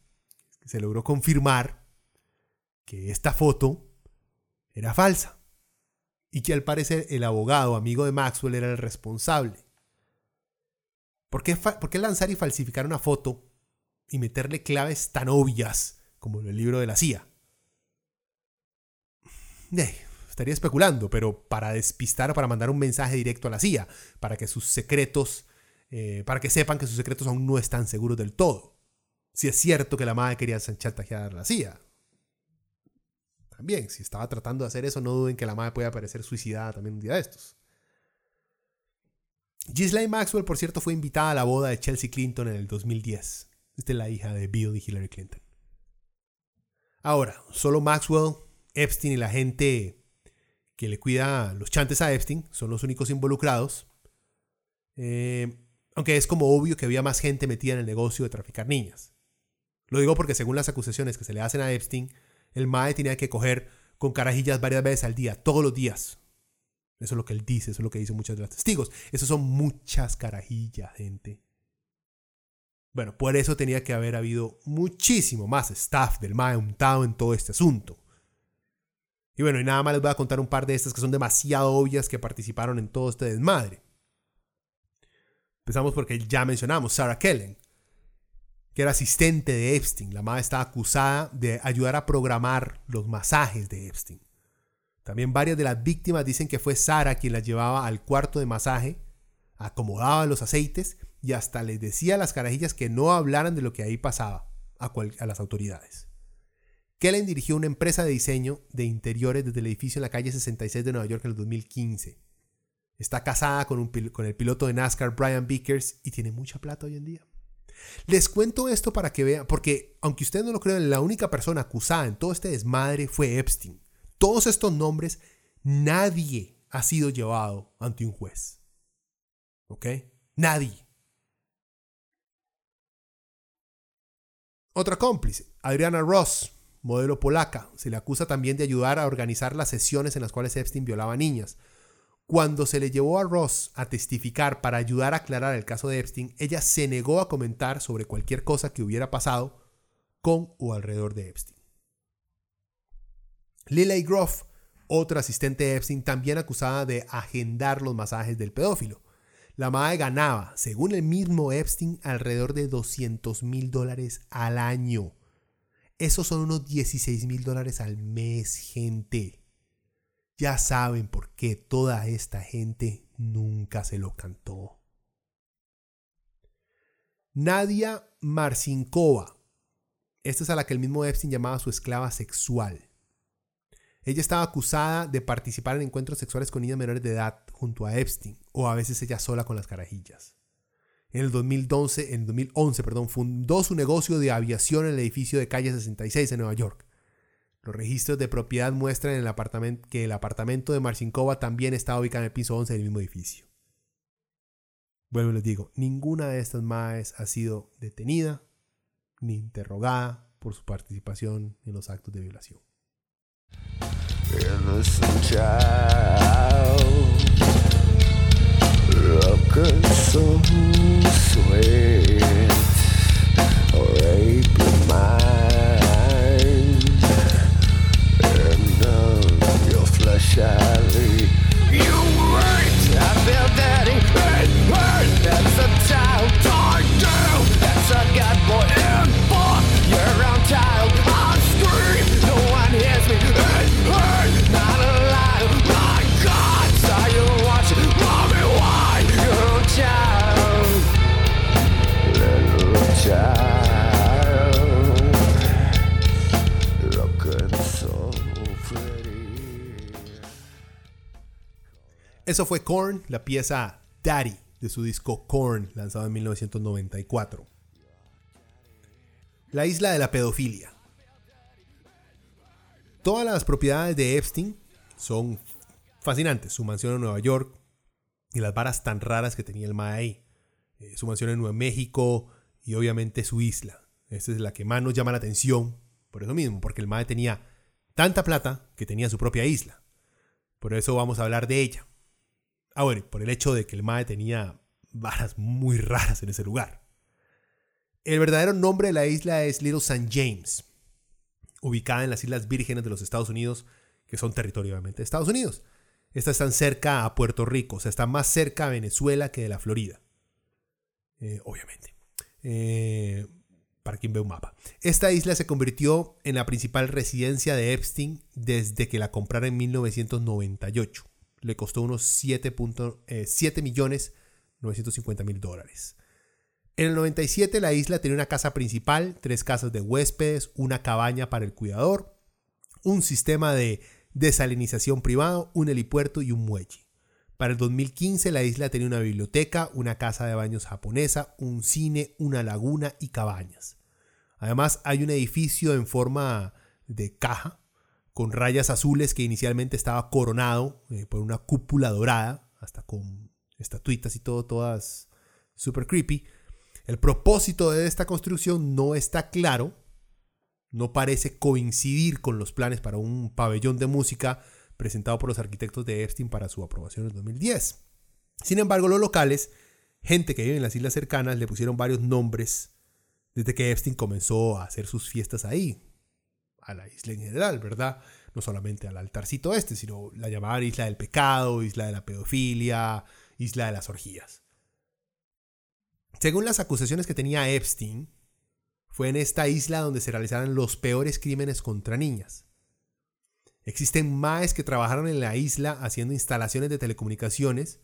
es que se logró confirmar que esta foto era falsa y que al parecer el abogado amigo de Maxwell era el responsable. ¿Por qué, lanzar y falsificar una foto y meterle claves tan obvias como en el libro de la CIA? estaría especulando, pero para despistar o para mandar un mensaje directo a la CIA, para que sus secretos, eh, para que sepan que sus secretos aún no están seguros del todo. Si es cierto que la madre quería chantajear a la CIA, también, si estaba tratando de hacer eso, no duden que la madre puede aparecer suicidada también un día de estos. Ghislaine Maxwell, por cierto, fue invitada a la boda de Chelsea Clinton en el 2010. Esta es la hija de Bill y Hillary Clinton. Ahora, solo Maxwell, Epstein y la gente que le cuida los chantes a Epstein son los únicos involucrados. Eh, aunque es como obvio que había más gente metida en el negocio de traficar niñas. Lo digo porque según las acusaciones que se le hacen a Epstein, el Mae tenía que coger con carajillas varias veces al día, todos los días. Eso es lo que él dice, eso es lo que dicen muchos de los testigos. Eso son muchas carajillas, gente. Bueno, por eso tenía que haber habido muchísimo más staff del MAE untado en todo este asunto. Y bueno, y nada más les voy a contar un par de estas que son demasiado obvias que participaron en todo este desmadre. Empezamos porque ya mencionamos Sarah Kellen que era asistente de Epstein. La madre estaba acusada de ayudar a programar los masajes de Epstein. También varias de las víctimas dicen que fue Sara quien las llevaba al cuarto de masaje, acomodaba los aceites y hasta les decía a las carajillas que no hablaran de lo que ahí pasaba a, a las autoridades. Kellen dirigió una empresa de diseño de interiores desde el edificio en la calle 66 de Nueva York en el 2015. Está casada con, con el piloto de NASCAR Brian Vickers y tiene mucha plata hoy en día. Les cuento esto para que vean, porque aunque ustedes no lo crean, la única persona acusada en todo este desmadre fue Epstein. Todos estos nombres, nadie ha sido llevado ante un juez. ¿Ok? Nadie. Otra cómplice, Adriana Ross, modelo polaca, se le acusa también de ayudar a organizar las sesiones en las cuales Epstein violaba niñas. Cuando se le llevó a Ross a testificar para ayudar a aclarar el caso de Epstein, ella se negó a comentar sobre cualquier cosa que hubiera pasado con o alrededor de Epstein. Lily Groff, otra asistente de Epstein, también acusada de agendar los masajes del pedófilo. La madre ganaba, según el mismo Epstein, alrededor de 200 mil dólares al año. Esos son unos 16 mil dólares al mes, gente. Ya saben por qué toda esta gente nunca se lo cantó. Nadia Marcinkova. Esta es a la que el mismo Epstein llamaba su esclava sexual. Ella estaba acusada de participar en encuentros sexuales con niñas menores de edad junto a Epstein, o a veces ella sola con las carajillas. En el 2011, en 2011 perdón, fundó su negocio de aviación en el edificio de calle 66 en Nueva York. Los registros de propiedad muestran que el apartamento de Marcinkova también está ubicado en el piso 11 del mismo edificio. Vuelvo y les digo, ninguna de estas maes ha sido detenida ni interrogada por su participación en los actos de violación. Charlie. You Eso fue Korn, la pieza Daddy de su disco Korn, lanzado en 1994. La isla de la pedofilia. Todas las propiedades de Epstein son fascinantes. Su mansión en Nueva York y las varas tan raras que tenía el Mae. Eh, su mansión en Nuevo México y obviamente su isla. Esta es la que más nos llama la atención. Por eso mismo, porque el Mae tenía tanta plata que tenía su propia isla. Por eso vamos a hablar de ella. Ah, bueno, por el hecho de que el Mae tenía varas muy raras en ese lugar. El verdadero nombre de la isla es Little St. James, ubicada en las Islas Vírgenes de los Estados Unidos, que son territorio obviamente de Estados Unidos. Estas están cerca a Puerto Rico, o sea, está más cerca a Venezuela que de la Florida. Eh, obviamente. Eh, para quien ve un mapa. Esta isla se convirtió en la principal residencia de Epstein desde que la comprara en 1998. Le costó unos 7, eh, millones 950 mil dólares. En el 97 la isla tenía una casa principal, tres casas de huéspedes, una cabaña para el cuidador, un sistema de desalinización privado, un helipuerto y un muelle. Para el 2015 la isla tenía una biblioteca, una casa de baños japonesa, un cine, una laguna y cabañas. Además hay un edificio en forma de caja con rayas azules que inicialmente estaba coronado eh, por una cúpula dorada, hasta con estatuitas y todo, todas super creepy. El propósito de esta construcción no está claro, no parece coincidir con los planes para un pabellón de música presentado por los arquitectos de Epstein para su aprobación en 2010. Sin embargo, los locales, gente que vive en las islas cercanas, le pusieron varios nombres desde que Epstein comenzó a hacer sus fiestas ahí, a la isla en general, ¿verdad? No solamente al altarcito este, sino la llamada isla del pecado, isla de la pedofilia, isla de las orgías. Según las acusaciones que tenía Epstein, fue en esta isla donde se realizaron los peores crímenes contra niñas. Existen maes que trabajaron en la isla haciendo instalaciones de telecomunicaciones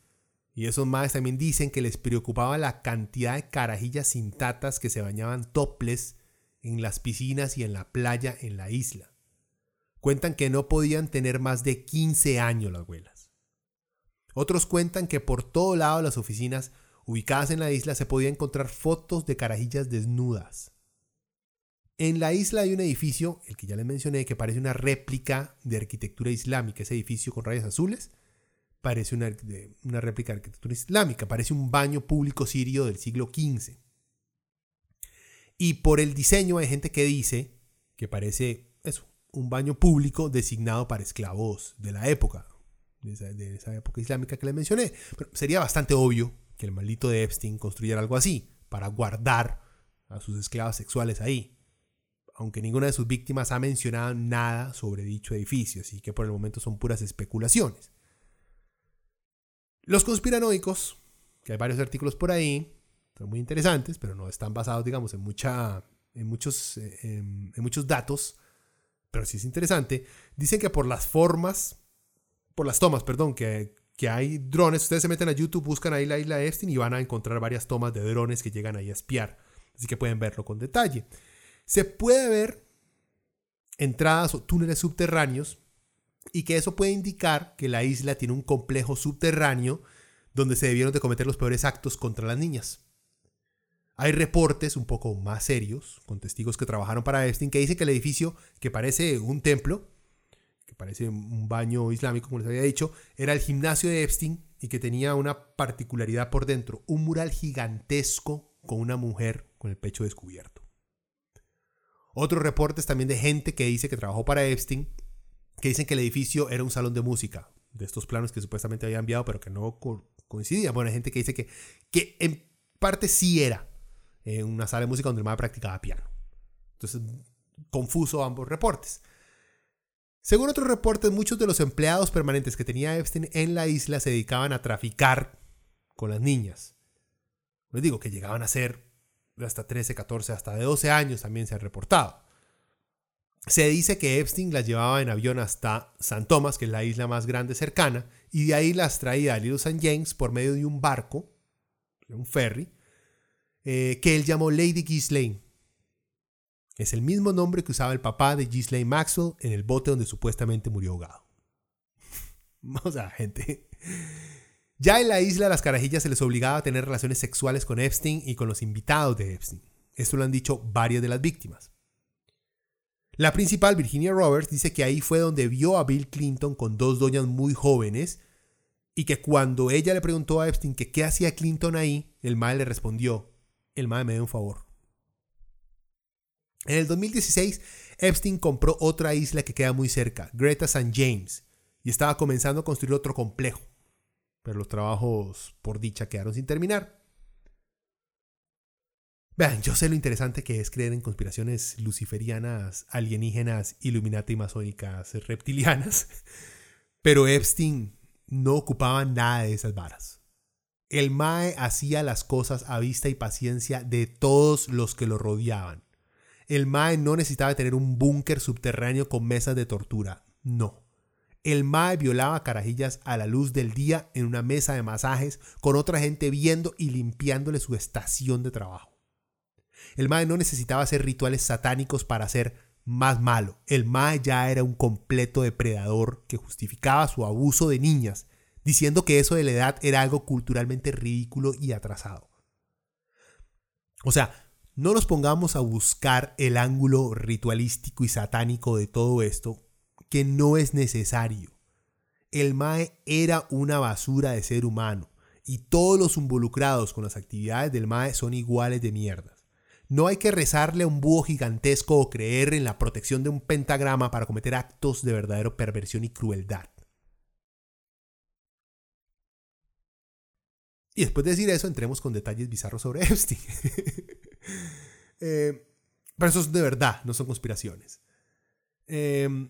y esos maes también dicen que les preocupaba la cantidad de carajillas sin tatas que se bañaban toples en las piscinas y en la playa en la isla. Cuentan que no podían tener más de 15 años las abuelas. Otros cuentan que por todo lado de las oficinas ubicadas en la isla se podían encontrar fotos de carajillas desnudas. En la isla hay un edificio, el que ya les mencioné, que parece una réplica de arquitectura islámica. Ese edificio con rayas azules parece una, una réplica de arquitectura islámica, parece un baño público sirio del siglo XV. Y por el diseño hay gente que dice que parece eso, un baño público designado para esclavos de la época, de esa, época islámica que les mencioné. Pero sería bastante obvio que el maldito de Epstein construyera algo así, para guardar a sus esclavos sexuales ahí aunque ninguna de sus víctimas ha mencionado nada sobre dicho edificio, así que por el momento son puras especulaciones. Los conspiranoicos, que hay varios artículos por ahí, son muy interesantes, pero no están basados, digamos, en, mucha, en, muchos, eh, en, muchos datos, pero sí es interesante, dicen que por las formas, por las tomas, perdón, que, que hay drones, ustedes se meten a YouTube, buscan ahí la isla Epstein y van a encontrar varias tomas de drones que llegan ahí a espiar, así que pueden verlo con detalle. Se puede ver entradas o túneles subterráneos y que eso puede indicar que la isla tiene un complejo subterráneo donde se debieron de cometer los peores actos contra las niñas. Hay reportes un poco más serios, con testigos que trabajaron para Epstein, que dicen que el edificio, que parece un templo, que parece un baño islámico, como les había dicho, era el gimnasio de Epstein y que tenía una particularidad por dentro, un mural gigantesco con una mujer con el pecho descubierto. Otros reportes también de gente que dice que trabajó para Epstein, que dicen que el edificio era un salón de música, de estos planos que supuestamente había enviado, pero que no coincidían. Bueno, hay gente que dice que, que en parte sí era eh, una sala de música donde el practicaba piano. Entonces, confuso ambos reportes. Según otros reportes, muchos de los empleados permanentes que tenía Epstein en la isla se dedicaban a traficar con las niñas. Les digo que llegaban a ser hasta 13, 14, hasta de 12 años también se ha reportado. Se dice que Epstein las llevaba en avión hasta San Tomás, que es la isla más grande cercana, y de ahí las traía a Little St. James por medio de un barco, un ferry, eh, que él llamó Lady Ghislaine. Es el mismo nombre que usaba el papá de Ghislaine Maxwell en el bote donde supuestamente murió ahogado. O sea, gente. Ya en la isla las carajillas se les obligaba a tener relaciones sexuales con Epstein y con los invitados de Epstein. Esto lo han dicho varias de las víctimas. La principal, Virginia Roberts, dice que ahí fue donde vio a Bill Clinton con dos doñas muy jóvenes y que cuando ella le preguntó a Epstein que qué hacía Clinton ahí, el mae le respondió, el mae me dio un favor. En el 2016, Epstein compró otra isla que queda muy cerca, Greta St. James, y estaba comenzando a construir otro complejo. Pero los trabajos, por dicha, quedaron sin terminar. Vean, yo sé lo interesante que es creer en conspiraciones luciferianas, alienígenas, iluminati masónicas, reptilianas, pero Epstein no ocupaba nada de esas varas. El Mae hacía las cosas a vista y paciencia de todos los que lo rodeaban. El Mae no necesitaba tener un búnker subterráneo con mesas de tortura. No. El Mae violaba carajillas a la luz del día en una mesa de masajes con otra gente viendo y limpiándole su estación de trabajo. El Mae no necesitaba hacer rituales satánicos para ser más malo. El Mae ya era un completo depredador que justificaba su abuso de niñas, diciendo que eso de la edad era algo culturalmente ridículo y atrasado. O sea, no nos pongamos a buscar el ángulo ritualístico y satánico de todo esto, que no es necesario. El Mae era una basura de ser humano, y todos los involucrados con las actividades del Mae son iguales de mierdas. No hay que rezarle a un búho gigantesco o creer en la protección de un pentagrama para cometer actos de verdadera perversión y crueldad. Y después de decir eso, entremos con detalles bizarros sobre Epstein. Eh, pero eso es de verdad, no son conspiraciones. Em,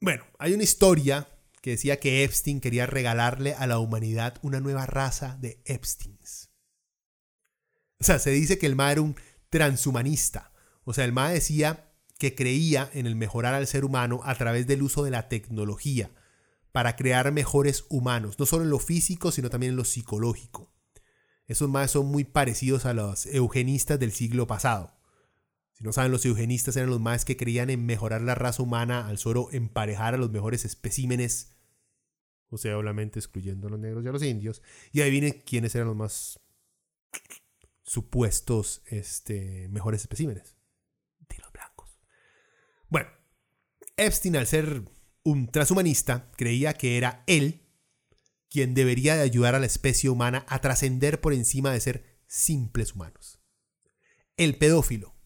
bueno, hay una historia que decía que Epstein quería regalarle a la humanidad una nueva raza de Epsteins. O sea, se dice que el Ma era un transhumanista. O sea, el Ma decía que creía en el mejorar al ser humano a través del uso de la tecnología para crear mejores humanos, no solo en lo físico, sino también en lo psicológico. Esos más son muy parecidos a los eugenistas del siglo pasado. Si no saben, los eugenistas eran los más que creían en mejorar la raza humana al solo emparejar a los mejores especímenes, o sea, obviamente excluyendo a los negros y a los indios. Y adivinen quiénes eran los más supuestos este, mejores especímenes. De los blancos. Bueno, Epstein, al ser un transhumanista, creía que era él quien debería de ayudar a la especie humana a trascender por encima de ser simples humanos. El pedófilo,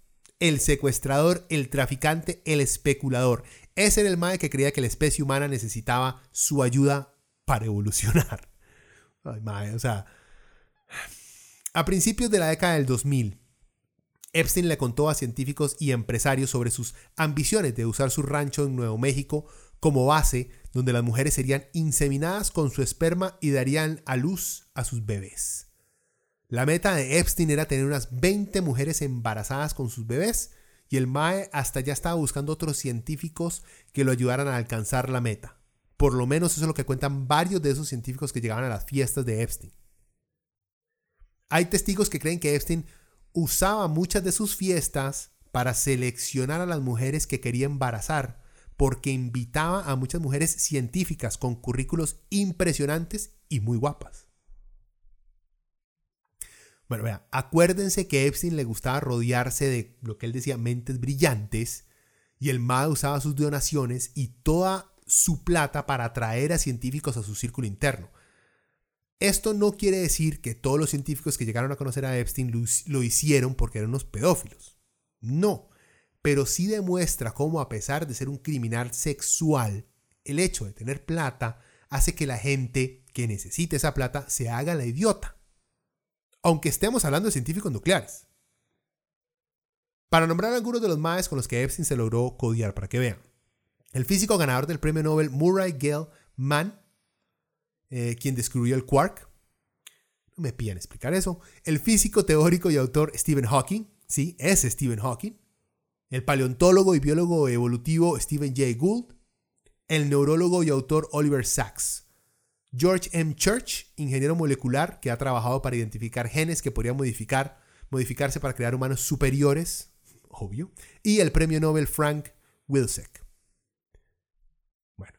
el secuestrador, el traficante, el especulador. Ese era el mae que creía que la especie humana necesitaba su ayuda para evolucionar. Ay, o sea. A principios de la década del 2000, Epstein le contó a científicos y empresarios sobre sus ambiciones de usar su rancho en Nuevo México como base donde las mujeres serían inseminadas con su esperma y darían a luz a sus bebés. La meta de Epstein era tener unas 20 mujeres embarazadas con sus bebés y el MAE hasta ya estaba buscando otros científicos que lo ayudaran a alcanzar la meta. Por lo menos eso es lo que cuentan varios de esos científicos que llegaban a las fiestas de Epstein. Hay testigos que creen que Epstein usaba muchas de sus fiestas para seleccionar a las mujeres que quería embarazar porque invitaba a muchas mujeres científicas con currículos impresionantes y muy guapas. Bueno, vea, acuérdense que Epstein le gustaba rodearse de lo que él decía mentes brillantes y el MAD usaba sus donaciones y toda su plata para atraer a científicos a su círculo interno. Esto no quiere decir que todos los científicos que llegaron a conocer a Epstein lo, hicieron porque eran unos pedófilos. No, pero sí demuestra cómo a pesar de ser un criminal sexual, el hecho de tener plata hace que la gente que necesite esa plata se haga la idiota. Aunque estemos hablando de científicos nucleares. Para nombrar algunos de los maes con los que Epstein se logró codiar, para que vean. El físico ganador del premio Nobel Murray Gell Mann, eh, quien descubrió el quark. No me pillan explicar eso. El físico teórico y autor Stephen Hawking. Sí, es Stephen Hawking el paleontólogo y biólogo evolutivo Stephen Jay Gould, el neurólogo y autor Oliver Sacks, George M. Church, ingeniero molecular que ha trabajado para identificar genes que podrían modificar, modificarse para crear humanos superiores, obvio, y el premio Nobel Frank Wilczek. Bueno,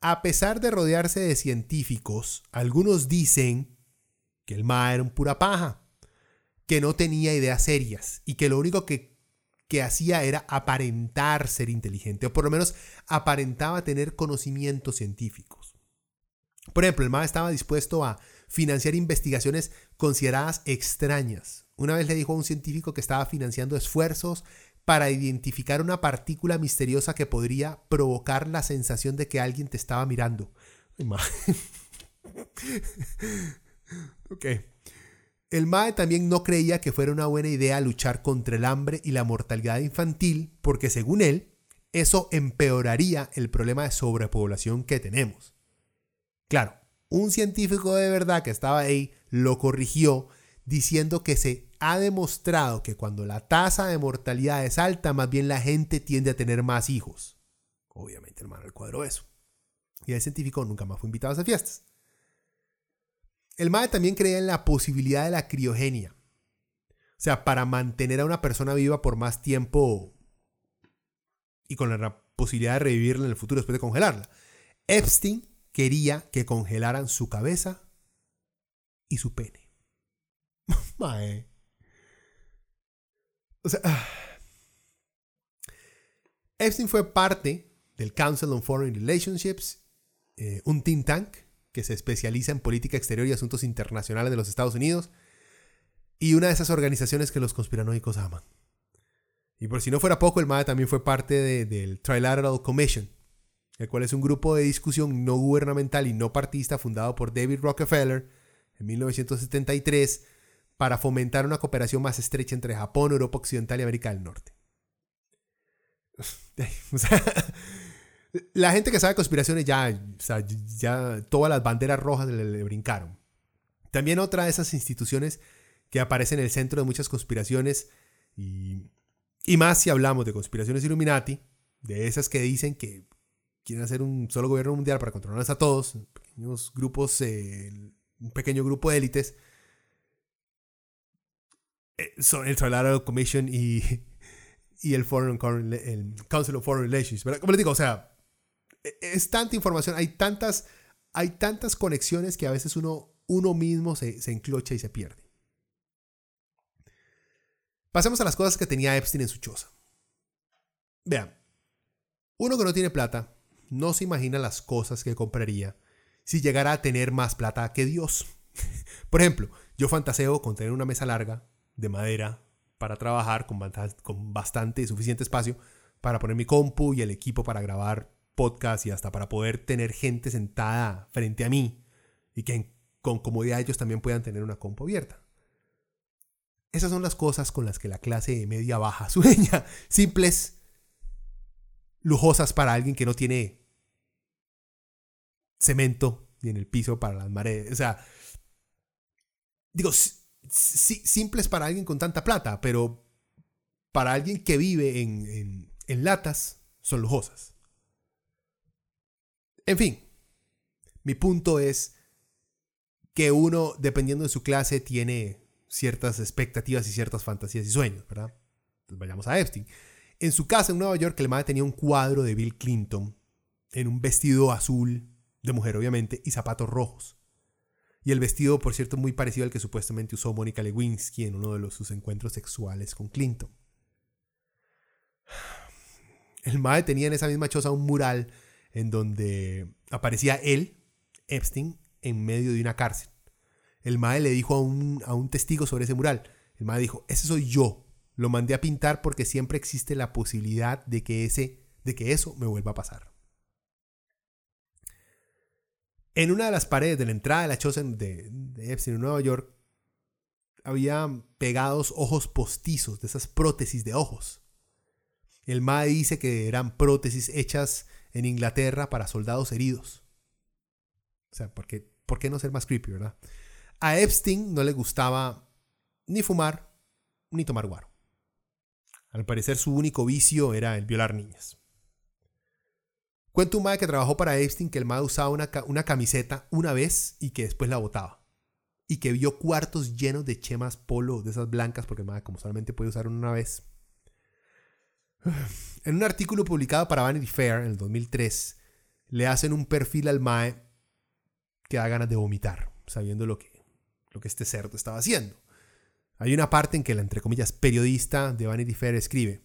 a pesar de rodearse de científicos, algunos dicen que el MAE era un pura paja, que no tenía ideas serias y que lo único que, que hacía era aparentar ser inteligente, o por lo menos aparentaba tener conocimientos científicos. Por ejemplo, el MAE estaba dispuesto a financiar investigaciones consideradas extrañas. Una vez le dijo a un científico que estaba financiando esfuerzos para identificar una partícula misteriosa que podría provocar la sensación de que alguien te estaba mirando. ok. El MAE también no creía que fuera una buena idea luchar contra el hambre y la mortalidad infantil porque según él, eso empeoraría el problema de sobrepoblación que tenemos. Claro, un científico de verdad que estaba ahí lo corrigió diciendo que se ha demostrado que cuando la tasa de mortalidad es alta, más bien la gente tiende a tener más hijos. Obviamente, hermano, el cuadro eso. Y el científico nunca más fue invitado a fiestas. El MAE también creía en la posibilidad de la criogenia. O sea, para mantener a una persona viva por más tiempo y con la posibilidad de revivirla en el futuro después de congelarla. Epstein quería que congelaran su cabeza y su pene. Mae. O sea, Epstein fue parte del Council on Foreign Relationships, eh, un think tank que se especializa en política exterior y asuntos internacionales de los Estados Unidos, y una de esas organizaciones que los conspiranoicos aman. Y por si no fuera poco, el MAE también fue parte del Trilateral Commission, el cual es un grupo de discusión no gubernamental y no partista fundado por David Rockefeller en 1973 para fomentar una cooperación más estrecha entre Japón, Europa Occidental y América del Norte. la gente que sabe conspiraciones ya, ya todas las banderas rojas le, brincaron. También otra de esas instituciones que aparece en el centro de muchas conspiraciones y, más si hablamos de conspiraciones Illuminati, de esas que dicen que quieren hacer un solo gobierno mundial para controlarnos a todos, pequeños grupos, eh, un pequeño grupo de élites, eh, son el Trilateral Commission y, y el, Foreign, el Council of Foreign Relations. Como les digo, o sea, es tanta información, hay tantas, hay tantas conexiones que a veces uno, uno mismo se, se enclocha y se pierde. Pasemos a las cosas que tenía Epstein en su choza. Vean, uno que no tiene plata no se imagina las cosas que compraría si llegara a tener más plata que Dios. Por ejemplo, yo fantaseo con tener una mesa larga, de madera para trabajar con, con bastante y suficiente espacio para poner mi compu y el equipo para grabar podcast y hasta para poder tener gente sentada frente a mí y que con comodidad ellos también puedan tener una compu abierta. Esas son las cosas con las que la clase media baja sueña. Simples, lujosas para alguien que no tiene cemento ni en el piso para las mareas. O sea, digo, simples para alguien con tanta plata, pero para alguien que vive en, latas son lujosas. En fin, mi punto es que uno, dependiendo de su clase, tiene ciertas expectativas y ciertas fantasías y sueños, ¿verdad? Entonces vayamos a Epstein. En su casa en Nueva York, el madre tenía un cuadro de Bill Clinton en un vestido azul, de mujer obviamente, y zapatos rojos. Y el vestido, por cierto, muy parecido al que supuestamente usó Mónica Lewinsky en uno de sus encuentros sexuales con Clinton. El Mae tenía en esa misma choza un mural en donde aparecía él, Epstein, en medio de una cárcel. El Mae le dijo a un, a un testigo sobre ese mural. El Mae dijo, ese soy yo. Lo mandé a pintar porque siempre existe la posibilidad de que, ese, de que eso me vuelva a pasar. En una de las paredes de la entrada de la choza de, Epstein en Nueva York había pegados ojos postizos, de esas prótesis de ojos. El MAE dice que eran prótesis hechas en Inglaterra para soldados heridos. O sea, ¿por qué, ¿por qué no ser más creepy, verdad? A Epstein no le gustaba ni fumar ni tomar guaro. Al parecer su único vicio era el violar niñas. Cuenta un madre que trabajó para Epstein que el madre usaba una, una camiseta una vez y que después la botaba. Y que vio cuartos llenos de chemas polo de esas blancas, porque el madre como solamente puede usar una vez. En un artículo publicado para Vanity Fair en el 2003, le hacen un perfil al Mae que da ganas de vomitar, sabiendo lo que, lo que este cerdo estaba haciendo. Hay una parte en que la, entre comillas, periodista de Vanity Fair escribe,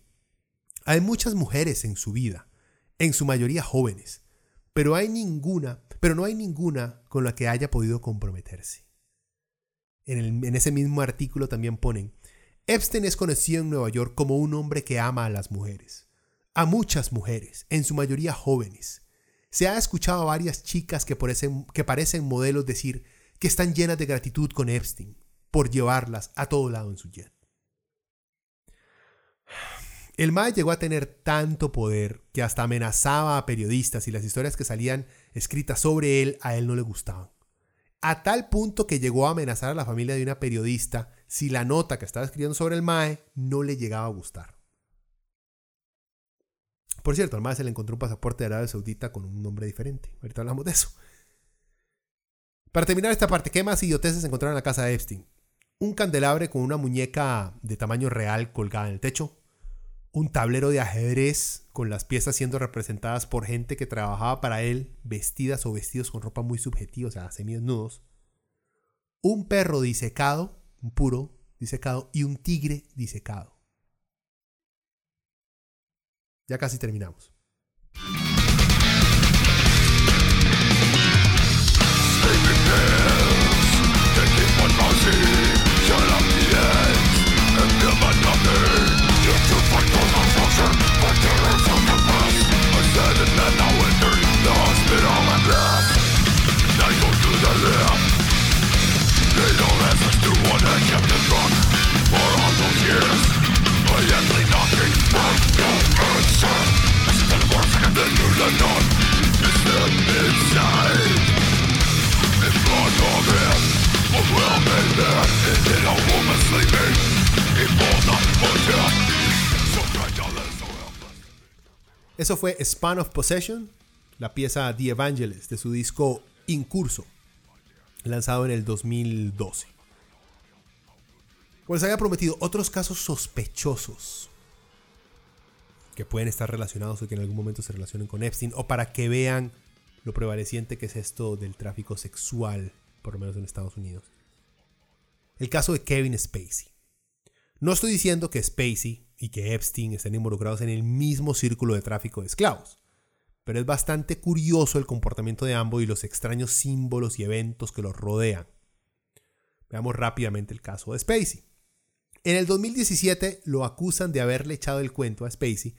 hay muchas mujeres en su vida, en su mayoría jóvenes, pero hay ninguna, pero no hay ninguna con la que haya podido comprometerse. En, en ese mismo artículo también ponen, Epstein es conocido en Nueva York como un hombre que ama a las mujeres, a muchas mujeres, en su mayoría jóvenes. Se ha escuchado a varias chicas que, parecen modelos decir que están llenas de gratitud con Epstein por llevarlas a todo lado en su jet. El Mae llegó a tener tanto poder que hasta amenazaba a periodistas y las historias que salían escritas sobre él a él no le gustaban. A tal punto que llegó a amenazar a la familia de una periodista si la nota que estaba escribiendo sobre el Mae no le llegaba a gustar. Por cierto, al Mae se le encontró un pasaporte de Arabia Saudita con un nombre diferente. Ahorita hablamos de eso. Para terminar esta parte, ¿qué más idioteces encontraron en la casa de Epstein? Un candelabre con una muñeca de tamaño real colgada en el techo, un tablero de ajedrez con las piezas siendo representadas por gente que trabajaba para él, vestidas o vestidos con ropa muy subjetiva, o sea, semidesnudos, un perro disecado, un puro disecado, y un tigre disecado. Ya casi terminamos. Eso fue Span of Possession, la pieza The Evangelist de su disco Incurso, lanzado en el 2012. Como les había prometido, otros casos sospechosos que pueden estar relacionados o que en algún momento se relacionen con Epstein, o para que vean lo prevaleciente que es esto del tráfico sexual, por lo menos en Estados Unidos. El caso de Kevin Spacey. No estoy diciendo que Spacey y que Epstein estén involucrados en el mismo círculo de tráfico de esclavos, pero es bastante curioso el comportamiento de ambos y los extraños símbolos y eventos que los rodean. Veamos rápidamente el caso de Spacey. En el 2017 lo acusan de haberle echado el cuento a Spacey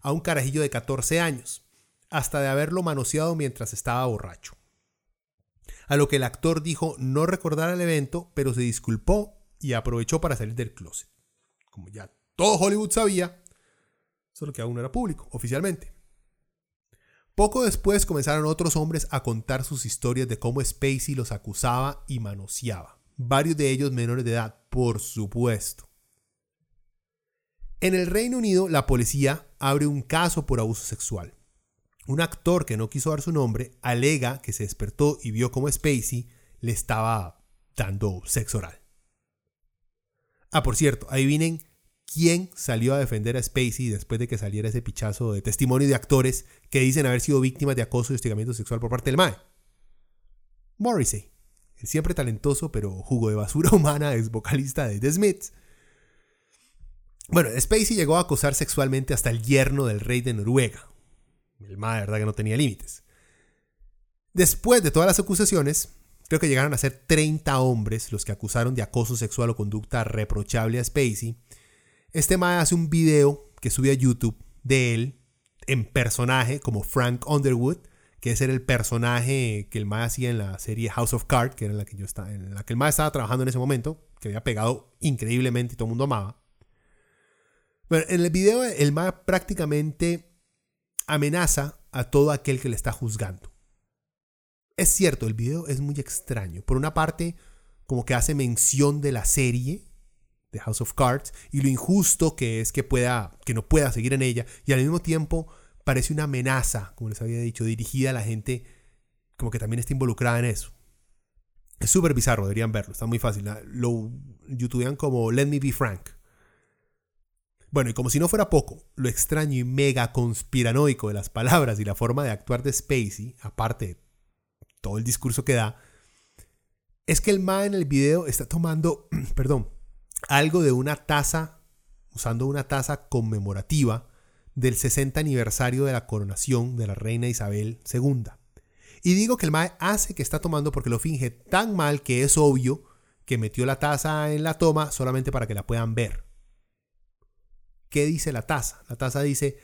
a un carajillo de 14 años, hasta de haberlo manoseado mientras estaba borracho. A lo que el actor dijo no recordar el evento, pero se disculpó y aprovechó para salir del closet. Como ya todo Hollywood sabía, solo que aún no era público, oficialmente. Poco después comenzaron otros hombres a contar sus historias de cómo Spacey los acusaba y manoseaba, varios de ellos menores de edad, por supuesto. En el Reino Unido, la policía abre un caso por abuso sexual. Un actor que no quiso dar su nombre alega que se despertó y vio cómo Spacey le estaba dando sexo oral. Ah, por cierto, adivinen quién salió a defender a Spacey después de que saliera ese pichazo de testimonio de actores que dicen haber sido víctimas de acoso y hostigamiento sexual por parte del MAE. Morrissey, el siempre talentoso pero jugo de basura humana ex vocalista de The Smiths, bueno, Spacey llegó a acosar sexualmente hasta el yerno del rey de Noruega. El de verdad que no tenía límites. Después de todas las acusaciones, creo que llegaron a ser 30 hombres los que acusaron de acoso sexual o conducta reprochable a Spacey. Este mae hace un video que sube a YouTube de él en personaje como Frank Underwood, que ese era el personaje que el mae hacía en la serie House of Cards, que era en la que yo estaba, en la que el mae estaba trabajando en ese momento, que había pegado increíblemente y todo el mundo amaba. Bueno, en el video el ma prácticamente amenaza a todo aquel que le está juzgando. Es cierto, el video es muy extraño. Por una parte, como que hace mención de la serie de House of Cards y lo injusto que es que pueda que no pueda seguir en ella y al mismo tiempo parece una amenaza, como les había dicho, dirigida a la gente como que también está involucrada en eso. Es súper bizarro, deberían verlo, está muy fácil. Lo youtubean como Let Me Be Frank. Bueno, y como si no fuera poco, lo extraño y mega conspiranoico de las palabras y la forma de actuar de Spacey, aparte de todo el discurso que da, es que el Ma en el video está tomando, perdón, algo de una taza, usando una taza conmemorativa del 60 aniversario de la coronación de la reina Isabel II. Y digo que el Mae hace que está tomando porque lo finge tan mal que es obvio que metió la taza en la toma solamente para que la puedan ver. ¿Qué dice la taza? La taza dice,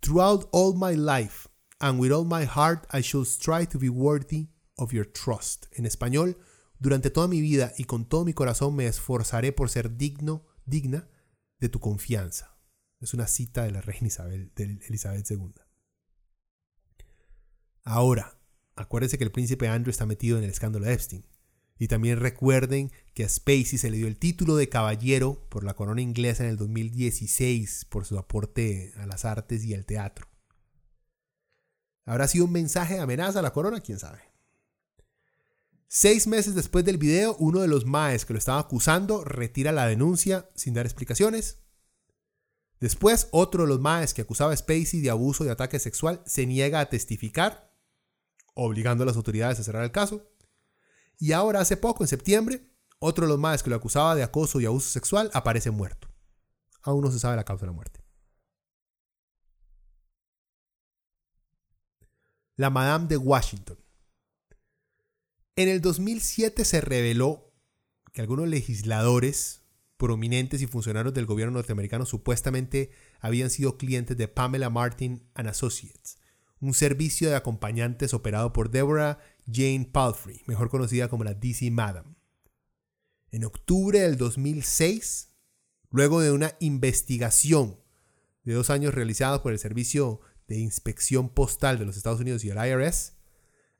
Throughout all my life and with all my heart I shall strive to be worthy of your trust. En español, durante toda mi vida y con todo mi corazón me esforzaré por ser digno, digna de tu confianza. Es una cita de la reina Isabel, de Elizabeth II. Ahora, acuérdense que el príncipe Andrew está metido en el escándalo de Epstein. Y también recuerden que a Spacey se le dio el título de caballero por la corona inglesa en el 2016 por su aporte a las artes y al teatro. ¿Habrá sido un mensaje de amenaza a la corona? ¿Quién sabe? Seis meses después del video, uno de los maes que lo estaba acusando retira la denuncia sin dar explicaciones. Después, otro de los maes que acusaba a Spacey de abuso y ataque sexual se niega a testificar, obligando a las autoridades a cerrar el caso. Y ahora, hace poco, en septiembre, otro de los maes que lo acusaba de acoso y abuso sexual aparece muerto. Aún no se sabe la causa de la muerte. La Madame de Washington. En el 2007 se reveló que algunos legisladores prominentes y funcionarios del gobierno norteamericano supuestamente habían sido clientes de Pamela Martin Associates, un servicio de acompañantes operado por Deborah Jane Palfrey, mejor conocida como la DC Madam. En octubre del 2006, luego de una investigación de dos años realizada por el Servicio de Inspección Postal de los Estados Unidos y el IRS,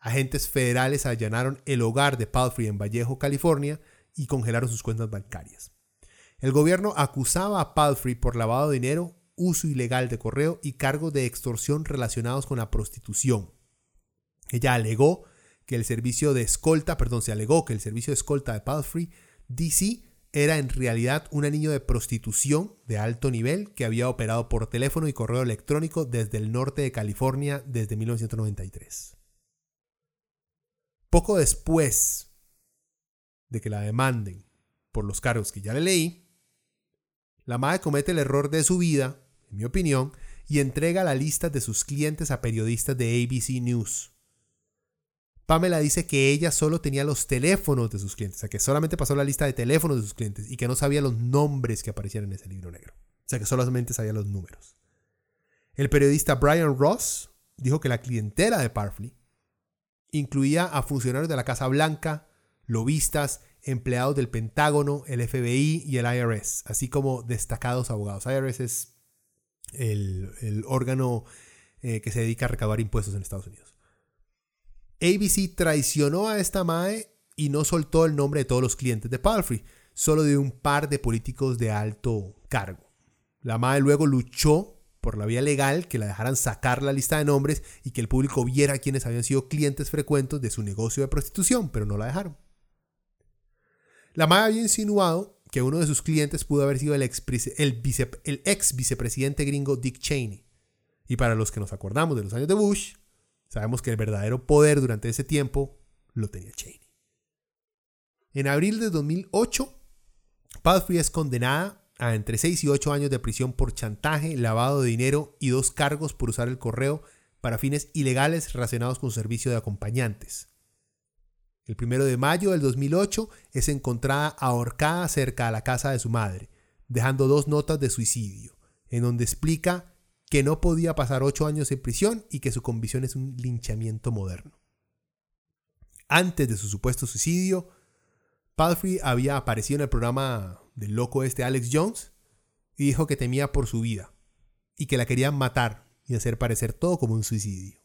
agentes federales allanaron el hogar de Palfrey en Vallejo, California, y congelaron sus cuentas bancarias. El gobierno acusaba a Palfrey por lavado de dinero, uso ilegal de correo y cargos de extorsión relacionados con la prostitución. Ella alegó que el servicio de escolta, perdón, se alegó que el servicio de escolta de Palfrey, DC, era en realidad un anillo de prostitución de alto nivel que había operado por teléfono y correo electrónico desde el norte de California desde 1993. Poco después de que la demanden por los cargos que ya le leí, la madre comete el error de su vida, en mi opinión, y entrega la lista de sus clientes a periodistas de ABC News. Pamela dice que ella solo tenía los teléfonos de sus clientes, o sea, que solamente pasó la lista de teléfonos de sus clientes y que no sabía los nombres que aparecían en ese libro negro. O sea, que solamente sabía los números. El periodista Brian Ross dijo que la clientela de Parfley incluía a funcionarios de la Casa Blanca, lobistas, empleados del Pentágono, el FBI y el IRS, así como destacados abogados. IRS es el, órgano eh, que se dedica a recabar impuestos en Estados Unidos. ABC traicionó a esta MAE y no soltó el nombre de todos los clientes de Palfrey, solo de un par de políticos de alto cargo. La MAE luego luchó por la vía legal que la dejaran sacar la lista de nombres y que el público viera quienes habían sido clientes frecuentes de su negocio de prostitución, pero no la dejaron. La MAE había insinuado que uno de sus clientes pudo haber sido el ex, el ex vicepresidente gringo Dick Cheney. Y para los que nos acordamos de los años de Bush, sabemos que el verdadero poder durante ese tiempo lo tenía Cheney. En abril de 2008, Palfrey es condenada a entre 6 y 8 años de prisión por chantaje, lavado de dinero y dos cargos por usar el correo para fines ilegales relacionados con servicio de acompañantes. El primero de mayo del 2008 es encontrada ahorcada cerca de la casa de su madre, dejando dos notas de suicidio, en donde explica que no podía pasar 8 años en prisión y que su convicción es un linchamiento moderno. Antes de su supuesto suicidio, Palfrey había aparecido en el programa del loco este Alex Jones y dijo que temía por su vida y que la querían matar y hacer parecer todo como un suicidio.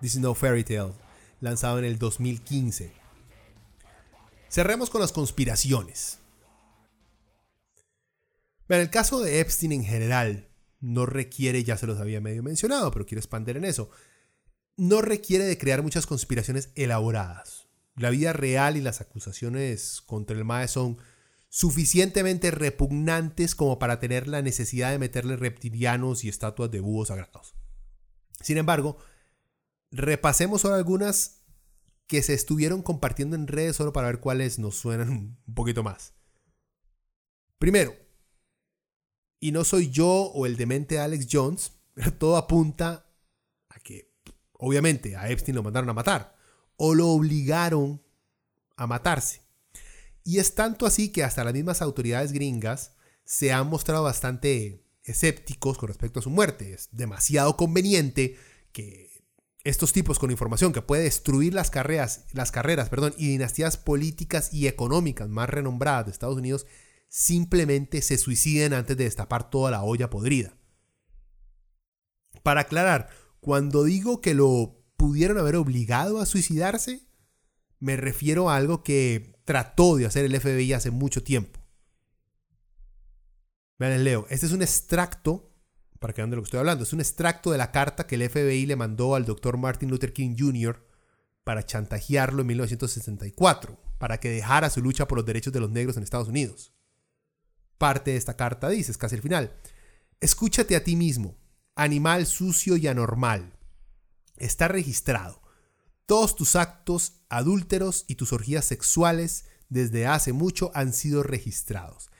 This is No Fairy Tale, lanzado en el 2015. Cerremos con las conspiraciones. En el caso de Epstein en general, no requiere, ya se los había medio mencionado, pero quiero expandir en eso, no requiere de crear muchas conspiraciones elaboradas. La vida real y las acusaciones contra el MAE son suficientemente repugnantes como para tener la necesidad de meterle reptilianos y estatuas de búhos sagrados. Sin embargo, repasemos solo algunas que se estuvieron compartiendo en redes solo para ver cuáles nos suenan un poquito más. Primero, y no soy yo o el demente Alex Jones, todo apunta a que, obviamente, a Epstein lo mandaron a matar o lo obligaron a matarse. Y es tanto así que hasta las mismas autoridades gringas se han mostrado bastante escépticos con respecto a su muerte. Es demasiado conveniente que estos tipos con información que puede destruir las carreras, las carreras perdón, y dinastías políticas y económicas más renombradas de Estados Unidos simplemente se suiciden antes de destapar toda la olla podrida. Para aclarar, cuando digo que lo pudieron haber obligado a suicidarse, me refiero a algo que trató de hacer el FBI hace mucho tiempo. Vean, leo. Este es un extracto, para que vean de lo que estoy hablando, es un extracto de la carta que el FBI le mandó al doctor Martin Luther King Jr. para chantajearlo en 1964, para que dejara su lucha por los derechos de los negros en Estados Unidos parte de esta carta dice, es casi el final. Escúchate a ti mismo, animal sucio y anormal. Está registrado. Todos tus actos adúlteros y tus orgías sexuales desde hace mucho han sido registrados.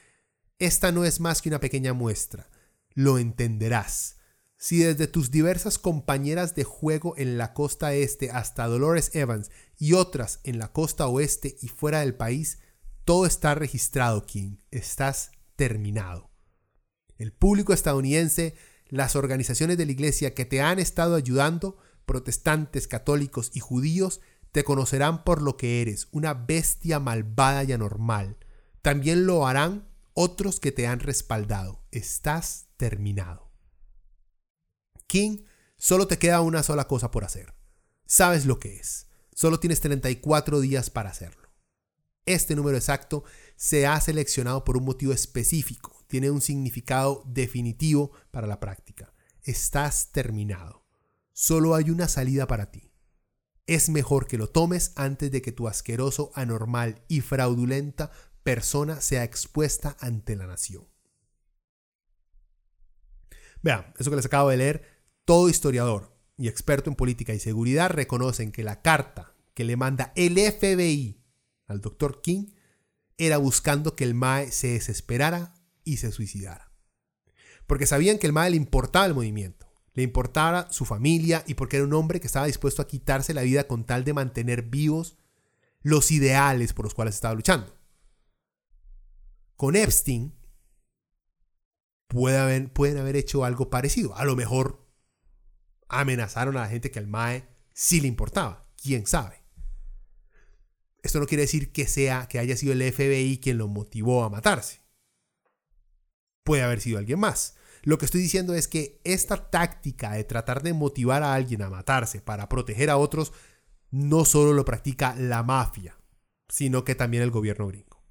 Esta no es más que una pequeña muestra. Lo entenderás. Si desde tus diversas compañeras de juego en la costa este hasta Dolores Evans y otras en la costa oeste y fuera del país, todo está registrado, King. Estás terminado. El público estadounidense, las organizaciones de la iglesia que te han estado ayudando, protestantes, católicos y judíos, te conocerán por lo que eres, una bestia malvada y anormal. También lo harán otros que te han respaldado. Estás terminado. King, solo te queda una sola cosa por hacer. Sabes lo que es. Solo tienes 34 días para hacerlo. Este número exacto se ha seleccionado por un motivo específico, tiene un significado definitivo para la práctica. Estás terminado. Solo hay una salida para ti. Es mejor que lo tomes antes de que tu asqueroso, anormal y fraudulenta persona sea expuesta ante la nación. Vean, eso que les acabo de leer, todo historiador y experto en política y seguridad reconocen que la carta que le manda el FBI al doctor King era buscando que el Mae se desesperara y se suicidara. Porque sabían que el Mae le importaba el movimiento, le importaba su familia y porque era un hombre que estaba dispuesto a quitarse la vida con tal de mantener vivos los ideales por los cuales estaba luchando. Con Epstein pueden haber hecho algo parecido. A lo mejor amenazaron a la gente que al Mae sí le importaba. ¿Quién sabe? Esto no quiere decir que sea que haya sido el FBI quien lo motivó a matarse. Puede haber sido alguien más. Lo que estoy diciendo es que esta táctica de tratar de motivar a alguien a matarse para proteger a otros no solo lo practica la mafia, sino que también el gobierno gringo.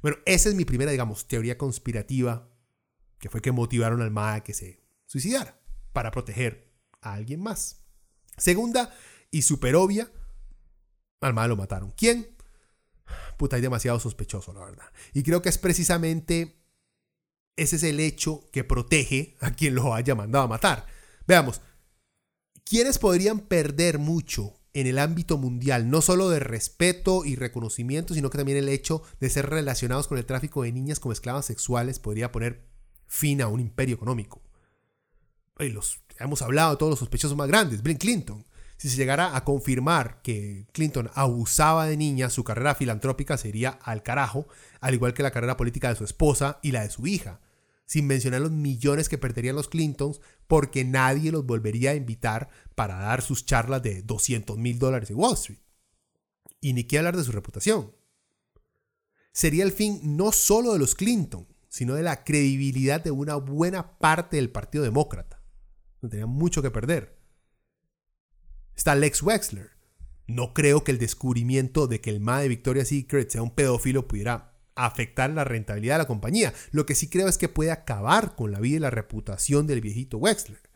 Bueno, esa es mi primera, digamos, teoría conspirativa, que fue que motivaron al MA a que se suicidara para proteger a alguien más. Segunda y súper obvia, al mal lo mataron. ¿Quién? Puta, hay demasiado sospechoso, la verdad. Y creo que es precisamente ese es el hecho que protege a quien lo haya mandado a matar. Veamos, ¿quiénes podrían perder mucho en el ámbito mundial? No solo de respeto y reconocimiento, sino que también el hecho de ser relacionados con el tráfico de niñas como esclavas sexuales podría poner fin a un imperio económico. los, hemos hablado de todos los sospechosos más grandes. Bill Clinton, si se llegara a confirmar que Clinton abusaba de niñas, su carrera filantrópica sería al carajo, al igual que la carrera política de su esposa y la de su hija, sin mencionar los millones que perderían los Clintons porque nadie los volvería a invitar para dar sus charlas de 200 mil dólares en Wall Street. Y ni qué hablar de su reputación. Sería el fin no solo de los Clinton, sino de la credibilidad de una buena parte del Partido Demócrata. No tenía mucho que perder. Está Lex Wexler. No creo que el descubrimiento de que el MA de Victoria's Secret sea un pedófilo pudiera afectar la rentabilidad de la compañía. Lo que sí creo es que puede acabar con la vida y la reputación del viejito Wexler,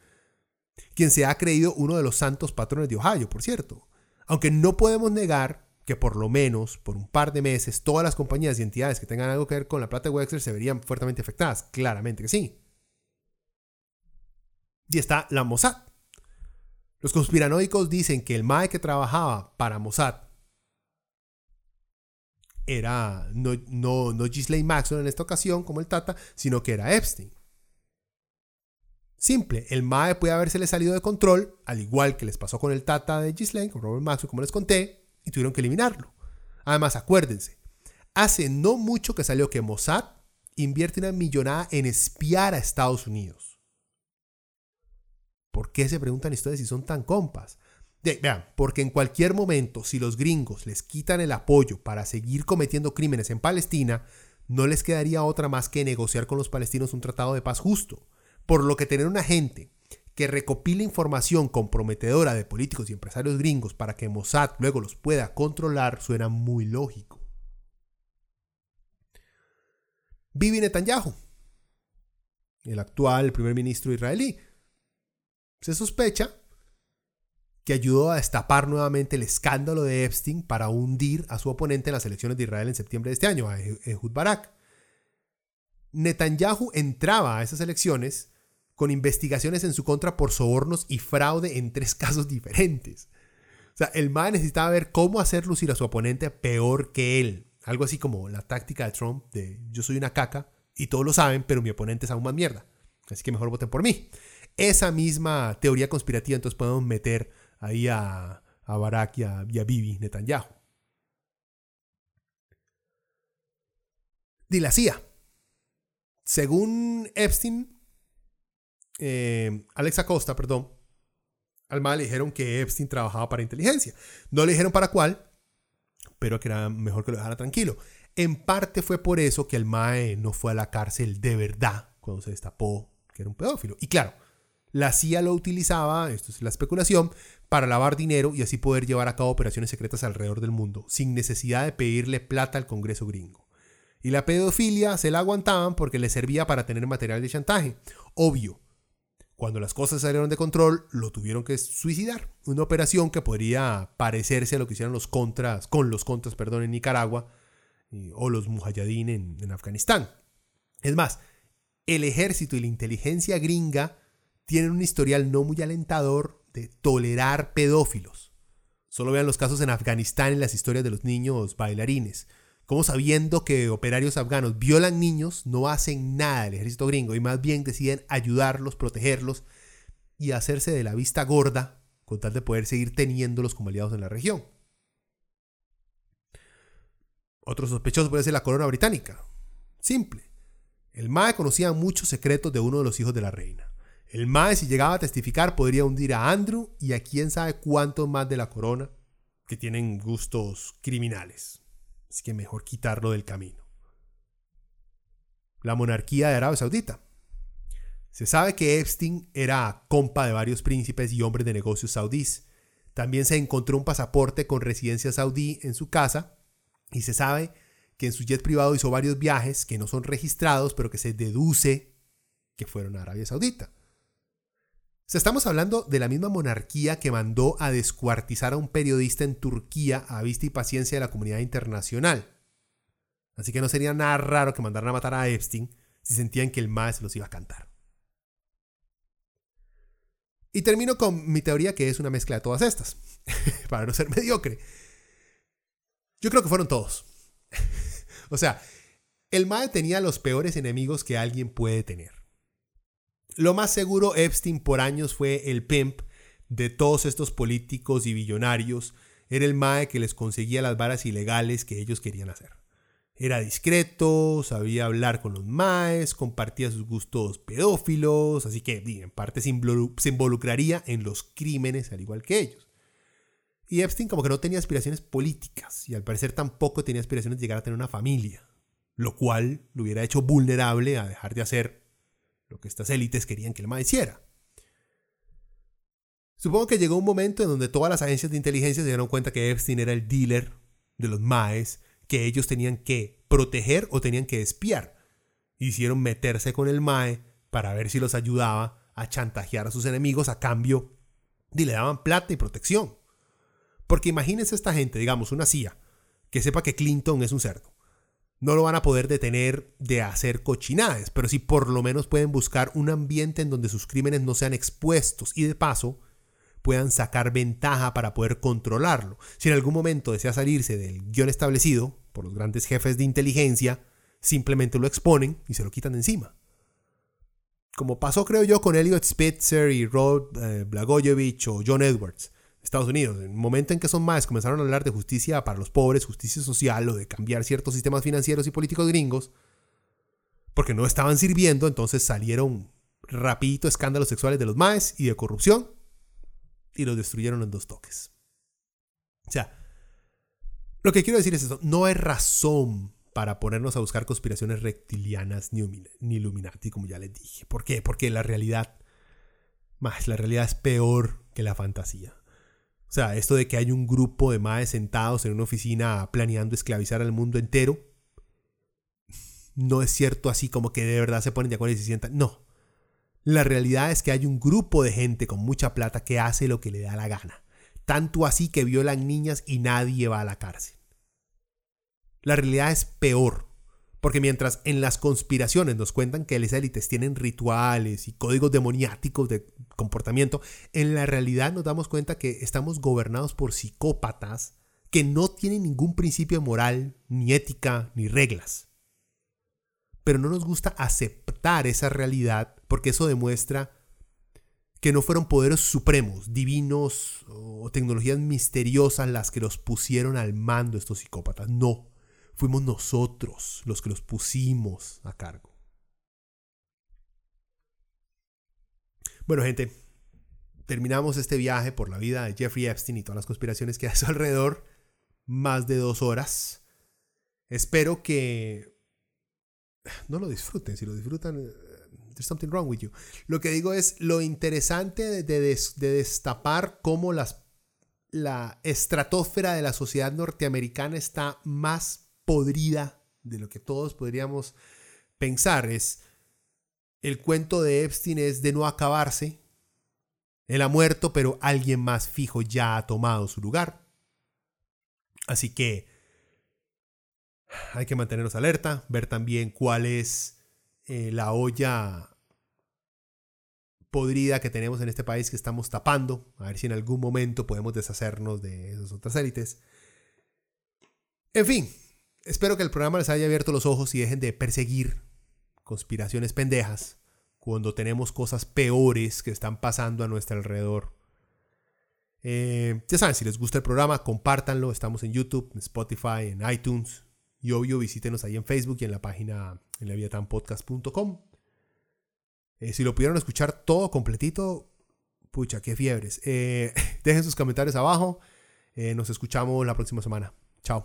quien se ha creído uno de los santos patrones de Ohio, por cierto. Aunque no podemos negar que por lo menos por un par de meses todas las compañías y entidades que tengan algo que ver con la plata de Wexler se verían fuertemente afectadas. Claramente que sí. Y está la Mossad. Los conspiranoicos dicen que el MAE que trabajaba para Mossad era no, no, no Maxwell en esta ocasión como el Tata, sino que era Epstein. Simple, el MAE puede haberse salido de control, al igual que les pasó con el Tata de Ghislaine, con Robert Maxwell, como les conté, y tuvieron que eliminarlo. Además, acuérdense, hace no mucho que salió que Mossad invierte una millonada en espiar a Estados Unidos. ¿Por qué se preguntan ustedes si son tan compas? vean, porque en cualquier momento, si los gringos les quitan el apoyo para seguir cometiendo crímenes en Palestina, no les quedaría otra más que negociar con los palestinos un tratado de paz justo. Por lo que tener una gente que recopile información comprometedora de políticos y empresarios gringos para que Mossad luego los pueda controlar suena muy lógico. Bibi Netanyahu, el actual primer ministro israelí, se sospecha que ayudó a destapar nuevamente el escándalo de Epstein para hundir a su oponente en las elecciones de Israel en septiembre de este año, a Ehud Barak. Netanyahu entraba a esas elecciones con investigaciones en su contra por sobornos y fraude en tres casos diferentes. O sea, el MAE necesitaba ver cómo hacer lucir a su oponente peor que él. Algo así como la táctica de Trump de yo soy una caca y todos lo saben, pero mi oponente es aún más mierda. Así que mejor voten por mí. Esa misma teoría conspirativa entonces podemos meter ahí a, a Barack y a, a Bibi Netanyahu. Y la CIA. Según Epstein, eh, Alex Acosta, perdón, al MAE le dijeron que Epstein trabajaba para inteligencia. No le dijeron para cuál, pero que era mejor que lo dejara tranquilo. En parte fue por eso que el MAE no fue a la cárcel de verdad cuando se destapó que era un pedófilo. Y claro, la CIA lo utilizaba, esto es la especulación, para lavar dinero y así poder llevar a cabo operaciones secretas alrededor del mundo, sin necesidad de pedirle plata al Congreso gringo. Y la pedofilia se la aguantaban porque le servía para tener material de chantaje. Obvio, cuando las cosas salieron de control, lo tuvieron que suicidar. Una operación que podría parecerse a lo que hicieron los contras, con los contras, perdón, en Nicaragua o los mujahideen en, en Afganistán. Es más, el ejército y la inteligencia gringa tienen un historial no muy alentador de tolerar pedófilos. Solo vean los casos en Afganistán en las historias de los niños bailarines como sabiendo que operarios afganos violan niños, no hacen nada el ejército gringo y más bien deciden ayudarlos, protegerlos y hacerse de la vista gorda con tal de poder seguir teniéndolos como aliados en la región. Otro sospechoso puede ser la corona británica. Simple. El MAE conocía muchos secretos de uno de los hijos de la reina. El MAE, si llegaba a testificar, podría hundir a Andrew y a quién sabe cuántos más de la corona que tienen gustos criminales. Así que mejor quitarlo del camino. La monarquía de Arabia Saudita. Se sabe que Epstein era compa de varios príncipes y hombres de negocios saudíes. También se encontró un pasaporte con residencia saudí en su casa y se sabe que en su jet privado hizo varios viajes que no son registrados, pero que se deduce que fueron a Arabia Saudita estamos hablando de la misma monarquía que mandó a descuartizar a un periodista en Turquía a vista y paciencia de la comunidad internacional. Así que no sería nada raro que mandaran a matar a Epstein si sentían que el MAE los iba a cantar. Y termino con mi teoría que es una mezcla de todas estas, para no ser mediocre. Yo creo que fueron todos. o sea, el MAE tenía los peores enemigos que alguien puede tener. Lo más seguro, Epstein por años fue el pimp de todos estos políticos y billonarios. Era el mae que les conseguía las varas ilegales que ellos querían hacer. Era discreto, sabía hablar con los maes, compartía sus gustos pedófilos, así que en parte se involucraría en los crímenes al igual que ellos. Y Epstein como que no tenía aspiraciones políticas y al parecer tampoco tenía aspiraciones de llegar a tener una familia. lo cual lo hubiera hecho vulnerable a dejar de hacer lo que estas élites querían que el MAE hiciera. Supongo que llegó un momento en donde todas las agencias de inteligencia se dieron cuenta que Epstein era el dealer de los MAES, que ellos tenían que proteger o tenían que espiar. Hicieron meterse con el MAE para ver si los ayudaba a chantajear a sus enemigos a cambio y le daban plata y protección. Porque imagínense esta gente, digamos, una CIA, que sepa que Clinton es un cerdo. No lo van a poder detener de hacer cochinades, pero sí por lo menos pueden buscar un ambiente en donde sus crímenes no sean expuestos y de paso puedan sacar ventaja para poder controlarlo. Si en algún momento desea salirse del guion establecido por los grandes jefes de inteligencia, simplemente lo exponen y se lo quitan encima. Como pasó creo yo con Elliot Spitzer y Rod eh, Blagojevich o John Edwards. Estados Unidos. En el momento en que son más comenzaron a hablar de justicia para los pobres, justicia social o de cambiar ciertos sistemas financieros y políticos gringos, porque no estaban sirviendo, entonces salieron rapidito escándalos sexuales de los maes y de corrupción y los destruyeron en dos toques. O sea, lo que quiero decir es esto, no hay razón para ponernos a buscar conspiraciones reptilianas ni, ni Illuminati, como ya les dije. ¿Por qué? Porque la realidad, más, la realidad es peor que la fantasía. O sea, esto de que hay un grupo de maes sentados en una oficina planeando esclavizar al mundo entero, no es cierto así como que de verdad se ponen de acuerdo y se sientan. No. La realidad es que hay un grupo de gente con mucha plata que hace lo que le da la gana. Tanto así que violan niñas y nadie va a la cárcel. La realidad es peor. Porque mientras en las conspiraciones nos cuentan que las élites tienen rituales y códigos demoniáticos de comportamiento, en la realidad nos damos cuenta que estamos gobernados por psicópatas que no tienen ningún principio moral, ni ética, ni reglas. Pero no nos gusta aceptar esa realidad porque eso demuestra que no fueron poderes supremos, divinos o tecnologías misteriosas las que los pusieron al mando estos psicópatas. No Fuimos nosotros los que los pusimos a cargo. Bueno, gente, terminamos este viaje por la vida de Jeffrey Epstein y todas las conspiraciones que su alrededor. Más de dos horas. Espero que no lo disfruten. Si lo disfrutan, eh, there's something wrong with you. Lo que digo es lo interesante de, destapar cómo las, la estratosfera de la sociedad norteamericana está más podrida de lo que todos podríamos pensar. Es el cuento de Epstein es de no acabarse. Él ha muerto, pero alguien más fijo ya ha tomado su lugar. Así que hay que mantenernos alerta, ver también cuál es eh, la olla podrida que tenemos en este país que estamos tapando, a ver si en algún momento podemos deshacernos de esas otras élites. En fin, Espero que el programa les haya abierto los ojos y dejen de perseguir conspiraciones pendejas cuando tenemos cosas peores que están pasando a nuestro alrededor. Eh, ya saben, si les gusta el programa, compártanlo. Estamos en YouTube, en Spotify, en iTunes. Y obvio, visítenos ahí en Facebook y en la página en laviatanpodcast.com. Eh, si lo pudieron escuchar todo completito, pucha, qué fiebres. Eh, dejen sus comentarios abajo. nos escuchamos la próxima semana. Chao.